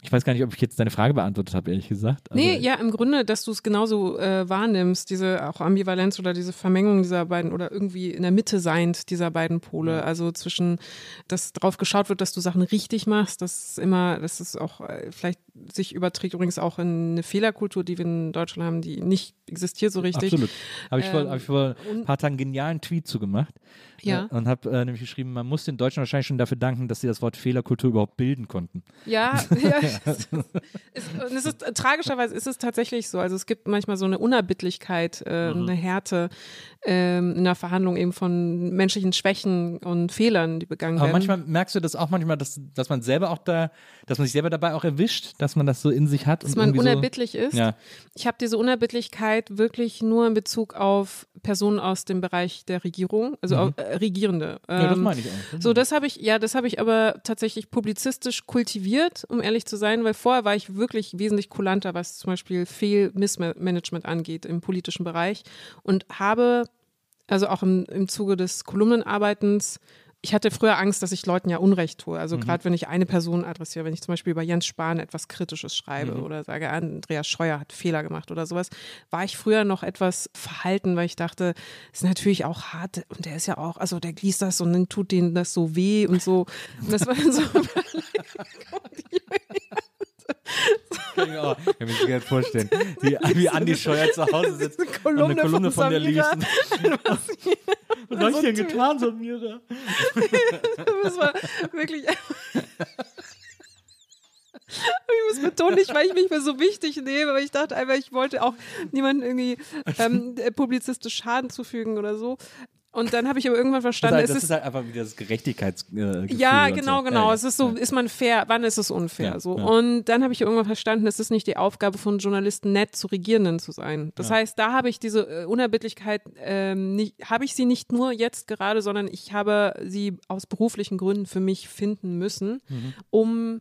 S2: Ich weiß gar nicht, ob ich jetzt deine Frage beantwortet habe, ehrlich gesagt.
S1: Nee,
S2: aber-
S1: ja, im Grunde, dass du es genauso äh, wahrnimmst, diese auch Ambivalenz oder diese Vermengung dieser beiden oder irgendwie in der Mitte seiend dieser beiden Pole. Also zwischen, dass drauf geschaut wird, dass du Sachen richtig machst, das ist immer, das ist auch äh, vielleicht sich überträgt übrigens auch in eine Fehlerkultur, die wir in Deutschland haben, die nicht existiert so richtig.
S2: Absolut. Habe ich, vor,
S1: Ähm,
S2: hab ich vor ein paar Tagen einen genialen Tweet zugemacht.
S1: Ja.
S2: Äh, und habe äh, nämlich geschrieben, man muss den Deutschen wahrscheinlich schon dafür danken, dass sie das Wort Fehlerkultur überhaupt bilden konnten.
S1: Ja, ja. es, ist, und es ist tragischerweise ist es tatsächlich so. Also es gibt manchmal so eine Unerbittlichkeit, äh,
S2: Mhm.
S1: eine Härte ähm, in der Verhandlung eben von menschlichen Schwächen und Fehlern, die begangen
S2: Aber
S1: werden.
S2: manchmal merkst du das auch manchmal, dass, dass man selber auch da, dass man sich selber dabei auch erwischt, dass man das so in sich hat.
S1: dass man unerbittlich ist.
S2: So, ja.
S1: Ich habe diese Unerbittlichkeit wirklich nur in Bezug auf Personen aus dem Bereich der Regierung, also auf, äh, Regierende.
S2: Mhm. ja, das
S1: Ähm,
S2: meine ich auch.
S1: So, das habe ich, ja, das habe ich aber tatsächlich publizistisch kultiviert, um ehrlich zu sein, weil vorher war ich wirklich wesentlich kulanter, was zum Beispiel Fehl-Missmanagement angeht im politischen Bereich und habe, also auch im, im Zuge des Kolumnenarbeitens, ich hatte früher Angst, dass ich Leuten ja Unrecht tue. Also
S2: Mhm.
S1: gerade wenn ich eine Person adressiere, wenn ich zum Beispiel über Jens Spahn etwas Kritisches schreibe
S2: Mhm.
S1: oder sage, Andreas Scheuer hat Fehler gemacht oder sowas, war ich früher noch etwas verhalten, weil ich dachte, ist natürlich auch hart und der ist ja auch, also der liest das und dann tut denen das so weh und so. Und das war dann so.
S2: Kann ich auch. Kann mir das vorstellen. Wie, wie Andi Scheuer zu Hause sitzt und
S1: Kolumne
S2: eine Kolumne
S1: von
S2: von dir liest.
S1: Samira.
S2: Was hab ich denn getan, Samira?
S1: Das war wirklich. Ich muss betonen, nicht, weil ich mich für so wichtig nehme, aber ich dachte einfach, ich wollte auch niemandem irgendwie ähm, publizistisch Schaden zufügen oder so. Und dann habe ich aber irgendwann
S2: Das, ist
S1: verstanden,
S2: halt,
S1: es
S2: das
S1: ist
S2: halt einfach wieder das Gerechtigkeitsgefühl.
S1: ja, genau,
S2: so.
S1: genau.
S2: Ja.
S1: Es ist so,
S2: Ja.
S1: ist man fair, wann ist es unfair?
S2: Ja,
S1: so. Und dann habe ich irgendwann verstanden, es ist nicht die Aufgabe von Journalisten, nett zu Regierenden zu sein. Das heißt, da habe ich diese äh, Unerbittlichkeit, ähm, nicht, habe ich sie nicht nur jetzt gerade, sondern ich habe sie aus beruflichen Gründen für mich finden müssen,
S2: Mhm.
S1: um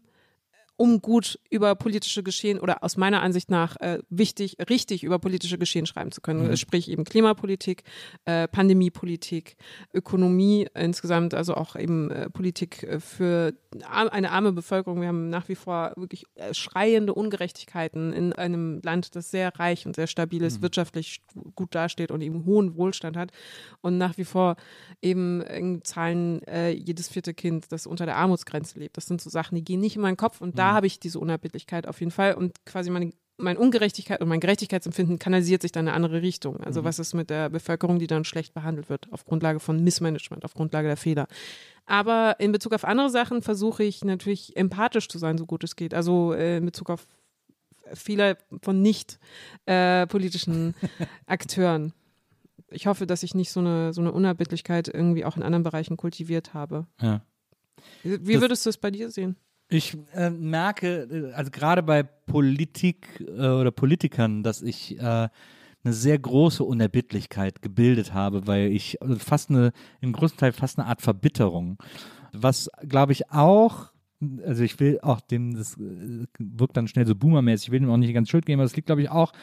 S1: um gut über politische Geschehen oder aus meiner Ansicht nach äh, wichtig, richtig über politische Geschehen schreiben zu können.
S2: Mhm.
S1: Sprich eben Klimapolitik, äh, Pandemiepolitik, Ökonomie insgesamt, also auch eben äh, Politik äh, für eine arme Bevölkerung. Wir haben nach wie vor wirklich äh, schreiende Ungerechtigkeiten in einem Land, das sehr reich und sehr stabil ist, wirtschaftlich gut dasteht und eben hohen Wohlstand hat und nach wie vor eben in Zahlen äh, jedes vierte Kind, das unter der Armutsgrenze lebt. Das sind so Sachen, die gehen nicht in meinen Kopf und da habe ich diese Unerbittlichkeit auf jeden Fall und quasi meine mein Ungerechtigkeit und mein Gerechtigkeitsempfinden kanalisiert sich dann in eine andere Richtung. Also was ist mit der Bevölkerung, die dann schlecht behandelt wird, auf Grundlage von Missmanagement, auf Grundlage der Fehler. Aber in Bezug auf andere Sachen versuche ich natürlich empathisch zu sein, so gut es geht. Also äh, in Bezug auf viele von nicht äh, politischen Akteuren. Ich hoffe, dass ich nicht so eine, so eine Unerbittlichkeit irgendwie auch in anderen Bereichen kultiviert habe.
S2: Ja.
S1: Wie
S2: Das-
S1: würdest du es bei dir sehen?
S2: Ich äh, merke, äh, also gerade bei Politik äh, oder Politikern, dass ich äh, eine sehr große Unerbittlichkeit gebildet habe, weil ich also fast eine, im größten Teil fast eine Art Verbitterung, was glaube ich auch, also ich will auch dem, das äh, wirkt dann schnell so boomermäßig, ich will dem auch nicht ganz Schuld geben, aber das liegt glaube ich auch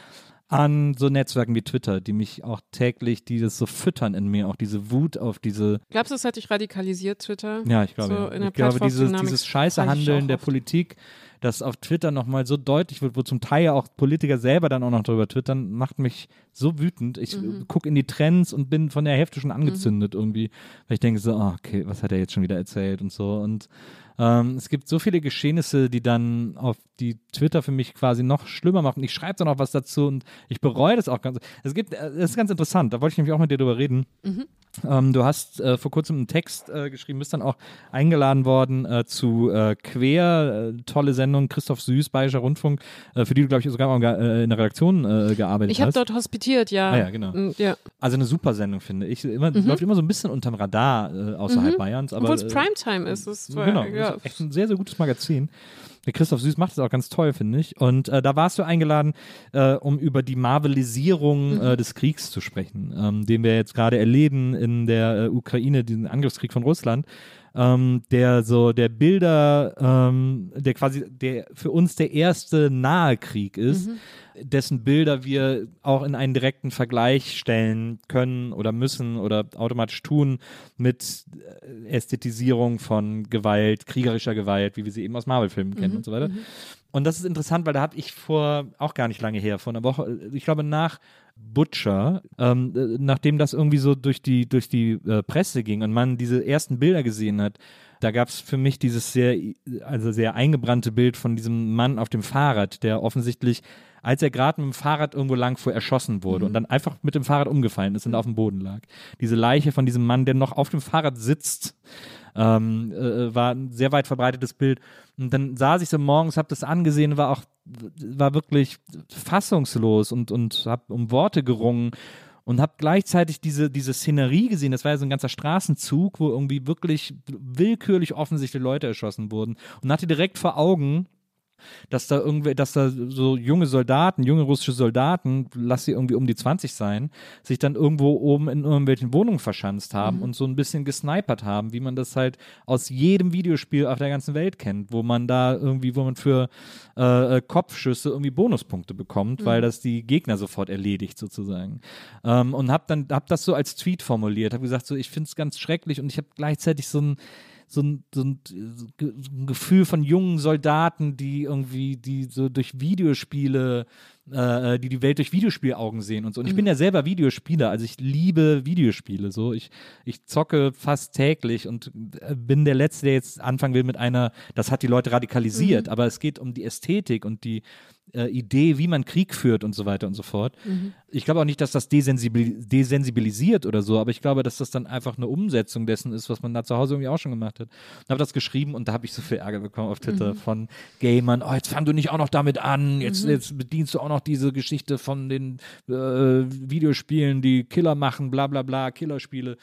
S2: an so Netzwerken wie Twitter, die mich auch täglich, die das so füttern in mir, auch diese Wut auf diese
S1: Glaubst du, es hat dich radikalisiert, Twitter?
S2: ja, ich glaube,
S1: So
S2: ja.
S1: in der
S2: ich glaube dieses, dieses scheiße Handeln der. Politik, das auf Twitter nochmal so deutlich wird, wo zum Teil ja auch Politiker selber dann auch noch drüber twittern, macht mich so wütend. Ich
S1: Mhm.
S2: gucke in die Trends und bin von der Hälfte schon angezündet irgendwie, weil ich denke so, ah, okay, was hat er jetzt schon wieder erzählt und so und ähm, es gibt so viele Geschehnisse, die dann auf die Twitter für mich quasi noch schlimmer machen. Ich schreibe dann auch was dazu und ich bereue das auch ganz. Es gibt, äh, das ist ganz interessant, da wollte ich nämlich auch mit dir drüber reden. Ähm, du hast äh, vor kurzem einen Text äh, geschrieben, bist dann auch eingeladen worden äh, zu äh, Quer, äh, tolle Sendung, Christoph Süß, Bayerischer Rundfunk, für die du, glaube ich, sogar äh, in der Redaktion gearbeitet
S1: Ich habe
S2: hast.
S1: dort hospitiert, ja.
S2: Ah ja, genau.
S1: Mm, ja.
S2: Also eine super Sendung, finde ich. Immer, Läuft immer so ein bisschen unterm Radar außerhalb Bayerns. Aber,
S1: Obwohl es Primetime ist. Es war,
S2: Genau,
S1: ja.
S2: Ist echt ein sehr, sehr gutes Magazin. Der Christoph Süß macht es auch ganz toll, finde ich. Und äh, da warst du eingeladen, äh, um über die Marvelisierung äh, des Kriegs zu sprechen, ähm, den wir jetzt gerade erleben in der äh, Ukraine, diesen Angriffskrieg von Russland. Ähm, der so der Bilder, ähm, der quasi der für uns der erste nahe Krieg ist, dessen Bilder wir auch in einen direkten Vergleich stellen können oder müssen oder automatisch tun mit äh, Ästhetisierung von Gewalt, kriegerischer Gewalt, wie wir sie eben aus Marvel-Filmen kennen und so weiter. Und das ist interessant, weil da habe ich vor, auch gar nicht lange her, vor einer Woche, ich glaube nach Butcher, ähm, äh, nachdem das irgendwie so durch die, durch die äh, Presse ging und man diese ersten Bilder gesehen hat, da gab es für mich dieses sehr, also sehr eingebrannte Bild von diesem Mann auf dem Fahrrad, der offensichtlich, als er gerade mit dem Fahrrad irgendwo lang fuhr, erschossen wurde und dann einfach mit dem Fahrrad umgefallen ist und auf dem Boden lag. Diese Leiche von diesem Mann, der noch auf dem Fahrrad sitzt, ähm, äh, war ein sehr weit verbreitetes Bild. Und dann saß ich so morgens, habe das angesehen, war auch, war wirklich fassungslos und, und habe um Worte gerungen und habe gleichzeitig diese, diese Szenerie gesehen. Das war ja so ein ganzer Straßenzug, wo irgendwie wirklich willkürlich offensichtlich Leute erschossen wurden und hatte direkt vor Augen, dass da irgendwie, dass da so junge Soldaten, junge russische Soldaten, lass sie irgendwie um die 20 sein, sich dann irgendwo oben in irgendwelchen Wohnungen verschanzt haben mhm. und so ein bisschen gesnipert haben, wie man das halt aus jedem Videospiel auf der ganzen Welt kennt, wo man da irgendwie, wo man für äh, Kopfschüsse irgendwie Bonuspunkte bekommt, mhm. weil das die Gegner sofort erledigt sozusagen. Ähm, und hab dann, hab das so als Tweet formuliert, hab gesagt so, ich finde es ganz schrecklich und ich habe gleichzeitig so ein so ein, so ein, Gefühl von jungen Soldaten, die irgendwie, die so durch Videospiele, äh, die die Welt durch Videospielaugen sehen und so. Und ich mhm. bin ja selber Videospieler, also ich liebe Videospiele. So, ich, ich zocke fast täglich und äh, bin der Letzte, der jetzt anfangen will mit einer, das hat die Leute radikalisiert, mhm. aber es geht um die Ästhetik und die äh, Idee, wie man Krieg führt und so weiter und so fort. Mhm. Ich glaube auch nicht, dass das desensibilisiert oder so, aber ich glaube, dass das dann einfach eine Umsetzung dessen ist, was man da zu Hause irgendwie auch schon gemacht hat. Und habe das geschrieben und da habe ich so viel Ärger bekommen auf Twitter mhm. von Gamern. Oh, jetzt fang du nicht auch noch damit an. Jetzt, mhm. jetzt bedienst du auch noch diese Geschichte von den äh, Videospielen, die Killer machen, bla bla bla, Killerspiele.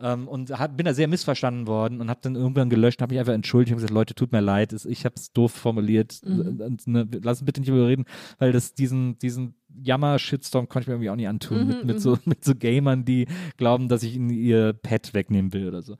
S2: Ähm, und hab, bin da sehr missverstanden worden und habe dann irgendwann gelöscht, habe mich einfach entschuldigt und gesagt, Leute, tut mir leid, ich habe es doof formuliert. Mhm. Ne, lass uns bitte nicht überreden, weil das diesen, diesen Jammer-Shitstorm konnte ich mir irgendwie auch nicht antun. Mhm, mit, mit, so, mhm. mit so Gamern, die glauben, dass ich ihnen ihr Pet wegnehmen will oder so.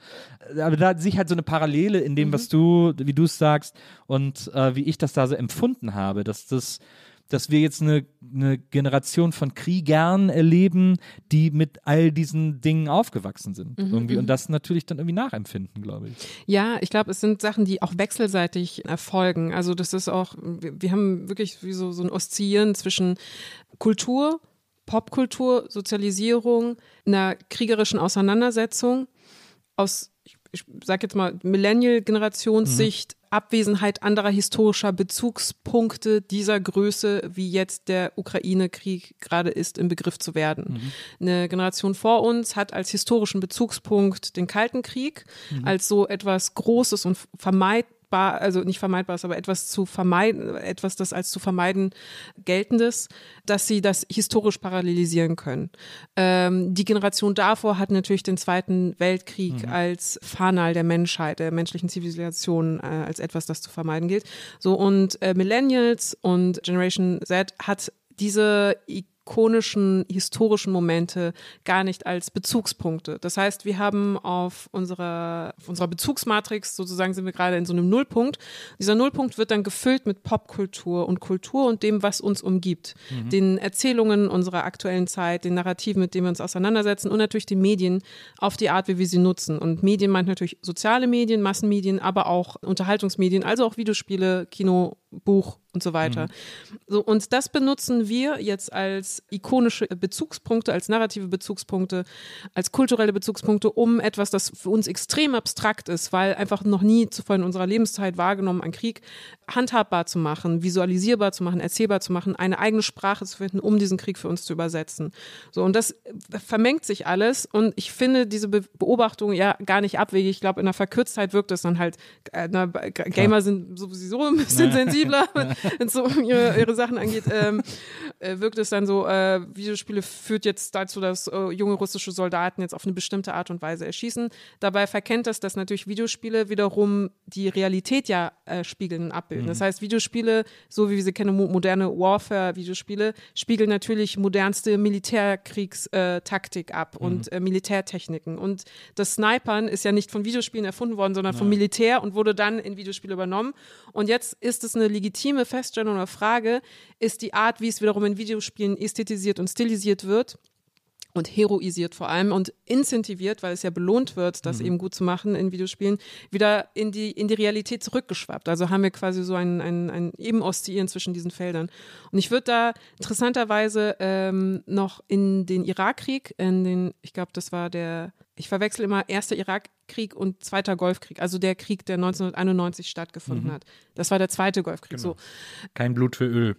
S2: Aber da sehe ich halt so eine Parallele in dem, mhm. was du, wie du es sagst und äh, wie ich das da so empfunden habe, dass das dass wir jetzt eine, eine Generation von Kriegern erleben, die mit all diesen Dingen aufgewachsen sind. Mhm, irgendwie. Und mhm. das natürlich dann irgendwie nachempfinden, glaube ich.
S1: Ja, ich glaube, es sind Sachen, die auch wechselseitig erfolgen. Also das ist auch, wir, wir haben wirklich wie so, so ein Oszillieren zwischen Kultur, Popkultur, Sozialisierung, einer kriegerischen Auseinandersetzung aus ich sage jetzt mal, Millennial-Generationssicht, mhm. Abwesenheit anderer historischer Bezugspunkte dieser Größe, wie jetzt der Ukraine-Krieg gerade ist, im Begriff zu werden. Mhm. Eine Generation vor uns hat als historischen Bezugspunkt den Kalten Krieg, mhm. als so etwas Großes und vermeidbares vermeidbar, also nicht vermeidbar ist, aber etwas zu vermeiden, etwas, das als zu vermeiden geltendes, dass sie das historisch parallelisieren können. Ähm, die Generation davor hat natürlich den Zweiten Weltkrieg mhm. als Fanal der Menschheit, der menschlichen Zivilisation, äh, als etwas, das zu vermeiden gilt. So und äh, Millennials und Generation Z hat diese ikonischen historischen Momente gar nicht als Bezugspunkte. Das heißt, wir haben auf unserer, auf unserer Bezugsmatrix sozusagen sind wir gerade in so einem Nullpunkt. Dieser Nullpunkt wird dann gefüllt mit Popkultur und Kultur und dem, was uns umgibt. Mhm. Den Erzählungen unserer aktuellen Zeit, den Narrativen, mit denen wir uns auseinandersetzen und natürlich den Medien auf die Art, wie wir sie nutzen. Und Medien meint natürlich soziale Medien, Massenmedien, aber auch Unterhaltungsmedien, also auch Videospiele, Kino, Buch und so weiter. Mhm. So, und das benutzen wir jetzt als ikonische Bezugspunkte, als narrative Bezugspunkte, als kulturelle Bezugspunkte, um etwas, das für uns extrem abstrakt ist, weil einfach noch nie zuvor in unserer Lebenszeit wahrgenommen, ein Krieg handhabbar zu machen, visualisierbar zu machen, erzählbar zu machen, eine eigene Sprache zu finden, um diesen Krieg für uns zu übersetzen. So, und das vermengt sich alles und ich finde diese Be Beobachtung ja gar nicht abwegig. Ich glaube, in der Verkürztheit wirkt es dann halt, äh, na, Gamer sind sowieso ein bisschen sensibler, wenn es so ihre, ihre Sachen angeht, ähm, äh, wirkt es dann so, äh, Videospiele führt jetzt dazu, dass äh, junge russische Soldaten jetzt auf eine bestimmte Art und Weise erschießen. Dabei verkennt das, dass natürlich Videospiele wiederum die Realität ja äh, spiegeln und abbilden. Mhm. Das heißt, Videospiele, so wie wir sie kennen, moderne Warfare-Videospiele, spiegeln natürlich modernste Militärkriegstaktik ab mhm. und äh, Militärtechniken. Und das Snipern ist ja nicht von Videospielen erfunden worden, sondern ja. vom Militär und wurde dann in Videospiele übernommen. Und jetzt ist es eine legitime Feststellung oder Frage, ist die Art, wie es wiederum in Videospielen ästhetisiert und stilisiert wird, und heroisiert vor allem und incentiviert, weil es ja belohnt wird, das mhm. eben gut zu machen in Videospielen, wieder in die, in die Realität zurückgeschwappt. Also haben wir quasi so ein, ein, ein eben Oszillieren zwischen diesen Feldern. Und ich würde da interessanterweise ähm, noch in den Irakkrieg, in den, ich glaube, das war der, ich verwechsel immer erster Irakkrieg und zweiter Golfkrieg, also der Krieg, der 1991 stattgefunden mhm. hat. Das war der zweite Golfkrieg. Genau. So.
S2: Kein Blut für Öl.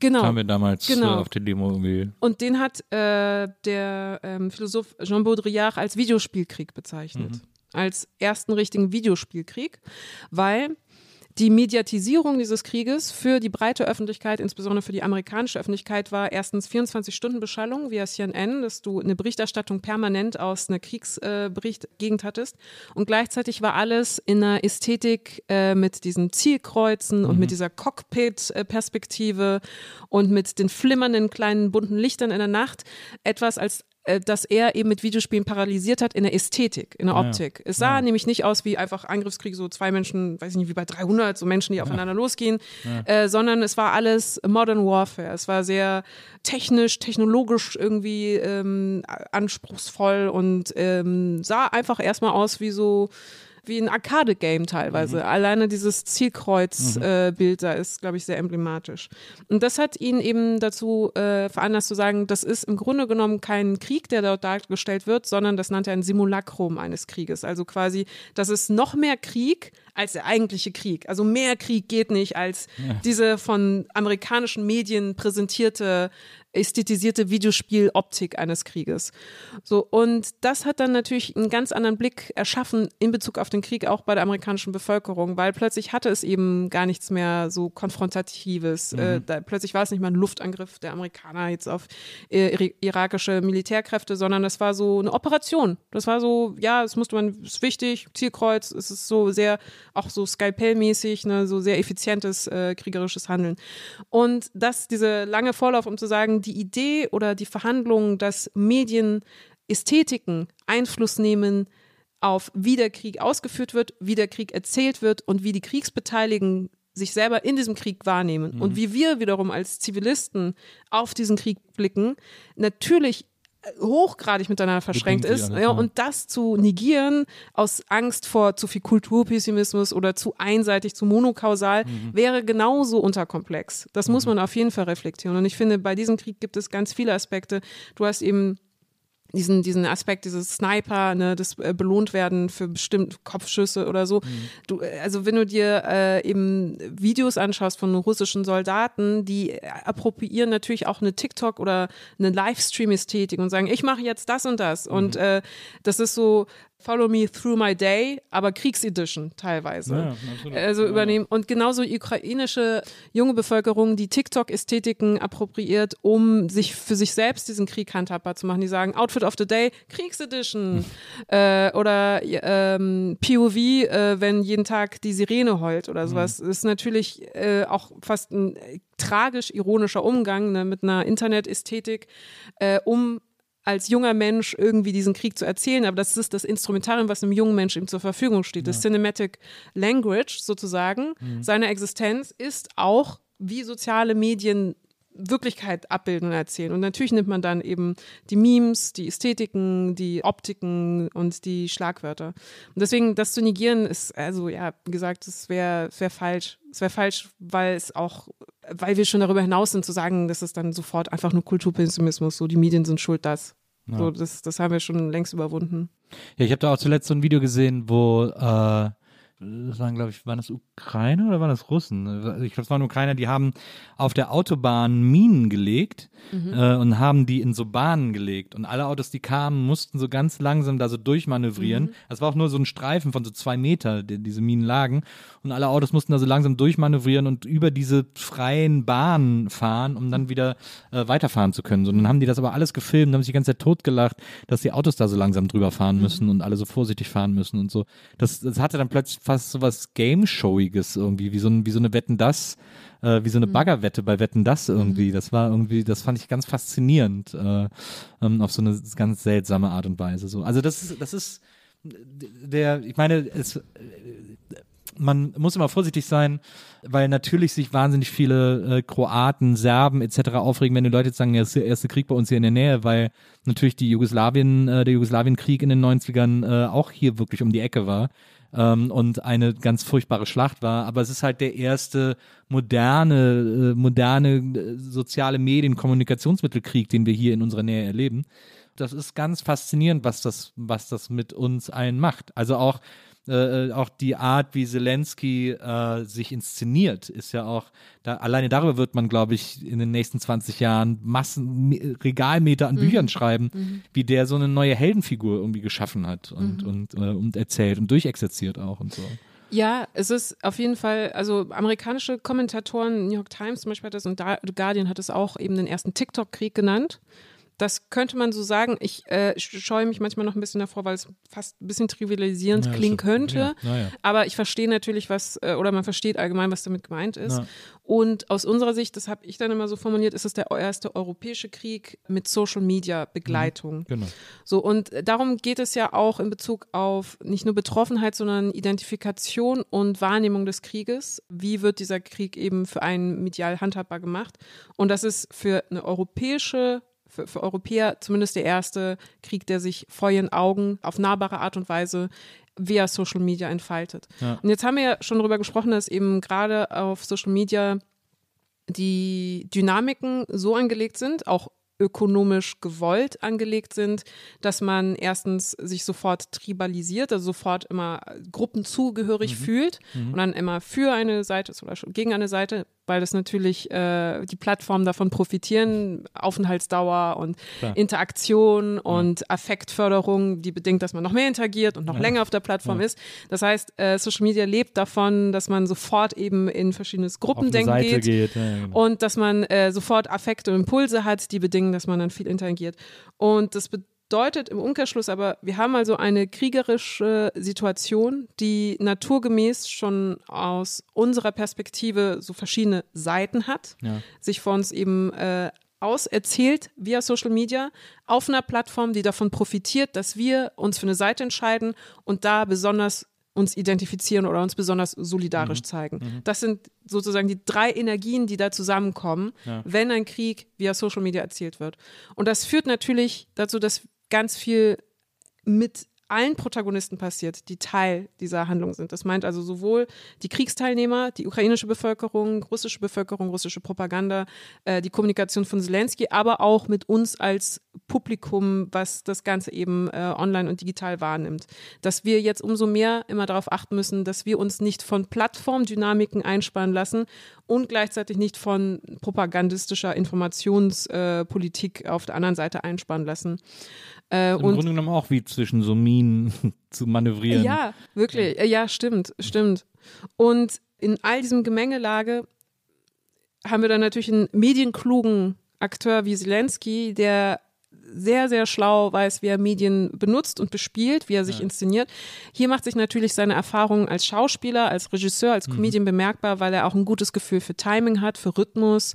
S1: Genau.
S2: Haben wir damals äh, genau. auf der Demo irgendwie.
S1: Und den hat äh, der ähm, Philosoph Jean Baudrillard als Videospielkrieg bezeichnet. Mhm. Als ersten richtigen Videospielkrieg, weil Die Mediatisierung dieses Krieges für die breite Öffentlichkeit, insbesondere für die amerikanische Öffentlichkeit, war erstens 24-Stunden-Beschallung via CNN, dass du eine Berichterstattung permanent aus einer Kriegsberichtgegend äh, hattest. Und gleichzeitig war alles in einer Ästhetik äh, mit diesen Zielkreuzen mhm. und mit dieser Cockpit-Perspektive und mit den flimmernden kleinen bunten Lichtern in der Nacht etwas als äh, das er eben mit Videospielen paralysiert hat in der Ästhetik, in der Optik. Ja. Es sah ja. nämlich nicht aus wie einfach Angriffskrieg, so zwei Menschen, weiß ich nicht, wie bei 300, so Menschen, die aufeinander losgehen, äh, sondern es war alles Modern Warfare. Es war sehr technisch, technologisch irgendwie ähm, anspruchsvoll und ähm, sah einfach erstmal aus wie so wie ein Arcade-Game teilweise. Mhm. Alleine dieses Zielkreuz-Bild mhm. äh, da ist, glaube ich, sehr emblematisch. Und das hat ihn eben dazu äh, veranlasst zu sagen, das ist im Grunde genommen kein Krieg, der dort dargestellt wird, sondern das nannte er ein Simulacrum eines Krieges. Also quasi, das ist noch mehr Krieg als der eigentliche Krieg. Also mehr Krieg geht nicht als ja. diese von amerikanischen Medien präsentierte ästhetisierte Videospieloptik eines Krieges. So, und das hat dann natürlich einen ganz anderen Blick erschaffen in Bezug auf den Krieg auch bei der amerikanischen Bevölkerung, weil plötzlich hatte es eben gar nichts mehr so Konfrontatives. Mhm. Äh, da, plötzlich war es nicht mal ein Luftangriff der Amerikaner jetzt auf äh, irakische Militärkräfte, sondern es war so eine Operation. Das war so, ja, es musste man, ist wichtig, Zielkreuz, es ist so sehr, auch so Skalpell-mäßig, ne, so sehr effizientes äh, kriegerisches Handeln. Und das, diese lange Vorlauf, um zu sagen, die Idee oder die Verhandlungen, dass Medien Ästhetiken Einfluss nehmen auf wie der Krieg ausgeführt wird, wie der Krieg erzählt wird und wie die Kriegsbeteiligten sich selber in diesem Krieg wahrnehmen mhm. und wie wir wiederum als Zivilisten auf diesen Krieg blicken, natürlich hochgradig miteinander verschränkt ist. Ja, und das zu negieren aus Angst vor zu viel Kulturpessimismus oder zu einseitig, zu monokausal, mhm. wäre genauso unterkomplex. Das mhm. muss man auf jeden Fall reflektieren. Und ich finde, bei diesem Krieg gibt es ganz viele Aspekte. Du hast eben diesen, diesen Aspekt, dieses Sniper, ne, das äh, belohnt werden für bestimmte Kopfschüsse oder so. Mhm. Du, äh, also wenn du dir äh, eben Videos anschaust von russischen Soldaten, die appropriieren natürlich auch eine TikTok oder eine Livestream-Ästhetik und sagen, ich mache jetzt das und das. Mhm. Und äh, das ist so, Follow Me Through My Day, aber Kriegsedition teilweise. Ja, also übernehmen. Und genauso ukrainische junge Bevölkerung, die TikTok-Ästhetiken appropriiert, um sich für sich selbst diesen Krieg handhabbar zu machen. Die sagen Outfit of the Day, Kriegsedition. äh, oder ähm, POV, äh, wenn jeden Tag die Sirene heult oder sowas. Mhm. Ist natürlich äh, auch fast ein äh, tragisch ironischer Umgang ne, mit einer Internet-Ästhetik, äh, um als junger Mensch irgendwie diesen Krieg zu erzählen, aber das ist das Instrumentarium, was einem jungen Menschen ihm zur Verfügung steht. Ja. Das Cinematic Language sozusagen mhm. seiner Existenz ist auch, wie soziale Medien Wirklichkeit abbilden und erzählen. Und natürlich nimmt man dann eben die Memes, die Ästhetiken, die Optiken und die Schlagwörter. Und deswegen, das zu negieren, ist, also ja, wie gesagt, es wäre wär falsch. Es wäre falsch, weil es auch, weil wir schon darüber hinaus sind, zu sagen, das ist dann sofort einfach nur Kulturpessimismus, so die Medien sind schuld, das. Ja. So, das, das haben wir schon längst überwunden.
S2: Ja, ich habe da auch zuletzt so ein Video gesehen, wo äh, das waren, glaube ich, waren das Ukrainer oder waren das Russen? Ich glaube, es waren Ukrainer, die haben auf der Autobahn Minen gelegt mhm. äh, und haben die in so Bahnen gelegt. Und alle Autos, die kamen, mussten so ganz langsam da so durchmanövrieren. Mhm. Das war auch nur so ein Streifen von so zwei Meter, die diese Minen lagen. Und alle Autos mussten da so langsam durchmanövrieren und über diese freien Bahnen fahren, um dann wieder äh, weiterfahren zu können. So, dann haben die das aber alles gefilmt, haben sich die ganze Zeit totgelacht, dass die Autos da so langsam drüber fahren müssen mhm. und alle so vorsichtig fahren müssen und so. Das, das hatte dann plötzlich fast so was Game-Showiges irgendwie, wie so, ein, wie so eine Wetten das, äh, wie so eine mhm. Baggerwette bei Wetten das irgendwie. Mhm. Das war irgendwie, das fand ich ganz faszinierend äh, ähm, auf so eine ganz seltsame Art und Weise. So. Also das ist, das ist der, ich meine, es, man muss immer vorsichtig sein, weil natürlich sich wahnsinnig viele äh, Kroaten, Serben etc. aufregen, wenn die Leute jetzt sagen, ja, ist der erste Krieg bei uns hier in der Nähe, weil natürlich die Jugoslawien, äh, der Jugoslawienkrieg in den 90ern äh, auch hier wirklich um die Ecke war ähm, und eine ganz furchtbare Schlacht war. Aber es ist halt der erste moderne, äh, moderne äh, soziale Medien, Kommunikationsmittelkrieg, den wir hier in unserer Nähe erleben. Das ist ganz faszinierend, was das, was das mit uns allen macht. Also auch äh, äh, auch die Art, wie Zelensky äh, sich inszeniert, ist ja auch, da, alleine darüber wird man, glaube ich, in den nächsten 20 Jahren Massen, Regalmeter an mhm. Büchern schreiben, mhm. wie der so eine neue Heldenfigur irgendwie geschaffen hat und, mhm. und, äh, und erzählt und durchexerziert auch und so.
S1: Ja, es ist auf jeden Fall, also amerikanische Kommentatoren, New York Times zum Beispiel hat das und The Guardian hat es auch eben den ersten TikTok-Krieg genannt. Das könnte man so sagen. Ich äh, scheue mich manchmal noch ein bisschen davor, weil es fast ein bisschen trivialisierend
S2: Ja,
S1: klingen könnte.
S2: ja, ja.
S1: Aber ich verstehe natürlich, was, äh, oder man versteht allgemein, was damit gemeint ist. Und aus unserer Sicht, das habe ich dann immer so formuliert, ist es der erste europäische Krieg mit Social Media Begleitung.
S2: Genau.
S1: So, und darum geht es ja auch in Bezug auf nicht nur Betroffenheit, sondern Identifikation und Wahrnehmung des Krieges. Wie wird dieser Krieg eben für einen medial handhabbar gemacht? Und das ist für eine europäische, für, für Europäer zumindest der erste Krieg, der sich vor ihren Augen auf nahbare Art und Weise via Social Media entfaltet.
S2: Ja.
S1: Und jetzt haben wir ja schon darüber gesprochen, dass eben gerade auf Social Media die Dynamiken so angelegt sind, auch ökonomisch gewollt angelegt sind, dass man erstens sich sofort tribalisiert, also sofort immer gruppenzugehörig fühlt und dann immer für eine Seite ist oder schon gegen eine Seite, weil das natürlich äh, die Plattformen davon profitieren, Aufenthaltsdauer und
S2: Klar.
S1: Interaktion und Affektförderung, die bedingt, dass man noch mehr interagiert und noch länger auf der Plattform ist. Das heißt, äh, Social Media lebt davon, dass man sofort eben in verschiedenes Gruppendenken geht.
S2: geht. Ja, ja, genau.
S1: Und dass man äh, sofort Affekte und Impulse hat, die bedingen, dass man dann viel interagiert. Und das bedeutet im Umkehrschluss aber, wir haben also eine kriegerische Situation, die naturgemäß schon aus unserer Perspektive so verschiedene Seiten hat,
S2: Ja.
S1: sich vor uns eben äh, auserzählt via Social Media auf einer Plattform, die davon profitiert, dass wir uns für eine Seite entscheiden und da besonders uns identifizieren oder uns besonders solidarisch zeigen. Das sind sozusagen die drei Energien, die da zusammenkommen, wenn ein Krieg via Social Media erzählt wird. Und das führt natürlich dazu, dass ganz viel mit allen Protagonisten passiert, die Teil dieser Handlung sind. Das meint also sowohl die Kriegsteilnehmer, die ukrainische Bevölkerung, russische Bevölkerung, russische Propaganda, äh, die Kommunikation von Zelensky, aber auch mit uns als Publikum, was das Ganze eben äh, online und digital wahrnimmt. Dass wir jetzt umso mehr immer darauf achten müssen, dass wir uns nicht von Plattformdynamiken einspannen lassen und gleichzeitig nicht von propagandistischer Informationspolitik äh, auf der anderen Seite einspannen lassen. Äh,
S2: Im
S1: und
S2: Grunde genommen auch wie zwischen so Minen zu manövrieren.
S1: ja, wirklich. Ja. ja, stimmt, stimmt. Und in all diesem Gemengelage haben wir dann natürlich einen medienklugen Akteur wie Zelensky, der sehr, sehr schlau weiß, wie er Medien benutzt und bespielt, wie er sich inszeniert. Hier macht sich natürlich seine Erfahrung als Schauspieler, als Regisseur, als Comedian bemerkbar, weil er auch ein gutes Gefühl für Timing hat, für Rhythmus,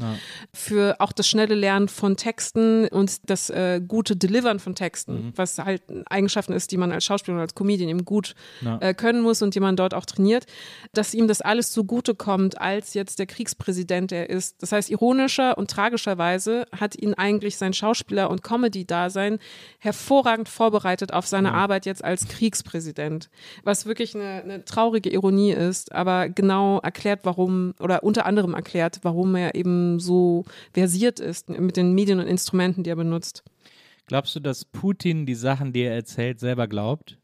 S1: für auch das schnelle Lernen von Texten und das äh, gute Delivern von Texten, was halt Eigenschaften ist, die man als Schauspieler und als Comedian eben gut
S2: Ja.
S1: äh, können muss und die man dort auch trainiert, dass ihm das alles zugute kommt, als jetzt der Kriegspräsident er ist. Das heißt, ironischer und tragischerweise hat ihn eigentlich sein Schauspieler- und Comedy-Dasein hervorragend vorbereitet auf seine Arbeit jetzt als Kriegspräsident. Was wirklich eine, eine traurige Ironie ist, aber genau erklärt, warum, oder unter anderem erklärt, warum er eben so versiert ist mit den Medien und Instrumenten, die er benutzt.
S2: Glaubst du, dass Putin die Sachen, die er erzählt, selber glaubt?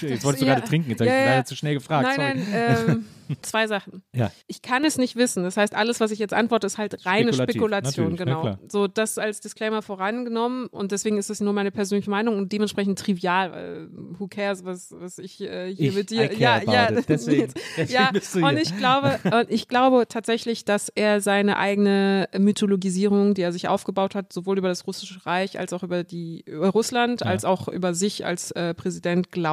S2: Jetzt wolltest du
S1: ja.
S2: gerade trinken, jetzt habe
S1: Ja,
S2: ich
S1: ja.
S2: leider zu schnell gefragt.
S1: Nein,
S2: sorry.
S1: nein, ähm, zwei Sachen.
S2: Ja.
S1: Ich kann es nicht wissen. Das heißt, alles, was ich jetzt antworte, ist halt reine Spekulation.
S2: natürlich, na
S1: Genau. So, das als Disclaimer vorangenommen und deswegen ist es nur meine persönliche Meinung und dementsprechend trivial. Who cares, was, was ich äh, hier
S2: Ich-
S1: mit dir. Ja, ja.
S2: Deswegen- deswegen
S1: ja. Und ich glaube, und ich glaube tatsächlich, dass er seine eigene Mythologisierung, die er sich aufgebaut hat, sowohl über das russische Reich als auch über die über Russland, als auch über sich als äh, Präsident glaubt.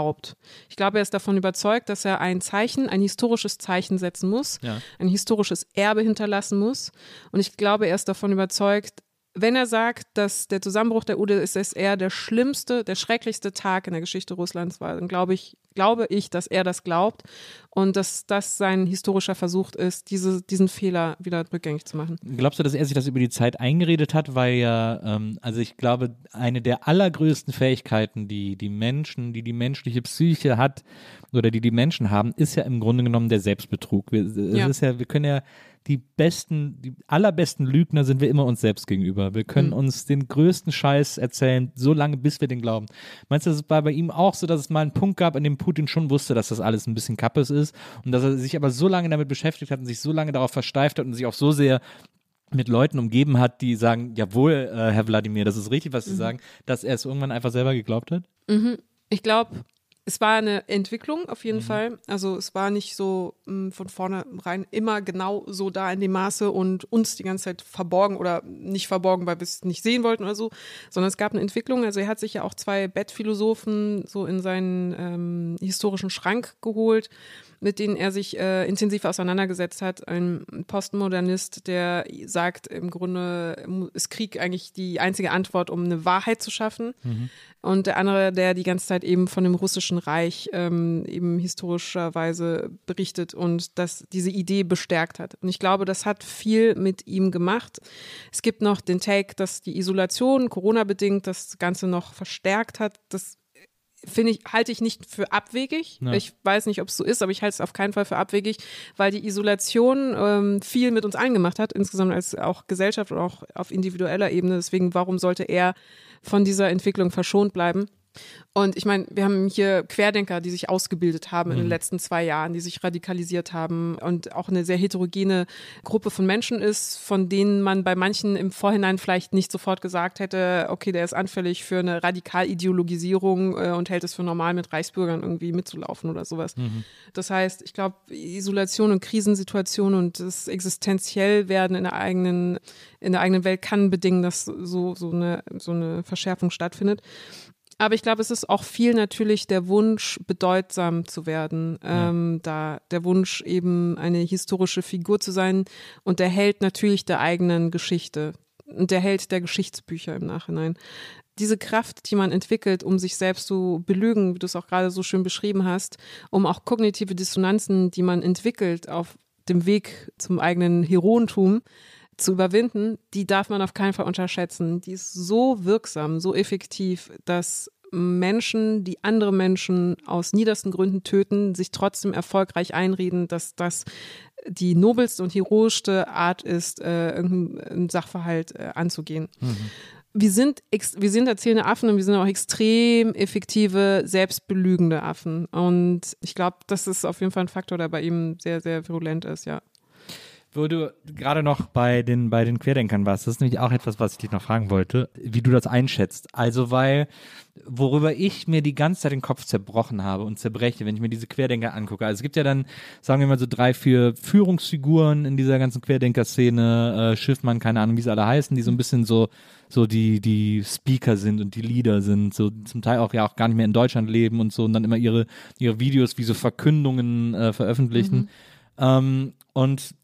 S1: Ich glaube, er ist davon überzeugt, dass er ein Zeichen, ein historisches Zeichen setzen muss,
S2: Ja.
S1: ein historisches Erbe hinterlassen muss. Und ich glaube, er ist davon überzeugt, wenn er sagt, dass der Zusammenbruch der UdSSR der schlimmste, der schrecklichste Tag in der Geschichte Russlands war, dann glaube ich, glaube ich, dass er das glaubt und dass das sein historischer Versuch ist, diese, diesen Fehler wieder rückgängig zu machen.
S2: Glaubst du, dass er sich das über die Zeit eingeredet hat? Weil ja, ähm, also ich glaube, eine der allergrößten Fähigkeiten, die die Menschen, die die menschliche Psyche hat oder die die Menschen haben, ist ja im Grunde genommen der Selbstbetrug. Wir,
S1: Ja.
S2: ist ja, wir können ja die besten, die allerbesten Lügner sind wir immer uns selbst gegenüber. Wir können uns den größten Scheiß erzählen, so lange, bis wir den glauben. Meinst du, das war bei ihm auch so, dass es mal einen Punkt gab, an dem Putin schon wusste, dass das alles ein bisschen Kappes ist und dass er sich aber so lange damit beschäftigt hat und sich so lange darauf versteift hat und sich auch so sehr mit Leuten umgeben hat, die sagen, jawohl, äh, Herr Wladimir, das ist richtig, was Sie sagen, dass er es irgendwann einfach selber geglaubt hat?
S1: Ich glaube, es war eine Entwicklung auf jeden mhm. Fall. Also es war nicht so mh, von vornherein immer genau so da in dem Maße und uns die ganze Zeit verborgen oder nicht verborgen, weil wir es nicht sehen wollten oder so, sondern es gab eine Entwicklung. Also er hat sich ja auch zwei Bettphilosophen so in seinen ähm, historischen Schrank geholt mit denen er sich äh, intensiv auseinandergesetzt hat. Ein Postmodernist, der sagt, im Grunde ist Krieg eigentlich die einzige Antwort, um eine Wahrheit zu schaffen. Mhm. Und der andere, der die ganze Zeit eben von dem russischen Reich ähm, eben historischerweise berichtet und das diese Idee bestärkt hat. Und ich glaube, das hat viel mit ihm gemacht. Es gibt noch den Take, dass die Isolation Corona-bedingt das Ganze noch verstärkt hat. Das finde ich, halte ich nicht für abwegig. Ja. Ich weiß nicht, ob es so ist, aber ich halte es auf keinen Fall für abwegig, weil die Isolation ähm, viel mit uns allen gemacht hat, insgesamt als auch Gesellschaft und auch auf individueller Ebene. Deswegen, warum sollte er von dieser Entwicklung verschont bleiben? Und ich meine, wir haben hier Querdenker, die sich ausgebildet haben in den mhm. letzten zwei Jahren, die sich radikalisiert haben und auch eine sehr heterogene Gruppe von Menschen ist, von denen man bei manchen im Vorhinein vielleicht nicht sofort gesagt hätte, okay, der ist anfällig für eine Radikalideologisierung äh, und hält es für normal, mit Reichsbürgern irgendwie mitzulaufen oder sowas. Mhm. Das heißt, ich glaube, Isolation und Krisensituation und das existenziell werden in der eigenen, in der eigenen Welt kann bedingen, dass so, so, eine, so eine Verschärfung stattfindet. Aber ich glaube, es ist auch viel natürlich der Wunsch, bedeutsam zu werden. Ja. Ähm, da der Wunsch, eben eine historische Figur zu sein und der Held natürlich der eigenen Geschichte und der Held der Geschichtsbücher im Nachhinein. Diese Kraft, die man entwickelt, um sich selbst zu belügen, wie du es auch gerade so schön beschrieben hast, um auch kognitive Dissonanzen, die man entwickelt auf dem Weg zum eigenen Heroentum, zu überwinden, die darf man auf keinen Fall unterschätzen. Die ist so wirksam, so effektiv, dass Menschen, die andere Menschen aus niedersten Gründen töten, sich trotzdem erfolgreich einreden, dass das die nobelste und heroischste Art ist, äh, irgendeinen Sachverhalt äh, anzugehen. Mhm. Wir sind, wir sind erzählende Affen und wir sind auch extrem effektive, selbstbelügende Affen. Und ich glaube, das ist auf jeden Fall ein Faktor, der bei ihm sehr, sehr virulent ist, ja
S2: wo du gerade noch bei den, bei den Querdenkern warst, das ist nämlich auch etwas, was ich dich noch fragen wollte, wie du das einschätzt. Also, weil, worüber ich mir die ganze Zeit den Kopf zerbrochen habe und zerbreche, wenn ich mir diese Querdenker angucke. Also, es gibt ja dann, sagen wir mal so drei, vier Führungsfiguren in dieser ganzen Querdenker-Szene, äh, Schiffmann, keine Ahnung, wie sie alle heißen, die so ein bisschen so, so die, die Speaker sind und die Leader sind, so zum Teil auch ja auch gar nicht mehr in Deutschland leben und so und dann immer ihre, ihre Videos wie so Verkündungen äh, veröffentlichen. Mhm. Ähm, und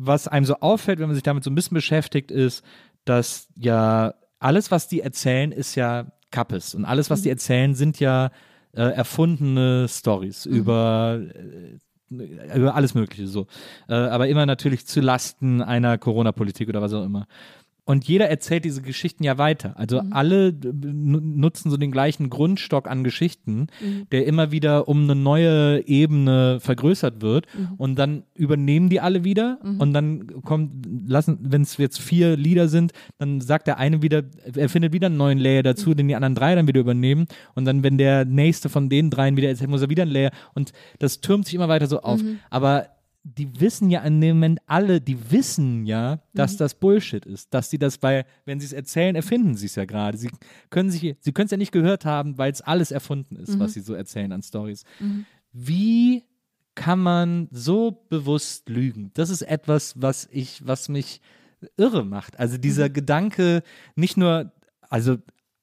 S2: was einem so auffällt, wenn man sich damit so ein bisschen beschäftigt, ist, dass ja alles, was die erzählen, ist ja Kappes. Und alles, was mhm. die erzählen, sind ja äh, erfundene Stories mhm. über äh, über alles Mögliche so. Äh, aber immer natürlich zu Lasten einer Corona-Politik oder was auch immer. Und jeder erzählt diese Geschichten ja weiter. Also mhm. alle nutzen so den gleichen Grundstock an Geschichten, mhm. der immer wieder um eine neue Ebene vergrößert wird. Mhm. Und dann übernehmen die alle wieder. Mhm. Und dann kommt, lassen, wenn es jetzt vier Lieder sind, dann sagt der eine wieder, er findet wieder einen neuen Layer dazu, mhm. den die anderen drei dann wieder übernehmen. Und dann, wenn der nächste von den dreien wieder erzählt, muss er wieder einen Layer. Und das türmt sich immer weiter so auf. Mhm. Aber die wissen ja in dem Moment alle, die wissen ja, dass mhm. das Bullshit ist, dass sie das bei, wenn sie es erzählen, erfinden sie es ja gerade. Sie können sich, sie können es ja nicht gehört haben, weil es alles erfunden ist, mhm. was sie so erzählen an Stories. Mhm. Wie kann man so bewusst lügen? Das ist etwas, was ich, was mich irre macht. Also dieser mhm. Gedanke, nicht nur, also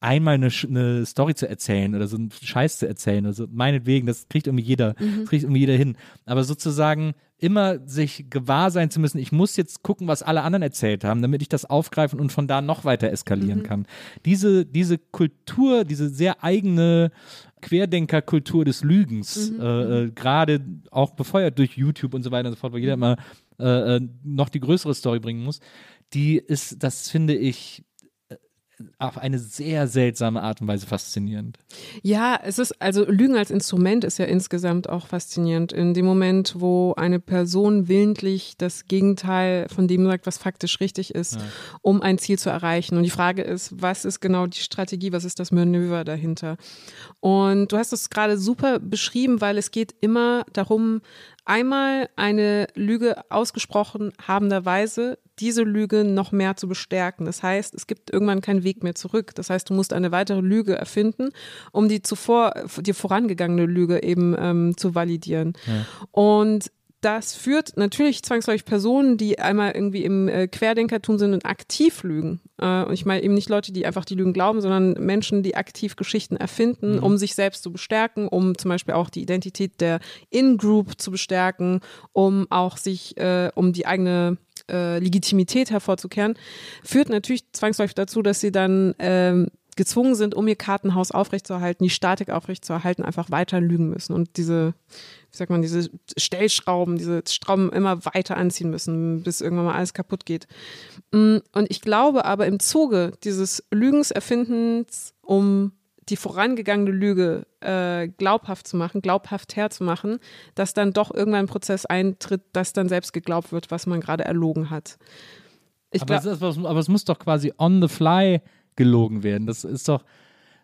S2: einmal eine, eine, Story zu erzählen oder so einen Scheiß zu erzählen. Also meinetwegen, das kriegt irgendwie jeder, mhm. das kriegt irgendwie jeder hin. Aber sozusagen immer sich gewahr sein zu müssen, ich muss jetzt gucken, was alle anderen erzählt haben, damit ich das aufgreifen und von da noch weiter eskalieren mhm. kann. Diese, diese Kultur, diese sehr eigene Querdenkerkultur des Lügens, mhm. äh, äh, gerade auch befeuert durch YouTube und so weiter und so fort, wo jeder mhm. immer äh, äh, noch die größere Story bringen muss, die ist, das finde ich, auf eine sehr seltsame Art und Weise faszinierend.
S1: Ja, es ist, also Lügen als Instrument ist ja insgesamt auch faszinierend. In dem Moment, wo eine Person willentlich das Gegenteil von dem sagt, was faktisch richtig ist, ja. um ein Ziel zu erreichen. Und die Frage ist, was ist genau die Strategie, was ist das Manöver dahinter? Und du hast es gerade super beschrieben, weil es geht immer darum, Einmal eine Lüge ausgesprochen habenderweise, diese Lüge noch mehr zu bestärken. Das heißt, es gibt irgendwann keinen Weg mehr zurück. Das heißt, du musst eine weitere Lüge erfinden, um die zuvor dir vorangegangene Lüge eben ähm, zu validieren. Ja. Und das führt natürlich zwangsläufig Personen, die einmal irgendwie im äh, Querdenkertum sind und aktiv lügen. Äh, und ich meine eben nicht Leute, die einfach die Lügen glauben, sondern Menschen, die aktiv Geschichten erfinden, mhm. um sich selbst zu bestärken, um zum Beispiel auch die Identität der In-Group zu bestärken, um auch sich, äh, um die eigene äh, Legitimität hervorzukehren, führt natürlich zwangsläufig dazu, dass sie dann ähm, gezwungen sind, um ihr Kartenhaus aufrechtzuerhalten, die Statik aufrechtzuerhalten, einfach weiter lügen müssen und diese, wie sagt man, diese Stellschrauben, diese Schrauben immer weiter anziehen müssen, bis irgendwann mal alles kaputt geht. Mm, und ich glaube aber im Zuge dieses Lügens, Erfindens, um die vorangegangene Lüge äh, glaubhaft zu machen, glaubhaft herzumachen, dass dann doch irgendwann ein Prozess eintritt, dass dann selbst geglaubt wird, was man gerade erlogen hat.
S2: Ich aber, es ist, aber es muss doch quasi on the fly gelogen werden. Das ist doch,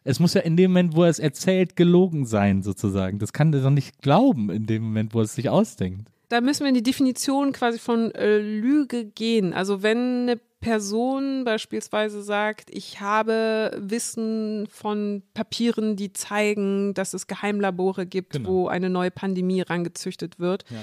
S2: es muss ja in dem Moment, wo er es erzählt, gelogen sein, sozusagen. Das kann er doch nicht glauben in dem Moment, wo er es sich ausdenkt.
S1: Da müssen wir in die Definition quasi von äh, Lüge gehen. Also wenn eine Person beispielsweise sagt, ich habe Wissen von Papieren, die zeigen, dass es Geheimlabore gibt, genau. wo eine neue Pandemie rangezüchtet wird. Ja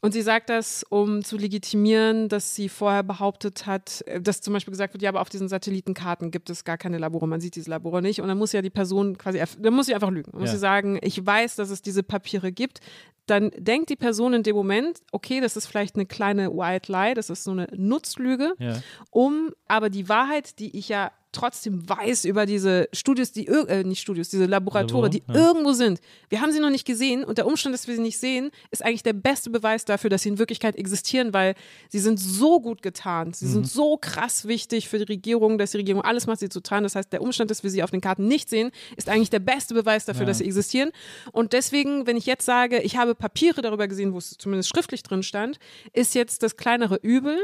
S1: und sie sagt das, um zu legitimieren, dass sie vorher behauptet hat, äh, dass zum Beispiel gesagt wird, ja, aber auf diesen Satellitenkarten gibt es gar keine Labore, man sieht diese Labore nicht. Und dann muss ja die Person quasi, dann muss sie einfach lügen. Dann muss sie sagen, ich weiß, dass es diese Papiere gibt. Dann denkt die Person in dem Moment, okay, das ist vielleicht eine kleine White Lie, das ist so eine Nutzlüge, ja. um aber die Wahrheit, die ich ja trotzdem weiß über diese Studios, die äh, nicht Studios, diese Laboratorien, die ja. irgendwo sind. Wir haben sie noch nicht gesehen und der Umstand, dass wir sie nicht sehen, ist eigentlich der beste Beweis dafür, dass sie in Wirklichkeit existieren, weil sie sind so gut getarnt, sie mhm. sind so krass wichtig für die Regierung, dass die Regierung alles macht, sie zu tarnen. Das heißt, der Umstand, dass wir sie auf den Karten nicht sehen, ist eigentlich der beste Beweis dafür, ja. dass sie existieren. Und deswegen, wenn ich jetzt sage, ich habe Papiere darüber gesehen, wo es zumindest schriftlich drin stand, ist jetzt das kleinere Übel,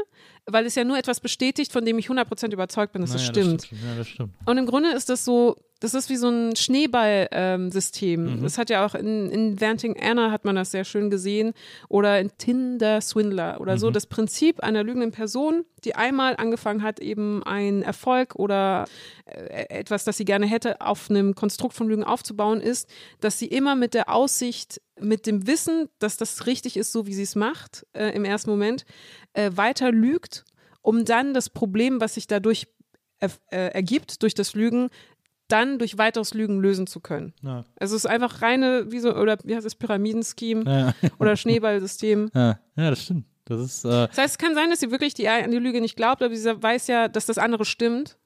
S1: weil es ja nur etwas bestätigt, von dem ich 100% überzeugt bin, dass naja, es stimmt. Das stimmt. Ja, das stimmt. Und im Grunde ist das so, das ist wie so ein Schneeball-System. Ähm, mhm. Das hat ja auch in, in Vanting Anna hat man das sehr schön gesehen oder in Tinder Swindler oder mhm. so. Das Prinzip einer lügenden Person, die einmal angefangen hat, eben einen Erfolg oder äh, etwas, das sie gerne hätte, auf einem Konstrukt von Lügen aufzubauen, ist, dass sie immer mit der Aussicht, mit dem Wissen, dass das richtig ist, so wie sie es macht, äh, im ersten Moment, äh, weiter lügt, um dann das Problem, was sich dadurch er, äh, ergibt, durch das Lügen, dann durch weiteres Lügen lösen zu können. Ja. Also es ist einfach reine, wie so, oder wie heißt es, Pyramidenscheme ja. oder Schneeballsystem.
S2: Ja. ja, das stimmt. Das, ist, äh
S1: das heißt, es kann sein, dass sie wirklich die, an die Lüge nicht glaubt, aber sie weiß ja, dass das andere stimmt.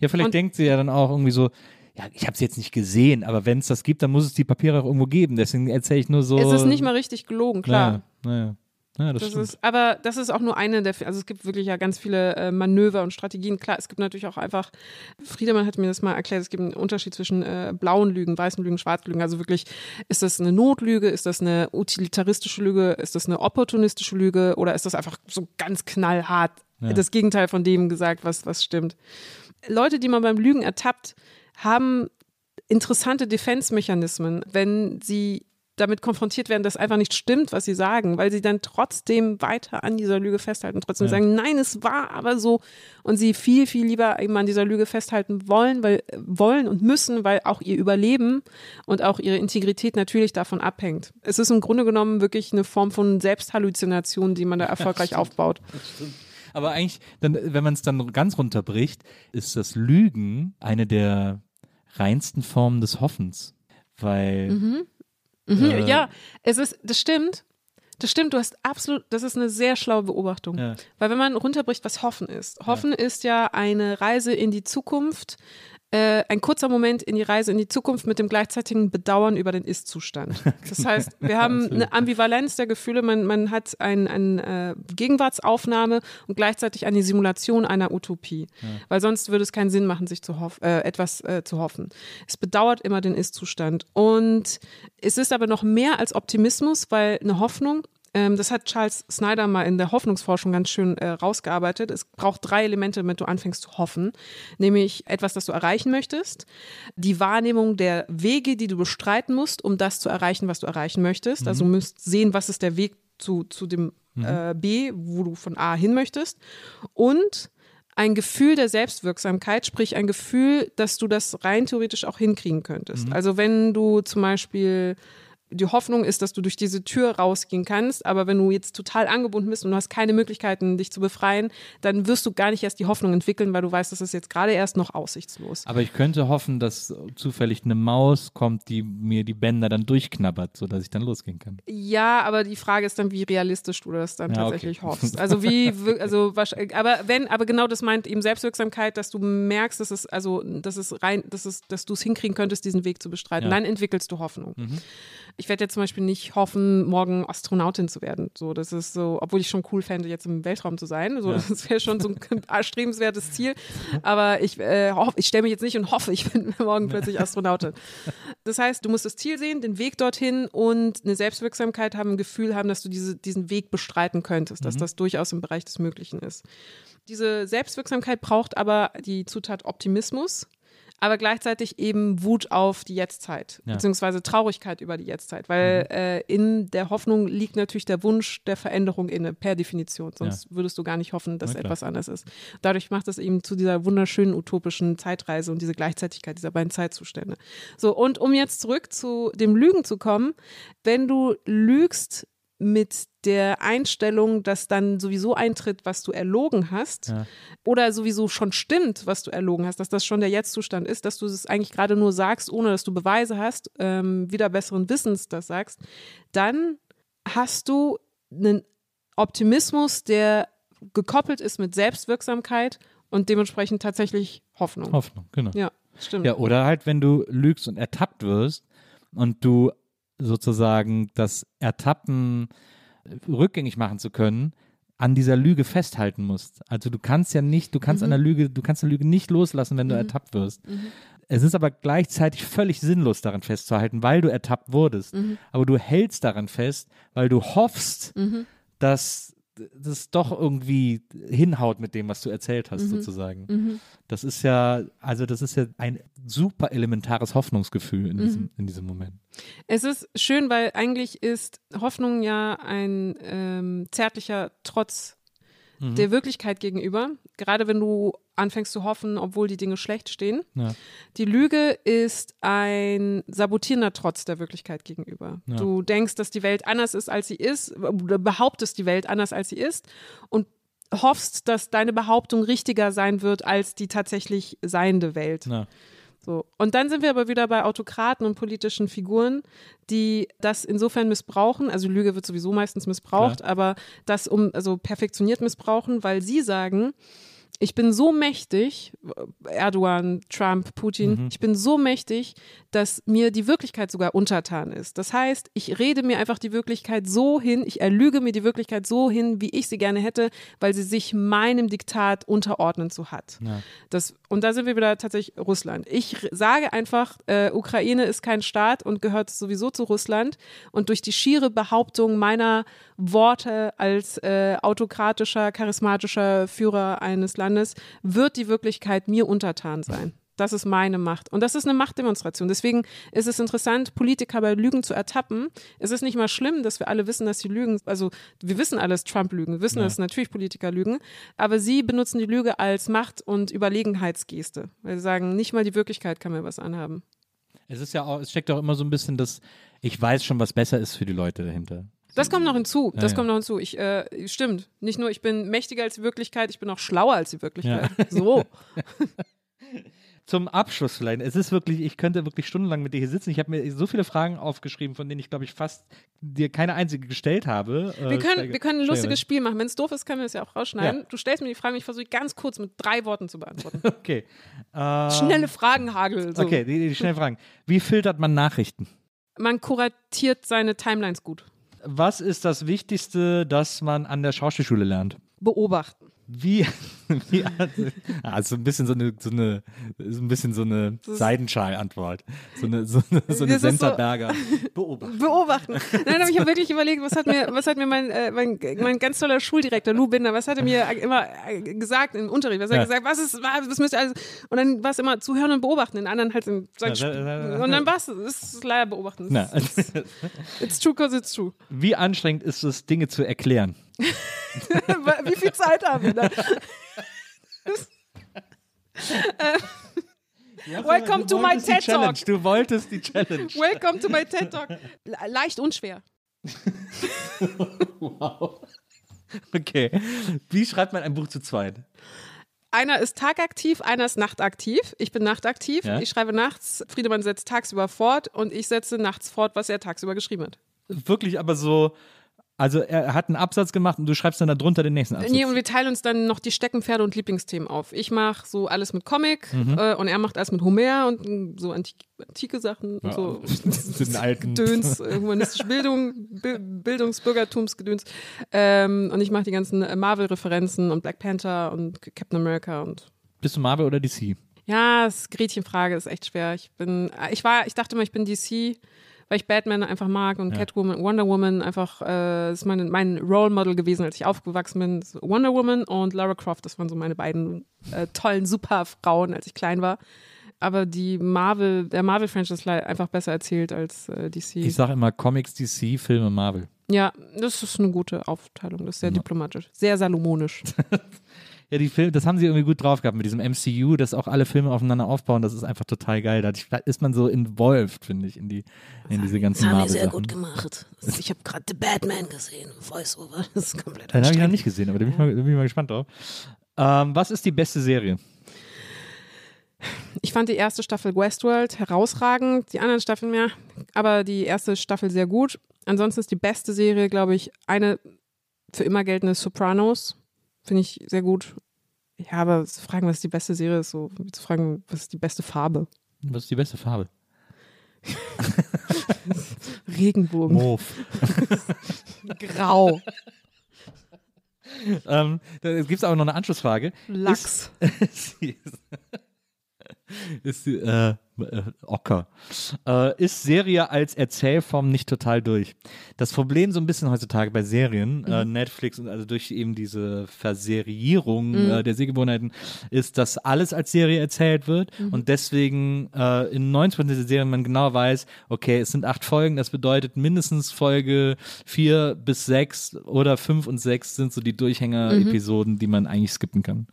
S2: Ja, vielleicht Und denkt sie ja dann auch irgendwie so, ja, ich habe es jetzt nicht gesehen, aber wenn es das gibt, dann muss es die Papiere auch irgendwo geben. Deswegen erzähle ich nur so.
S1: Es ist nicht mal richtig gelogen, klar.
S2: Naja, naja. Ja, das,
S1: das ist, aber das ist auch nur eine der, also es gibt wirklich ja ganz viele äh, Manöver und Strategien. Klar, es gibt natürlich auch einfach, Friedemann hat mir das mal erklärt, es gibt einen Unterschied zwischen äh, blauen Lügen, weißen Lügen, schwarzen Lügen. Also wirklich, ist das eine Notlüge, ist das eine utilitaristische Lüge, ist das eine opportunistische Lüge oder ist das einfach so ganz knallhart ja. das Gegenteil von dem gesagt, was, was stimmt. Leute, die man beim Lügen ertappt, haben interessante Defense-Mechanismen, wenn sie damit konfrontiert werden, dass einfach nicht stimmt, was sie sagen, weil sie dann trotzdem weiter an dieser Lüge festhalten und trotzdem ja. sagen, nein, es war aber so und sie viel, viel lieber eben an dieser Lüge festhalten wollen, weil wollen und müssen, weil auch ihr Überleben und auch ihre Integrität natürlich davon abhängt. Es ist im Grunde genommen wirklich eine Form von Selbsthalluzination, die man da erfolgreich ja, aufbaut.
S2: Aber eigentlich, dann, wenn man es dann ganz runterbricht, ist das Lügen eine der reinsten Formen des Hoffens. Weil mhm.
S1: Mhm, äh, ja, es ist, das stimmt. Das stimmt, du hast absolut, das ist eine sehr schlaue Beobachtung. Ja. Weil wenn man runterbricht, was Hoffen ist. Hoffen ja. ist ja eine Reise in die Zukunft, äh, ein kurzer Moment in die Reise in die Zukunft mit dem gleichzeitigen Bedauern über den Ist-Zustand. Das heißt, wir haben eine Ambivalenz der Gefühle, man, man hat eine ein, äh, Gegenwartsaufnahme und gleichzeitig eine Simulation einer Utopie. Ja. Weil sonst würde es keinen Sinn machen, sich zu äh, etwas äh, zu hoffen. Es bedauert immer den Ist-Zustand. Und es ist aber noch mehr als Optimismus, weil eine Hoffnung Ähm, das hat Charles Snyder mal in der Hoffnungsforschung ganz schön äh, rausgearbeitet. Es braucht drei Elemente, damit du anfängst zu hoffen. Nämlich etwas, das du erreichen möchtest, die Wahrnehmung der Wege, die du bestreiten musst, um das zu erreichen, was du erreichen möchtest. Also du musst sehen, was ist der Weg zu, zu dem äh, B, wo du von A hin möchtest. Und ein Gefühl der Selbstwirksamkeit, sprich ein Gefühl, dass du das rein theoretisch auch hinkriegen könntest. Also wenn du zum Beispiel die Hoffnung ist, dass du durch diese Tür rausgehen kannst, aber wenn du jetzt total angebunden bist und du hast keine Möglichkeiten, dich zu befreien, dann wirst du gar nicht erst die Hoffnung entwickeln, weil du weißt, das ist jetzt gerade erst noch aussichtslos.
S2: Aber ich könnte hoffen, dass zufällig eine Maus kommt, die mir die Bänder dann durchknabbert, sodass ich dann losgehen kann.
S1: Ja, aber die Frage ist dann, wie realistisch du das dann
S2: Ja, okay.
S1: tatsächlich hoffst. Also wie, also aber wenn, aber genau das meint eben Selbstwirksamkeit, dass du merkst, dass es also, dass es rein, dass es, dass du es hinkriegen könntest, diesen Weg zu bestreiten.
S2: Ja. Mhm.
S1: Dann entwickelst du Hoffnung. Ich werde jetzt zum Beispiel nicht hoffen, morgen Astronautin zu werden. So, das ist so, obwohl ich schon cool fände, jetzt im Weltraum zu sein. So, das wäre schon so ein erstrebenswertes Ziel. Aber ich, äh, hoff- ich stelle mich jetzt nicht und hoffe, ich bin morgen plötzlich Astronautin. Das heißt, du musst das Ziel sehen, den Weg dorthin und eine Selbstwirksamkeit haben, ein Gefühl haben, dass du diese, diesen Weg bestreiten könntest, dass das durchaus im Bereich des Möglichen ist. Diese Selbstwirksamkeit braucht aber die Zutat Optimismus, aber gleichzeitig eben Wut auf die Jetztzeit,
S2: Ja.
S1: beziehungsweise Traurigkeit über die Jetztzeit, weil äh, in der Hoffnung liegt natürlich der Wunsch der Veränderung inne, per Definition. Sonst würdest du gar nicht hoffen, dass etwas anders ist. Dadurch macht es eben zu dieser wunderschönen utopischen Zeitreise und diese Gleichzeitigkeit dieser beiden Zeitzustände. So, und um jetzt zurück zu dem Lügen zu kommen, wenn du lügst mit der Einstellung, dass dann sowieso eintritt, was du erlogen hast,
S2: Ja.
S1: oder sowieso schon stimmt, was du erlogen hast, dass das schon der Jetztzustand ist, dass du es eigentlich gerade nur sagst, ohne dass du Beweise hast, ähm, wieder besseren Wissens das sagst, dann hast du einen Optimismus, der gekoppelt ist mit Selbstwirksamkeit und dementsprechend tatsächlich Hoffnung.
S2: Hoffnung, genau.
S1: Ja, stimmt.
S2: Ja, oder halt, wenn du lügst und ertappt wirst und du sozusagen das Ertappen äh, rückgängig machen zu können, an dieser Lüge festhalten musst. Also du kannst ja nicht, du kannst an der Lüge, du kannst eine Lüge nicht loslassen, wenn du ertappt wirst. Es ist aber gleichzeitig völlig sinnlos, daran festzuhalten, weil du ertappt wurdest. Aber du hältst daran fest, weil du hoffst, dass das doch irgendwie hinhaut mit dem, was du erzählt hast, sozusagen. Das ist ja, also das ist ja ein super elementares Hoffnungsgefühl in, diesem, in diesem Moment.
S1: Es ist schön, weil eigentlich ist Hoffnung ja ein ähm, zärtlicher Trotz
S2: Mhm.
S1: der Wirklichkeit gegenüber. Gerade wenn du anfängst zu hoffen, obwohl die Dinge schlecht stehen.
S2: Ja.
S1: Die Lüge ist ein sabotierender Trotz der Wirklichkeit gegenüber.
S2: Ja.
S1: Du denkst, dass die Welt anders ist, als sie ist, oder behauptest die Welt anders, als sie ist und hoffst, dass deine Behauptung richtiger sein wird als die tatsächlich seiende Welt.
S2: Ja.
S1: So. Und dann sind wir aber wieder bei Autokraten und politischen Figuren, die das insofern missbrauchen. Also Lüge wird sowieso meistens missbraucht, aber das um, also perfektioniert missbrauchen, weil sie sagen, ich bin so mächtig, Erdogan, Trump, Putin, ich bin so mächtig, dass mir die Wirklichkeit sogar untertan ist. Das heißt, ich rede mir einfach die Wirklichkeit so hin, ich erlüge mir die Wirklichkeit so hin, wie ich sie gerne hätte, weil sie sich meinem Diktat unterordnen zu hat.
S2: Ja.
S1: Das, und da sind wir wieder tatsächlich Russland. Ich sage einfach, äh, Ukraine ist kein Staat und gehört sowieso zu Russland. Und durch die schiere Behauptung meiner Worte als äh, autokratischer, charismatischer Führer eines Landes wird die Wirklichkeit mir untertan sein. Das ist meine Macht. Und das ist eine Machtdemonstration. Deswegen ist es interessant, Politiker bei Lügen zu ertappen. Es ist nicht mal schlimm, dass wir alle wissen, dass sie lügen. Also wir wissen alles, Trump lügen. Wir wissen, dass natürlich Politiker lügen. Aber sie benutzen die Lüge als Macht- und Überlegenheitsgeste. Weil sie sagen, nicht mal die Wirklichkeit kann mir was anhaben.
S2: Es ist ja auch, es steckt auch immer so ein bisschen das, ich weiß schon, was besser ist für die Leute dahinter.
S1: Das kommt noch hinzu. Das
S2: ja.
S1: kommt noch hinzu. Ich, äh, stimmt. Nicht nur, ich bin mächtiger als die Wirklichkeit, ich bin auch schlauer als die Wirklichkeit. So.
S2: Zum Abschluss vielleicht. Es ist wirklich, ich könnte wirklich stundenlang mit dir hier sitzen. Ich habe mir so viele Fragen aufgeschrieben, von denen ich, glaube ich, fast dir keine einzige gestellt habe. Äh,
S1: Wir können, wir können ein lustiges Spiel machen. Wenn es doof ist, können wir es ja auch rausschneiden.
S2: Ja.
S1: Du stellst mir die Frage und ich versuche ganz kurz mit drei Worten zu beantworten.
S2: Okay. Ähm,
S1: Schnelle Fragenhagel. So.
S2: Okay, die, die schnellen Fragen. Wie filtert man Nachrichten?
S1: Man kuratiert seine Timelines gut.
S2: Was ist das Wichtigste, das man an der Schauspielschule lernt?
S1: Beobachten.
S2: Wie, wie ah, so ein bisschen so eine, so eine, so ein bisschen so eine Seidenschal-Antwort. So eine, so eine, so eine
S1: ist so-
S2: Senterberger Beobachtung.
S1: beobachten. Nein, aber ich habe wirklich überlegt, was hat mir, was hat mir mein, äh, mein, mein ganz toller Schuldirektor Lou Binder, was hat er mir immer äh, gesagt im Unterricht? Was hat er
S2: Ja.
S1: gesagt? Was ist, was müsst ihr alles? Und dann war es immer zuhören und beobachten, den anderen halt in sein
S2: Ja,
S1: Und dann war es, es ist leider beobachten. It's, it's true cause it's true.
S2: wie anstrengend ist es, Dinge zu erklären?
S1: Wie viel Zeit haben wir da? Welcome to my TED Talk.
S2: Du wolltest die Challenge.
S1: Welcome to my TED Talk. Le- Leicht und schwer.
S2: Okay. Wie schreibt man ein Buch zu zweit?
S1: Einer ist tagaktiv, einer ist nachtaktiv. Ich bin nachtaktiv.
S2: Ja.
S1: Ich schreibe nachts. Friedemann setzt tagsüber fort und ich setze nachts fort, was er tagsüber geschrieben hat.
S2: Wirklich aber so, also er hat einen Absatz gemacht und du schreibst dann darunter den nächsten Absatz.
S1: Nee, und wir teilen uns dann noch die Steckenpferde und Lieblingsthemen auf. Ich mache so alles mit Comic
S2: Mhm.
S1: äh, und er macht alles mit Homer und mm, so antik antike Sachen und so.
S2: den alten.
S1: Gedöns, äh, humanistische Bildung, Bi Bildungs-, Bürgertumsgedöns. Ähm, und ich mache die ganzen äh, Marvel-Referenzen und Black Panther und Captain America und
S2: Bist du Marvel oder DC?
S1: Ja, das Gretchenfrage ist echt schwer. Ich bin, ich war, ich dachte mal, ich bin DC, weil ich Batman einfach mag und Catwoman, Wonder Woman einfach, äh, ist mein, mein Role Model gewesen, als ich aufgewachsen bin. Wonder Woman und Lara Croft, das waren so meine beiden äh, tollen Superfrauen, als ich klein war. Aber die Marvel, der Marvel-Franchise einfach besser erzählt als äh, DC.
S2: Ich sage immer Comics, DC, Filme, Marvel.
S1: ja, das ist eine gute Aufteilung. Das ist sehr diplomatisch, sehr salomonisch.
S2: Ja, die Filme, das haben sie irgendwie gut drauf gehabt mit diesem MCU, dass auch alle Filme aufeinander aufbauen. Das ist einfach total geil. Da ist man so involved, finde ich, in, die, in diese ganzen
S5: Das haben die sehr gut gemacht. Ich habe gerade The Batman gesehen, Voice-Over. Das ist komplett
S2: Den habe ich noch nicht gesehen, aber da bin ich mal, da bin ich mal gespannt drauf. Ähm, was ist die beste Serie?
S1: Ich fand die erste Staffel Westworld herausragend, die anderen Staffeln mehr, aber die erste Staffel sehr gut. Ansonsten ist die beste Serie, glaube ich, eine für immer geltende Sopranos. Finde ich sehr gut. Ja, aber zu fragen, was die beste Serie ist, so zu fragen, was ist die beste Farbe?
S2: Was ist die beste Farbe?
S1: Regenbogen.
S2: Mauve.
S1: Grau.
S2: ähm, da gibt es aber noch eine Anschlussfrage.
S1: Lachs.
S2: Ist, ist äh, äh, Ocker. Äh, ist Serie als Erzählform nicht total durch? Das Problem so ein bisschen heutzutage bei Serien, äh, Netflix und also durch eben diese Verserierung äh, der Sehgewohnheiten, ist, dass alles als Serie erzählt wird und deswegen äh, in 90% der Serien man genau weiß, okay, es sind acht Folgen, das bedeutet mindestens Folge vier bis sechs oder fünf und sechs sind so die Durchhänger-Episoden, die man eigentlich skippen kann.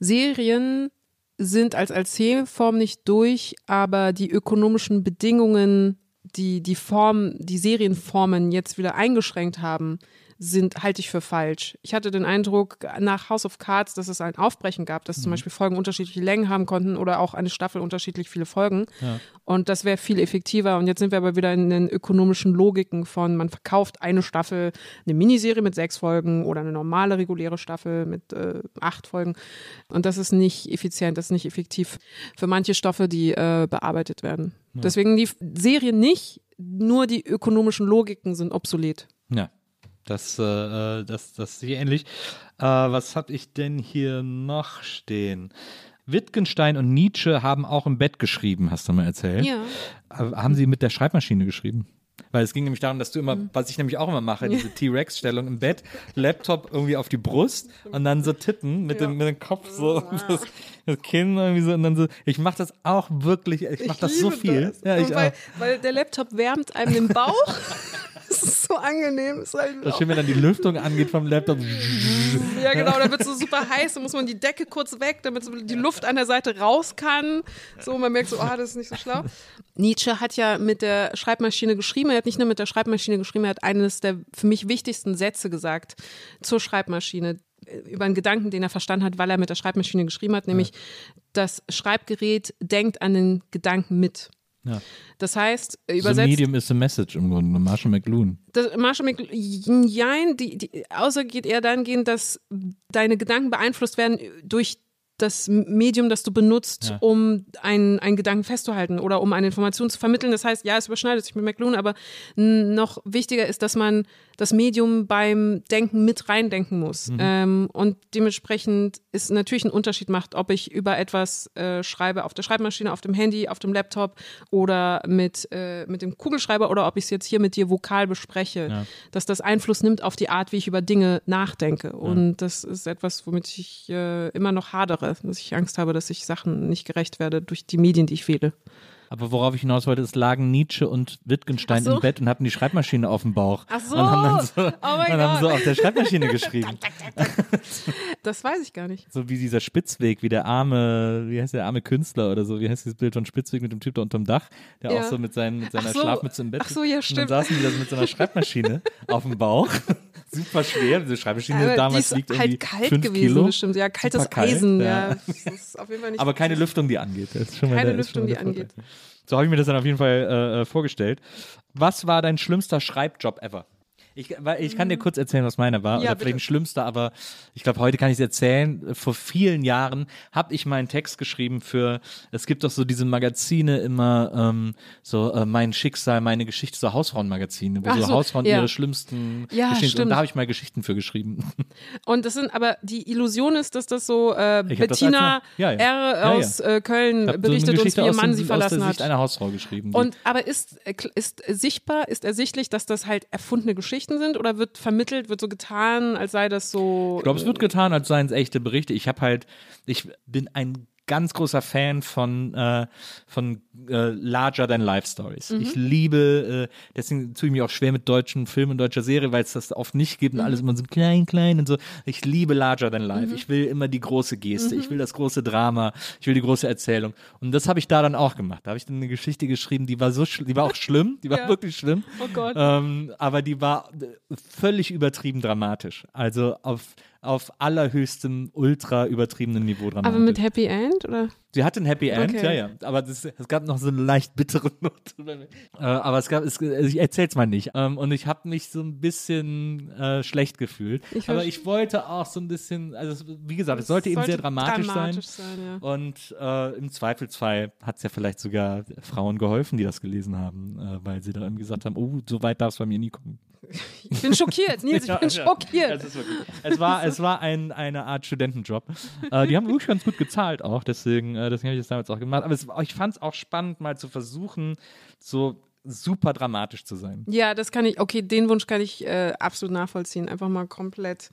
S1: Serien sind als Erzählform nicht durch, aber die ökonomischen Bedingungen, die die Form, die Serienformen jetzt wieder eingeschränkt haben, sind, halte ich für falsch. Ich hatte den Eindruck nach House of Cards, dass es ein Aufbrechen gab, dass zum Beispiel Folgen unterschiedliche Längen haben konnten oder auch eine Staffel unterschiedlich viele Folgen. Und das wäre viel effektiver. Und jetzt sind wir aber wieder in den ökonomischen Logiken von, man verkauft eine Staffel, eine Miniserie mit sechs Folgen oder eine normale reguläre Staffel mit äh, acht Folgen. Und das ist nicht effizient, das ist nicht effektiv für manche Stoffe, die äh, bearbeitet werden. Deswegen die Serien nicht, nur die ökonomischen Logiken sind obsolet.
S2: Ja, das, äh, das, das sehe ich ähnlich. Äh, was habe ich denn hier noch stehen? Wittgenstein und Nietzsche haben auch im Bett geschrieben, hast du mal erzählt.
S1: Ja.
S2: Äh, Haben sie mit der Schreibmaschine geschrieben? Weil es ging nämlich darum, dass du immer, was ich nämlich auch immer mache, diese T-Rex-Stellung im Bett, Laptop irgendwie auf die Brust und dann so tippen mit, dem, mit dem Kopf so, das, das Kinn irgendwie so und dann so. Ich mache das auch wirklich, ich mache das so viel.
S1: das.
S2: Ja, ich
S1: weil,
S2: auch.
S1: weil der Laptop wärmt einem den Bauch. das ist so angenehm. Ist halt
S2: Das schön, wenn dann die Lüftung angeht vom Laptop.
S1: Ja, genau, da wird es so super heiß, da muss man die Decke kurz weg, damit die Luft an der Seite raus kann. So, man merkt so, ah, das ist nicht so schlau. Nietzsche hat ja mit der Schreibmaschine geschrieben, er hat nicht nur mit der Schreibmaschine geschrieben, er hat eines der für mich wichtigsten Sätze gesagt zur Schreibmaschine äh, über einen Gedanken, den er verstanden hat, weil er mit der Schreibmaschine geschrieben hat, nämlich das Schreibgerät denkt an den Gedanken mit.
S2: Ja.
S1: Das heißt,
S2: The
S1: übersetzt,
S2: medium is the message im Grunde. Marshall McLuhan.
S1: das Marshall McLuhan, die, die Aussage geht eher dahingehend, dass deine Gedanken beeinflusst werden durch das Medium, das du benutzt,
S2: Ja.
S1: um einen, einen Gedanken festzuhalten oder um eine Information zu vermitteln. Das heißt, ja, es überschneidet sich mit McLuhan, aber noch wichtiger ist, dass man das Medium beim Denken mit reindenken muss.
S2: Mhm.
S1: Ähm, und dementsprechend ist natürlich ein Unterschied macht, ob ich über etwas äh, schreibe auf der Schreibmaschine, auf dem Handy, auf dem Laptop oder mit, äh, mit dem Kugelschreiber oder ob ich es jetzt hier mit dir vokal bespreche,
S2: Ja.
S1: dass das Einfluss nimmt auf die Art, wie ich über Dinge nachdenke. Und das ist etwas, womit ich äh, immer noch hadere, dass ich Angst habe, dass ich Sachen nicht gerecht werde durch die Medien, die ich wähle.
S2: Aber worauf ich hinaus wollte, es lagen Nietzsche und Wittgenstein
S1: so.
S2: im Bett und hatten die Schreibmaschine auf dem Bauch.
S1: Ach so.
S2: Und haben dann so,
S1: Oh
S2: und haben so auf der Schreibmaschine geschrieben.
S1: Das weiß ich gar nicht.
S2: So wie dieser Spitzweg, wie der arme, wie heißt der arme Künstler oder so, wie heißt dieses Bild von Spitzweg mit dem Typ da unterm Dach, der
S1: Ja.
S2: auch so mit, seinen, mit seiner
S1: so.
S2: Schlafmütze im Bett
S1: Ach so, ja,
S2: Und
S1: stimmt.
S2: dann saßen die da mit so einer Schreibmaschine auf dem Bauch. Super schwer, diese Schreibmaschine
S1: Aber
S2: damals
S1: die
S2: liegt
S1: ist
S2: irgendwie
S1: halt kalt
S2: fünf
S1: gewesen,
S2: Kilo.
S1: bestimmt. Ja, kaltes
S2: kalt,
S1: Eisen.
S2: ja.
S1: Ja.
S2: Aber keine Lüftung, die angeht.
S1: Keine
S2: der,
S1: Lüftung, die angeht.
S2: So habe ich mir das dann auf jeden Fall äh, äh, vorgestellt. Was war dein schlimmster Schreibjob ever? Ich, ich kann dir kurz erzählen, was meiner war.
S1: Mhm. Ja,
S2: Oder vielleicht ein schlimmster, aber ich glaube, heute kann ich es erzählen. Vor vielen Jahren habe ich mal einen Text geschrieben für, es gibt doch so diese Magazine immer, ähm, so äh, mein Schicksal, meine Geschichte, so Hausfrauenmagazine, wo
S1: Ach
S2: so, Hausfrauen
S1: ja.
S2: ihre schlimmsten
S1: Ja,
S2: Geschichten. Und
S1: stimmt.
S2: da habe ich mal Geschichten für geschrieben.
S1: Und das sind aber die Illusion ist, dass das so äh, Bettina
S2: ja.
S1: R. Aus äh, Köln
S2: Ich hab so
S1: berichtet uns,
S2: Geschichte
S1: wie ihr
S2: aus
S1: Mann
S2: dem-
S1: sie
S2: aus
S1: verlassen
S2: der Sicht
S1: hat.
S2: einer Hausfrau geschrieben.
S1: Und aber ist, äh, ist sichtbar, ist ersichtlich, dass das halt erfundene Geschichten sind oder wird vermittelt, wird so getan, als sei das so.
S2: Ich glaube, es wird getan, als seien es echte Berichte. Ich habe halt, ich bin ein ganz großer Fan von, äh, von äh, Larger Than Life Stories.
S1: Mhm.
S2: Ich liebe, äh, deswegen tue ich mich auch schwer mit deutschen Filmen und deutscher Serie, weil es das oft nicht gibt und
S1: Mhm.
S2: alles immer so klein, klein und so. Ich liebe Larger Than Life. Ich will immer die große Geste.
S1: Mhm.
S2: Ich will das große Drama. Ich will die große Erzählung. Und das habe ich da dann auch gemacht. Da habe ich dann eine Geschichte geschrieben, die war so, die war auch schlimm. Die war
S1: Ja.
S2: wirklich schlimm.
S1: Oh Gott.
S2: Ähm, aber die war äh, völlig übertrieben dramatisch. Also auf, auf allerhöchstem, ultra übertriebenen Niveau dramatisch.
S1: aber mit Happy End oder?
S2: Sie hatte ein Happy End,
S1: Okay.
S2: ja, ja. Aber das, es gab noch so eine leicht bittere Note. Äh, aber es gab, es, also ich erzähl's mal nicht. Ähm, und ich habe mich so ein bisschen äh, schlecht gefühlt.
S1: Ich
S2: aber ich wollte auch so ein bisschen, also wie gesagt, es sollte, eben sehr dramatisch,
S1: dramatisch
S2: sein.
S1: sein. ja.
S2: Und äh, im Zweifelsfall hat es ja vielleicht sogar Frauen geholfen, die das gelesen haben, äh, weil sie da irgendwie gesagt haben, oh, so weit darf es bei mir nie kommen.
S1: Ich bin schockiert, Nils, ich
S2: Ja,
S1: bin
S2: ja.
S1: schockiert.
S2: Wirklich, es war, es war ein, eine Art Studentenjob. Äh, die haben wirklich ganz gut gezahlt auch, deswegen, äh, deswegen habe ich das damals auch gemacht. Aber es, ich fand es auch spannend, mal zu versuchen, so super dramatisch zu sein.
S1: Ja, das kann ich, okay, den Wunsch kann ich äh, absolut nachvollziehen. Einfach mal komplett,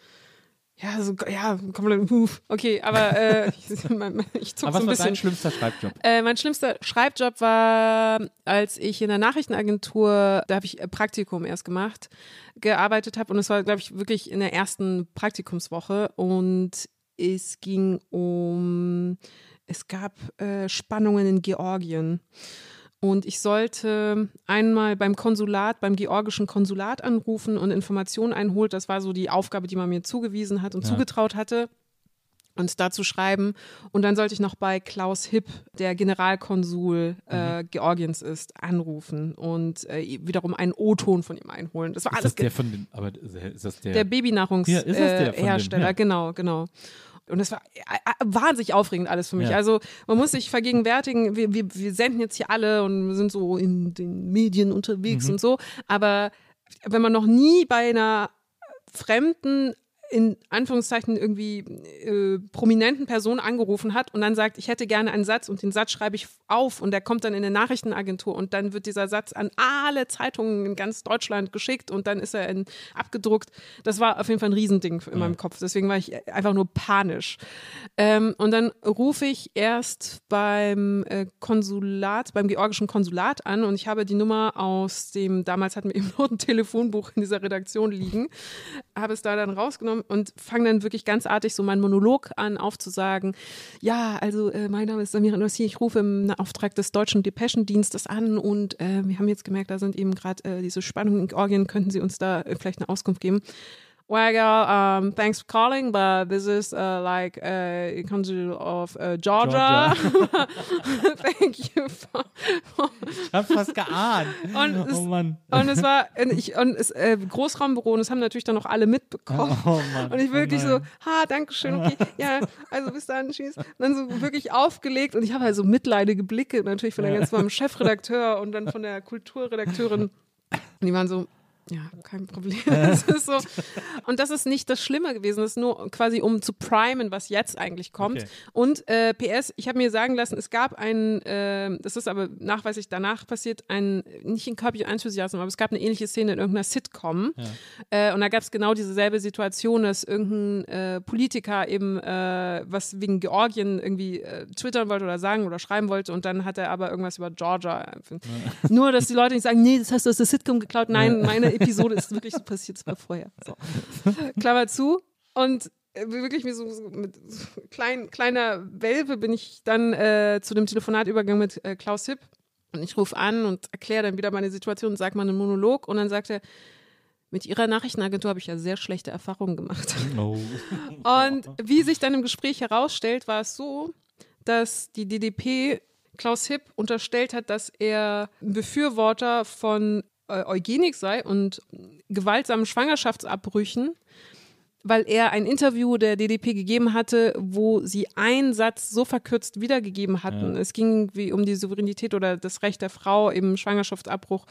S1: ja, so, ja, komplett, okay, aber äh, ich, ich zuck
S2: Aber
S1: so
S2: was
S1: ein
S2: war dein
S1: bisschen.
S2: schlimmster Schreibjob?
S1: Äh, mein schlimmster Schreibjob war, als ich in der Nachrichtenagentur, da habe ich äh, Praktikum erst gemacht, gearbeitet habe und es war, glaube ich, wirklich in der ersten Praktikumswoche und es ging um, es gab äh, Spannungen in Georgien. Und ich sollte einmal beim Konsulat, beim georgischen Konsulat anrufen und Informationen einholen. Das war so die Aufgabe, die man mir zugewiesen hat und
S2: Ja.
S1: zugetraut hatte. Und dazu schreiben. Und dann sollte ich noch bei Klaus Hipp, der Generalkonsul äh, Georgiens ist, anrufen und äh, wiederum einen O-Ton von ihm einholen. Das war
S2: Ist
S1: alles
S2: das der von den, aber ist das der?
S1: der Babynahrungshersteller,
S2: Ja,
S1: äh,
S2: Ja.
S1: genau, genau. Und es war äh, äh, wahnsinnig aufregend alles für mich.
S2: Ja.
S1: Also man muss sich vergegenwärtigen, wir, wir, wir senden jetzt hier alle und sind so in den Medien unterwegs
S2: Mhm.
S1: und so. Aber wenn man noch nie bei einer fremden in Anführungszeichen irgendwie äh, prominenten Person angerufen hat und dann sagt, ich hätte gerne einen Satz und den Satz schreibe ich auf und der kommt dann in eine Nachrichtenagentur und dann wird dieser Satz an alle Zeitungen in ganz Deutschland geschickt und dann ist er in, abgedruckt. Das war auf jeden Fall ein Riesending in meinem Kopf. Deswegen war ich einfach nur panisch. Ähm, und dann rufe ich erst beim äh, Konsulat, beim georgischen Konsulat an und ich habe die Nummer aus dem, damals hatten wir eben nur ein Telefonbuch in dieser Redaktion liegen, habe es da dann rausgenommen und fange dann wirklich ganz artig so meinen Monolog an aufzusagen. Ja, also äh, mein Name ist Samira Nossi, ich rufe im Auftrag des deutschen Depeschendienstes an und äh, wir haben jetzt gemerkt, da sind eben gerade äh, diese Spannungen in Georgien, könnten Sie uns da äh, vielleicht eine Auskunft geben? Well, girl, um, thanks for calling, but this is uh, like uh, consul of uh, Georgia. Thank you. For,
S2: Ich hab fast geahnt.
S1: Und
S2: oh
S1: es-
S2: Mann.
S1: und es war, und ich, und es, äh, Großraumbüro, und das haben natürlich dann auch alle mitbekommen.
S2: Oh Mann.
S1: Und ich wirklich
S2: oh
S1: so, ha, danke schön, okay, ja, also bis dann, tschüss. Und dann so wirklich aufgelegt und ich habe halt so mitleidige Blicke natürlich von der ganz vom Chefredakteur und dann von der Kulturredakteurin. Und die waren so, Ja, kein Problem. Das so. Und das ist nicht das Schlimme gewesen. Das ist nur quasi, um zu primen, was jetzt eigentlich kommt.
S2: Okay.
S1: Und äh, PS, ich habe mir sagen lassen, es gab ein, äh, das ist aber nachweislich danach passiert, ein, nicht in Your Enthusiasm, aber es gab eine ähnliche Szene in irgendeiner Sitcom. Äh, und da gab es genau dieselbe Situation, dass irgendein äh, Politiker eben äh, was wegen Georgien irgendwie äh, twittern wollte oder sagen oder schreiben wollte und dann hat er aber irgendwas über Georgia. Nur, dass die Leute nicht sagen, nee, das hast du aus der Sitcom geklaut. Nein, meine Episode ist wirklich so passiert, das war vorher. So. Klammer zu. Und äh, wirklich wie so, so mit so klein, kleiner Welpe bin ich dann äh, zu dem Telefonat übergegangen mit äh, Klaus Hipp. Und ich rufe an und erkläre dann wieder meine Situation und sage mal einen Monolog. Und dann sagt er, mit Ihrer Nachrichtenagentur habe ich ja sehr schlechte Erfahrungen gemacht.
S2: Oh.
S1: Und wie sich dann im Gespräch herausstellt, war es so, dass die DDP Klaus Hipp unterstellt hat, dass er ein Befürworter von Eugenik sei und gewaltsamen Schwangerschaftsabbrüchen, weil er ein Interview der DDP gegeben hatte, wo sie einen Satz so verkürzt wiedergegeben hatten. Es ging wie um die Souveränität oder das Recht der Frau, eben Schwangerschaftsabbruch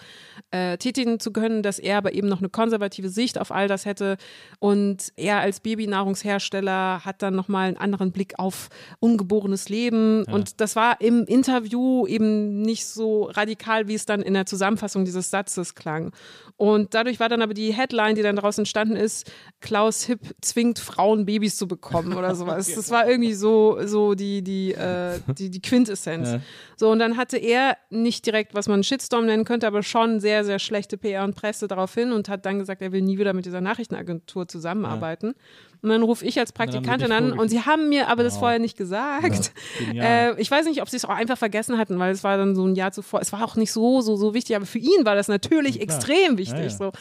S1: äh, tätigen zu können, dass er aber eben noch eine konservative Sicht auf all das hätte. Und er als Babynahrungshersteller hat dann nochmal einen anderen Blick auf ungeborenes Leben. Und das war im Interview eben nicht so radikal, wie es dann in der Zusammenfassung dieses Satzes klang. Und dadurch war dann aber die Headline, die dann daraus entstanden ist, Klaus Hipp zwingt Frauen Babys zu bekommen oder sowas. Das war irgendwie so, so die, die, äh, die, die Quintessenz.
S2: Ja.
S1: So, und dann hatte er nicht direkt, was man einen Shitstorm nennen könnte, aber schon sehr, sehr schlechte PR und Presse darauf hin und hat dann gesagt, er will nie wieder mit dieser Nachrichtenagentur zusammenarbeiten. Und dann rufe ich als Praktikantin an und sie haben mir aber das
S2: Wow.
S1: vorher nicht gesagt.
S2: Ja,
S1: äh, ich weiß nicht, ob sie es auch einfach vergessen hatten, weil es war dann so ein Jahr zuvor. Es war auch nicht so, so, so wichtig, aber für ihn war das natürlich extrem wichtig.
S2: Ja, ja.
S1: So.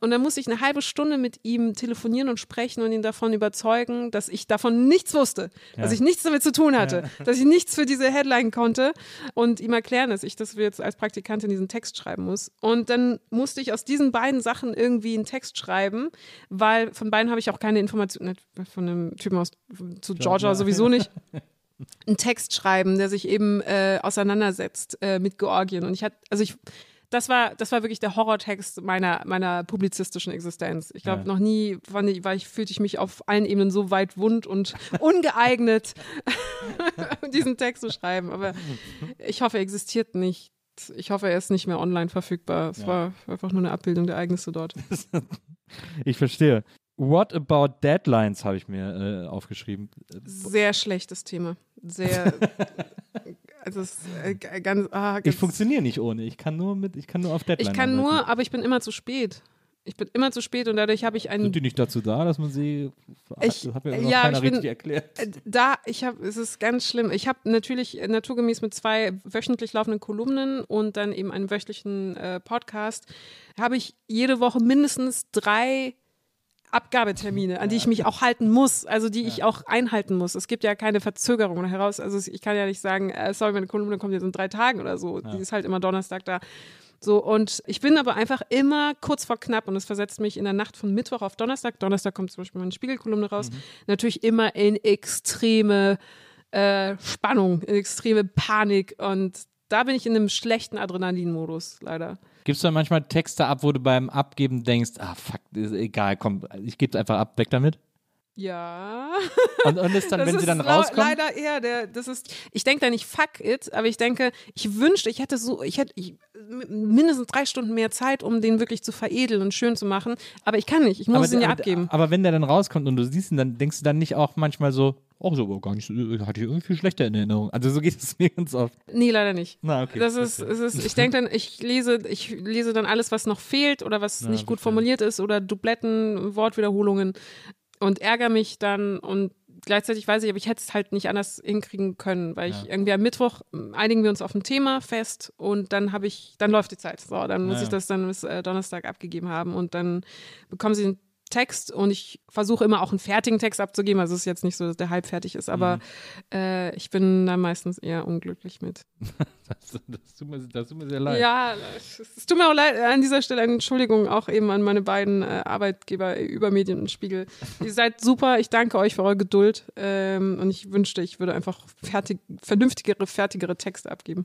S1: Und dann musste ich eine halbe Stunde mit ihm telefonieren und sprechen und ihn davon überzeugen, dass ich davon nichts wusste, dass ich nichts damit zu tun hatte, dass ich nichts für diese Headline konnte und ihm erklären, dass ich das jetzt als Praktikantin diesen Text schreiben muss. Und dann musste ich aus diesen beiden Sachen irgendwie einen Text schreiben, weil von beiden habe ich auch keine Informationen, von einem Typen aus zu Georgia sowieso nicht einen Text schreiben, der sich eben äh, auseinandersetzt äh, mit Georgien. Und ich hatte, also ich, das war, das war wirklich der Horrortext meiner, meiner publizistischen Existenz. Ich glaube,
S2: Ja.
S1: noch nie fand ich, war ich, fühlte ich mich auf allen Ebenen so weit wund und ungeeignet, diesen Text zu schreiben. Aber ich hoffe, er existiert nicht. Ich hoffe, er ist nicht mehr online verfügbar. Es war einfach nur eine Abbildung der Ereignisse dort.
S2: Ich verstehe. What about Deadlines habe ich mir äh, aufgeschrieben.
S1: Sehr schlechtes Thema. Sehr. also es, äh, ganz, ah,
S2: Ich
S1: ganz
S2: funktioniere nicht ohne. Ich kann nur mit, ich kann nur auf Deadline.
S1: Ich kann
S2: arbeiten.
S1: nur, aber ich bin immer zu spät. Ich bin immer zu spät und dadurch habe ich einen.
S2: Sind die nicht dazu da, dass man sie.
S1: Ich-
S2: hat, mir noch
S1: ja,
S2: keiner
S1: ich bin-
S2: richtig erklärt.
S1: Äh, Da, ich habe, es ist ganz schlimm. Ich habe natürlich äh, naturgemäß mit zwei wöchentlich laufenden Kolumnen und dann eben einem wöchentlichen äh, Podcast, habe ich jede Woche mindestens drei Abgabetermine, an die ich mich auch halten muss, also die ich auch einhalten muss. Es gibt ja keine Verzögerung heraus. Also ich kann ja nicht sagen, äh, sorry, meine Kolumne kommt jetzt in drei Tagen oder so. Die ist halt immer Donnerstag da. So, und ich bin aber einfach immer kurz vor knapp und es versetzt mich in der Nacht von Mittwoch auf Donnerstag. Donnerstag kommt zum Beispiel meine Spiegelkolumne raus. Natürlich immer in extreme äh, Spannung, in extreme Panik und da bin ich in einem schlechten Adrenalinmodus, leider.
S2: Gibst du dann manchmal Texte ab, wo du beim Abgeben denkst, ah fuck, ist egal, komm, ich gebe es einfach ab, weg damit?
S1: Ja.
S2: Und, und ist dann,
S1: Das
S2: wenn
S1: ist
S2: sie dann rauskommen,
S1: Leider eher der, das ist, ich denke da nicht fuck it, aber ich denke, ich wünschte, ich hätte so, ich hätte ich, mindestens drei Stunden mehr Zeit, um den wirklich zu veredeln und schön zu machen. Aber ich kann nicht, ich muss
S2: aber,
S1: ihn ja abgeben.
S2: aber wenn der dann rauskommt und du siehst ihn, dann denkst du dann nicht auch manchmal so, oh, so aber gar nicht, so, hatte ich irgendwie schlechter in Erinnerung. Also so geht es mir ganz oft.
S1: Nee, leider nicht.
S2: Na, okay.
S1: Das ist, es ist, ich denke dann, ich lese, ich lese dann alles, was noch fehlt oder was nicht gut
S2: verstehe.
S1: formuliert ist oder Dubletten, Wortwiederholungen und ärgere mich dann und gleichzeitig weiß ich, aber ich hätte es halt nicht anders hinkriegen können, weil ich irgendwie am Mittwoch ähm, einigen wir uns auf ein Thema fest und dann habe ich, dann läuft die Zeit. So, dann muss
S2: Ja,
S1: ich
S2: ja.
S1: das dann bis äh, Donnerstag abgegeben haben und dann bekommen sie Text und ich versuche immer auch einen fertigen Text abzugeben. Also es ist jetzt nicht so, dass der halb fertig ist, aber
S2: Mhm.
S1: äh, ich bin da meistens eher unglücklich mit.
S2: Das, das, tut mir, das tut mir sehr leid.
S1: Ja, es tut mir auch leid, an dieser Stelle eine Entschuldigung auch eben an meine beiden äh, Arbeitgeber äh, über Medien und Spiegel. Ihr seid super, ich danke euch für eure Geduld ähm, und ich wünschte, ich würde einfach fertig, vernünftigere, fertigere Texte abgeben.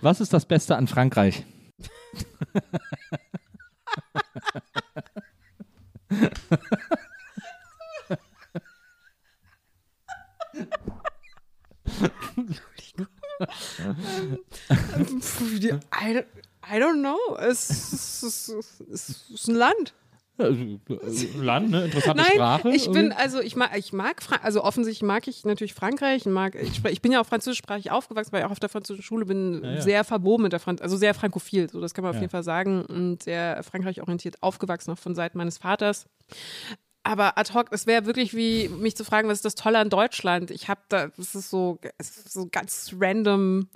S2: Was ist das Beste an Frankreich?
S1: I, don't know. Es ist ein Land.
S2: Also, äh, Land, ne? Interessante
S1: Nein,
S2: Sprache.
S1: ich bin, also ich mag, ich mag, Fra also offensichtlich mag ich natürlich Frankreich. Ich, mag, ich, ich bin ja auch französischsprachig aufgewachsen, weil ich auch auf der französischen Schule bin,
S2: Ja, ja.
S1: sehr verbogen mit der Franz also sehr frankophil, so das kann man auf
S2: Ja.
S1: jeden Fall sagen und sehr Frankreich orientiert aufgewachsen, auch von Seiten meines Vaters. Aber ad hoc, es wäre wirklich wie mich zu fragen, was ist das Tolle an Deutschland? Ich habe da, das ist so, es ist so ganz random.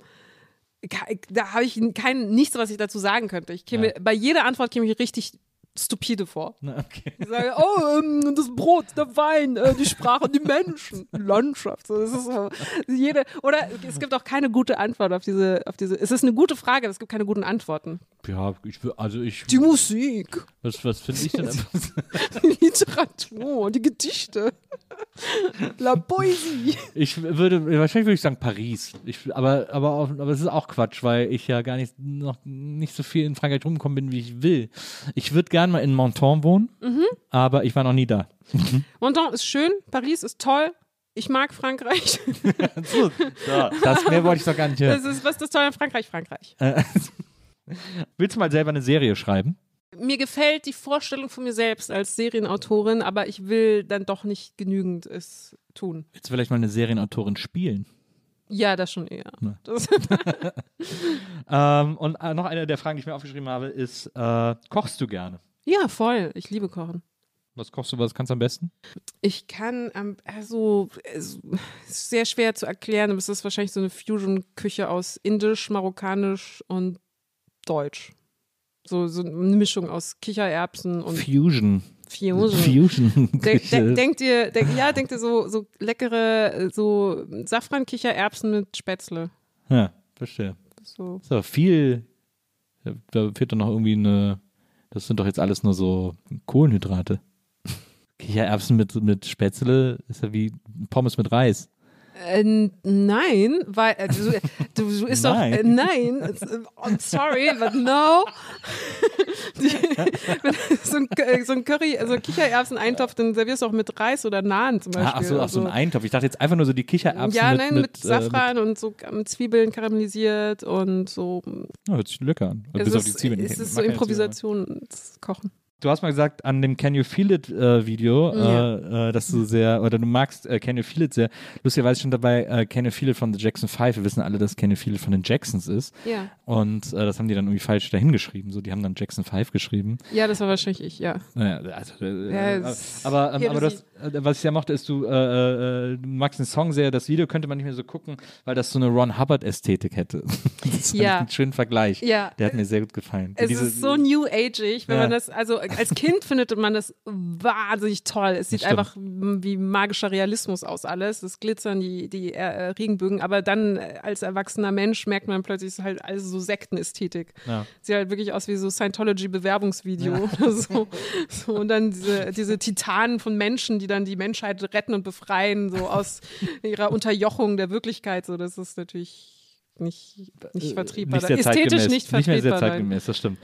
S1: Da habe ich kein, nichts, was ich dazu sagen könnte. Ich käme, bei jeder Antwort käme ich richtig stupide vor.
S2: Na, okay.
S1: Ich sage, oh, ähm, das Brot, der Wein, äh, die Sprache, die Menschen, die Landschaft. So, das ist so, jede, oder es gibt auch keine gute Antwort auf diese, auf diese. Es ist eine gute Frage, aber es gibt keine guten Antworten.
S2: Ja, ich will, also ich,
S1: Die Musik,
S2: was, was finde ich denn?
S1: die Literatur, die Gedichte, La Poesie.
S2: Ich würde, wahrscheinlich würde ich sagen Paris. Ich, aber, aber, aber es ist auch Quatsch, weil ich ja gar nicht, noch nicht so viel in Frankreich rumgekommen bin, wie ich will. Ich würde gerne mal in Menton wohnen,
S1: Mhm.
S2: aber ich war noch nie da.
S1: Monton ist schön, Paris ist toll. Ich mag Frankreich.
S2: Das mehr wollte ich doch gar nicht
S1: Das
S2: hören.
S1: ist, was ist das Tolle an Frankreich? Frankreich.
S2: Äh, Willst du mal selber eine Serie schreiben?
S1: Mir gefällt die Vorstellung von mir selbst als Serienautorin, aber ich will dann doch nicht genügend es tun.
S2: Willst du vielleicht mal eine Serienautorin spielen?
S1: Ja, das schon eher.
S2: Ne.
S1: Das,
S2: Ähm, und äh, noch eine der Fragen, die ich mir aufgeschrieben habe, ist: äh, Kochst du gerne?
S1: Ja, voll. Ich liebe Kochen.
S2: Was kochst du, was kannst du am besten?
S1: Ich kann, also, sehr schwer zu erklären, aber es ist wahrscheinlich so eine Fusion-Küche aus Indisch, Marokkanisch und Deutsch. So, so eine Mischung aus Kichererbsen und
S2: Fusion.
S1: Fusion.
S2: Fusion.
S1: Denk, denk, denkt ihr, denk, ja, denkt ihr so, so leckere, so Safran-Kichererbsen mit Spätzle.
S2: ja, verstehe.
S1: So.
S2: Aber viel. Da fehlt doch noch irgendwie eine. Das sind doch jetzt alles nur so Kohlenhydrate. Kichererbsen mit, mit Spätzle ist ja wie Pommes mit Reis.
S1: Äh, nein, weil äh, du, du, du
S2: Nein.
S1: doch äh, nein. äh, I'm sorry, but no. Die, so ein, so ein Curry, also Kichererbsen-Eintopf, dann servierst du auch mit Reis oder Naan zum Beispiel.
S2: Ah, ach so, ach so ein
S1: Also-
S2: Eintopf. Ich dachte jetzt einfach nur so die Kichererbsen
S1: ja,
S2: mit,
S1: nein,
S2: mit,
S1: mit, Safran und so mit Zwiebeln karamellisiert und so.
S2: Äh, mit, oh, hört sich lecker an.
S1: Es
S2: Bis auf die
S1: ist,
S2: Zwiebeln.
S1: Es ist so
S2: Zwiebeln.
S1: Improvisationskochen.
S2: Du hast mal gesagt, an dem Can You Feel It äh, Video,
S1: Ja.
S2: äh, äh, dass du sehr, oder du magst äh, Can You Feel It sehr. Lustigerweise schon dabei äh, Can You Feel It von The Jackson 5. Wir wissen alle, dass Can You Feel It von den Jacksons ist.
S1: Ja.
S2: Und äh, das haben die dann irgendwie falsch dahingeschrieben. So, die haben dann Jackson 5 geschrieben.
S1: Ja, das war wahrscheinlich ich, ja.
S2: Naja, also,
S1: Ja, es-
S2: aber, ähm, aber das, was ich ja mochte, ist, du, du magst den Song sehr, das Video könnte man nicht mehr so gucken, weil das so eine Ron Hubbard-Ästhetik hätte. das fand
S1: Ja.
S2: ich einen schönen Vergleich.
S1: Ja.
S2: Der hat mir sehr gut gefallen.
S1: Es
S2: Diese-
S1: ist so new ageig, wenn man das, also als Kind findet man das wahnsinnig toll. Es sieht einfach wie magischer Realismus aus alles. Das Glitzern, die, die äh, Regenbögen. Aber dann äh, als erwachsener Mensch merkt man plötzlich, es ist halt alles so Sektenästhetik.
S2: Ja.
S1: Sieht halt wirklich aus wie so Scientology-Bewerbungsvideo oder so. so. Und dann diese, diese Titanen von Menschen, die dann die Menschheit retten und befreien, so aus ihrer Unterjochung der Wirklichkeit. So, das ist natürlich nicht, nicht.
S2: Äh, nicht sehr
S1: Ästhetisch
S2: zeitgemäß.
S1: nicht
S2: Nicht mehr sehr zeitgemäß, das stimmt.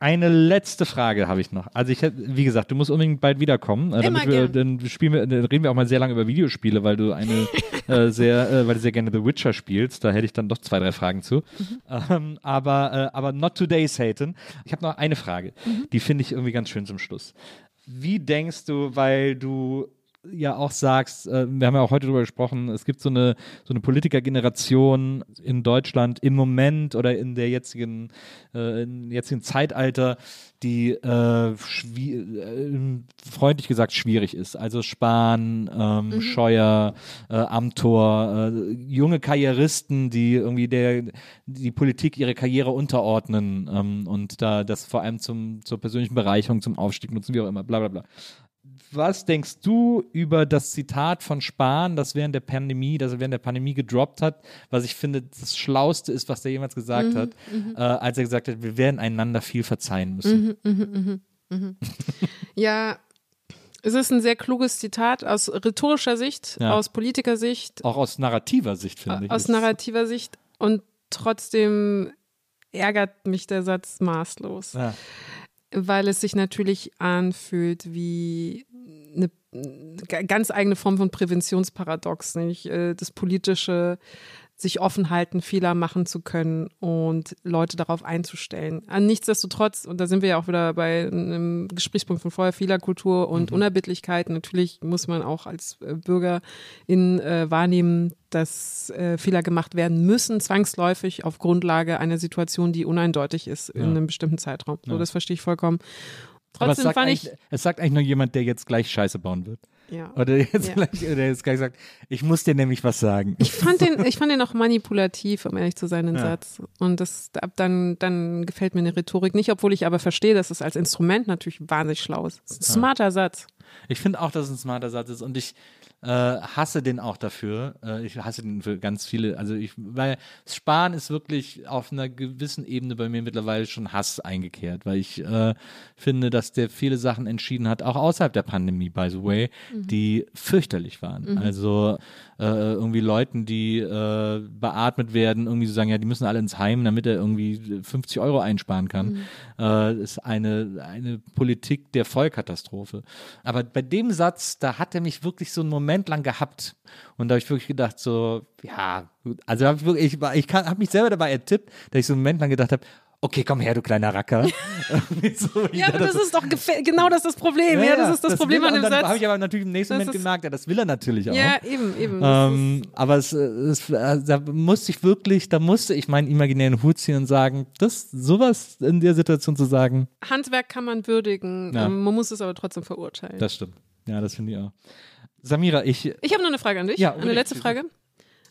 S2: Eine letzte Frage habe ich noch. Also ich wie gesagt, du musst unbedingt bald wiederkommen. Äh,
S1: Immer
S2: wir, dann spielen wir, dann reden wir auch mal sehr lange über Videospiele, weil du eine äh, sehr, äh, weil du sehr gerne The Witcher spielst. Da hätte ich dann doch zwei, drei Fragen zu.
S1: Mhm.
S2: Ähm, aber, äh, aber not today, Satan. Ich habe noch eine Frage.
S1: Mhm.
S2: Die finde ich irgendwie ganz schön zum Schluss. Wie denkst du, weil du ja auch sagst, äh, wir haben ja auch heute darüber gesprochen, es gibt so eine, so eine Politikergeneration in Deutschland im Moment oder in der jetzigen, äh, im jetzigen Zeitalter, die äh, äh, freundlich gesagt schwierig ist. Also Spahn, ähm, Scheuer, äh, Amthor, äh, junge Karrieristen, die irgendwie der, die Politik ihre Karriere unterordnen ähm, und da das vor allem zum, zur persönlichen Bereicherung, zum Aufstieg nutzen, wie auch immer, bla bla bla. Was denkst du über das Zitat von Spahn, das während der Pandemie, das er während der Pandemie gedroppt hat, was ich finde, das Schlauste ist, was er jemals gesagt hat, äh, als er gesagt hat, wir werden einander viel verzeihen müssen.
S1: Ja, es ist ein sehr kluges Zitat aus rhetorischer Sicht,
S2: Ja.
S1: aus Politikersicht,
S2: Auch aus narrativer Sicht, finde ich.
S1: aus
S2: ist-
S1: narrativer Sicht und trotzdem ärgert mich der Satz maßlos.
S2: Ja.
S1: Weil es sich natürlich anfühlt wie eine ganz eigene Form von Präventionsparadox, nämlich äh, das politische sich offen halten, Fehler machen zu können und Leute darauf einzustellen. An nichtsdestotrotz, und da sind wir ja auch wieder bei einem Gesprächspunkt von vorher, Fehlerkultur und Unerbittlichkeit. Natürlich muss man auch als äh, Bürger in äh, wahrnehmen, dass äh, Fehler gemacht werden müssen, zwangsläufig auf Grundlage einer Situation, die uneindeutig ist in
S2: Ja.
S1: einem bestimmten Zeitraum. So,
S2: Ja.
S1: das verstehe ich vollkommen.
S2: Aber es
S1: Trotzdem
S2: sagt,
S1: fand ich,
S2: es sagt eigentlich nur jemand, der jetzt gleich Scheiße bauen wird.
S1: Ja.
S2: Oder jetzt,
S1: Ja.
S2: oder jetzt gleich sagt, ich muss dir nämlich was sagen.
S1: Ich fand den, ich fand den auch manipulativ, um ehrlich zu sein, den
S2: Ja.
S1: Satz. Und das, ab dann, dann gefällt mir eine Rhetorik nicht, obwohl ich aber verstehe, dass es als Instrument natürlich wahnsinnig schlau ist. Ist ein smarter Satz.
S2: Ich finde auch, dass es ein smarter Satz ist und ich äh, hasse den auch dafür. Äh, ich hasse den für ganz viele. Also ich, weil Sparen ist wirklich auf einer gewissen Ebene bei mir mittlerweile schon Hass eingekehrt, weil ich äh, finde, dass der viele Sachen entschieden hat, auch außerhalb der Pandemie, by the way, die fürchterlich waren. Also äh, irgendwie Leuten, die äh, beatmet werden, irgendwie so sagen, ja, die müssen alle ins Heim, damit er irgendwie 50 Euro einsparen kann, äh, ist eine, eine Politik der Vollkatastrophe. Aber bei dem Satz, da hat er mich wirklich so einen Moment lang gehabt. Und da habe ich wirklich gedacht, so, ja. Also hab ich, wirklich, ich, ich habe mich selber dabei ertippt, dass ich so einen Moment lang gedacht habe, okay, komm her, du kleiner Racker. So,
S1: Ja, aber
S2: dachte,
S1: das ist doch genau das ist das Problem. Ja, das ist das, Problem
S2: will,
S1: an dem
S2: dann
S1: Satz.
S2: habe ich aber natürlich im nächsten
S1: Das
S2: Moment gemerkt, ja, das will er natürlich auch.
S1: ja, eben, eben. Das
S2: Ähm, aber es, es, da musste ich wirklich, da musste ich meinen imaginären Hut ziehen und sagen, das, sowas in der Situation zu sagen,
S1: Handwerk kann man würdigen,
S2: Ja.
S1: ähm, man muss es aber trotzdem verurteilen.
S2: das stimmt. Ja, das finde ich auch. Samira, ich,
S1: ich habe noch eine Frage an dich.
S2: Ja,
S1: eine letzte Frage.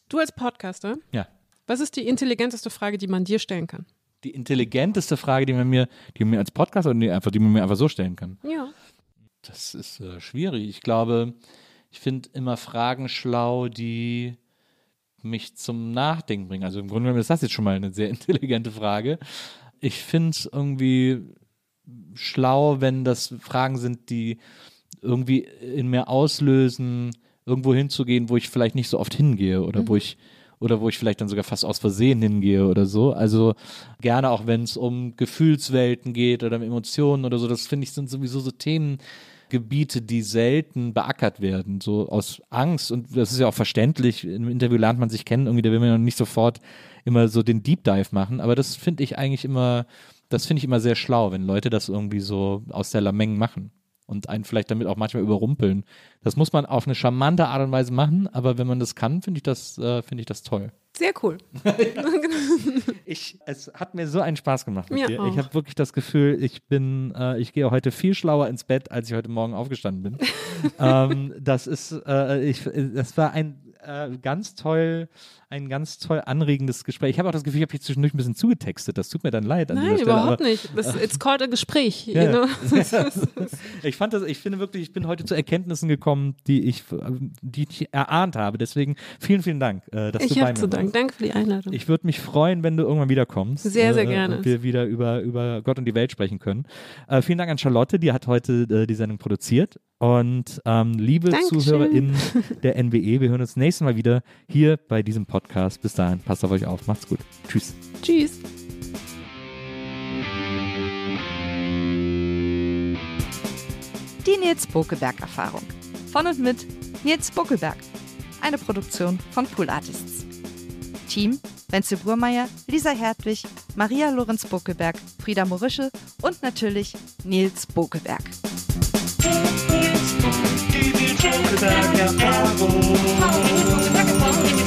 S1: Du als Podcaster,
S2: ja,
S1: was ist die intelligenteste Frage, die man dir stellen kann?
S2: die intelligenteste Frage, die man mir, die man mir als Podcast oder die, einfach, die man mir einfach so stellen kann.
S1: Ja.
S2: Das ist äh, schwierig. Ich glaube, ich finde immer Fragen schlau, die mich zum Nachdenken bringen. Also im Grunde genommen ist das jetzt schon mal eine sehr intelligente Frage. Ich finde es irgendwie schlau, wenn das Fragen sind, die irgendwie in mir auslösen, irgendwo hinzugehen, wo ich vielleicht nicht so oft hingehe oder wo ich oder wo ich vielleicht dann sogar fast aus Versehen hingehe oder so. Also gerne auch, wenn es um Gefühlswelten geht oder um Emotionen oder so. Das finde ich sind sowieso so Themengebiete, die selten beackert werden, so aus Angst. Und das ist ja auch verständlich. Im Interview lernt man sich kennen, irgendwie, da will man ja nicht sofort immer so den Deep Dive machen. Aber das finde ich eigentlich immer, das finde ich immer sehr schlau, wenn Leute das irgendwie so aus der Lameng machen und einen vielleicht damit auch manchmal überrumpeln. Das muss man auf eine charmante Art und Weise machen, aber wenn man das kann, finde ich das, äh, finde ich das toll.
S1: Sehr cool.
S2: Ich, es hat mir so einen Spaß gemacht mit
S1: Mir
S2: dir.
S1: auch.
S2: Ich habe wirklich das Gefühl, ich bin, äh, ich gehe heute viel schlauer ins Bett, als ich heute Morgen aufgestanden bin. ähm, das ist, äh, ich, das war ein äh, ganz toll, ein ganz toll anregendes Gespräch. Ich habe auch das Gefühl, ich habe hier zwischendurch ein bisschen zugetextet. Das tut mir dann leid an
S1: Nein,
S2: dieser Stelle.
S1: überhaupt
S2: aber
S1: nicht. Das, it's called a Gespräch.
S2: Ja.
S1: You know?
S2: Ich fand das, ich finde wirklich, ich bin heute zu Erkenntnissen gekommen, die ich, die ich erahnt habe. Deswegen vielen, vielen Dank, äh, dass du
S1: Ich
S2: bei
S1: habe
S2: mir
S1: zu
S2: warst.
S1: Dank. Danke für die Einladung.
S2: Ich würde mich freuen, wenn du irgendwann wiederkommst.
S1: Sehr, sehr
S2: äh,
S1: gerne.
S2: Und wir wieder über, über Gott und die Welt sprechen können. Vielen Dank an Charlotte, die hat heute die Sendung produziert. Und ähm, liebe
S1: Dankeschön.
S2: ZuhörerInnen der NWE, wir hören uns nächstes Mal wieder hier bei diesem Podcast. Bis dahin, passt auf euch auf. Macht's gut. Tschüss.
S1: Tschüss.
S6: Die Nils Bokelberg Erfahrung. Von und mit Nils Bokelberg. Eine Produktion von Pool Artists. Team Wenzel Burmeier, Lisa Hertwig, Maria Lorenz Bokelberg, Frieda Morische und natürlich Nils Cause I got my own.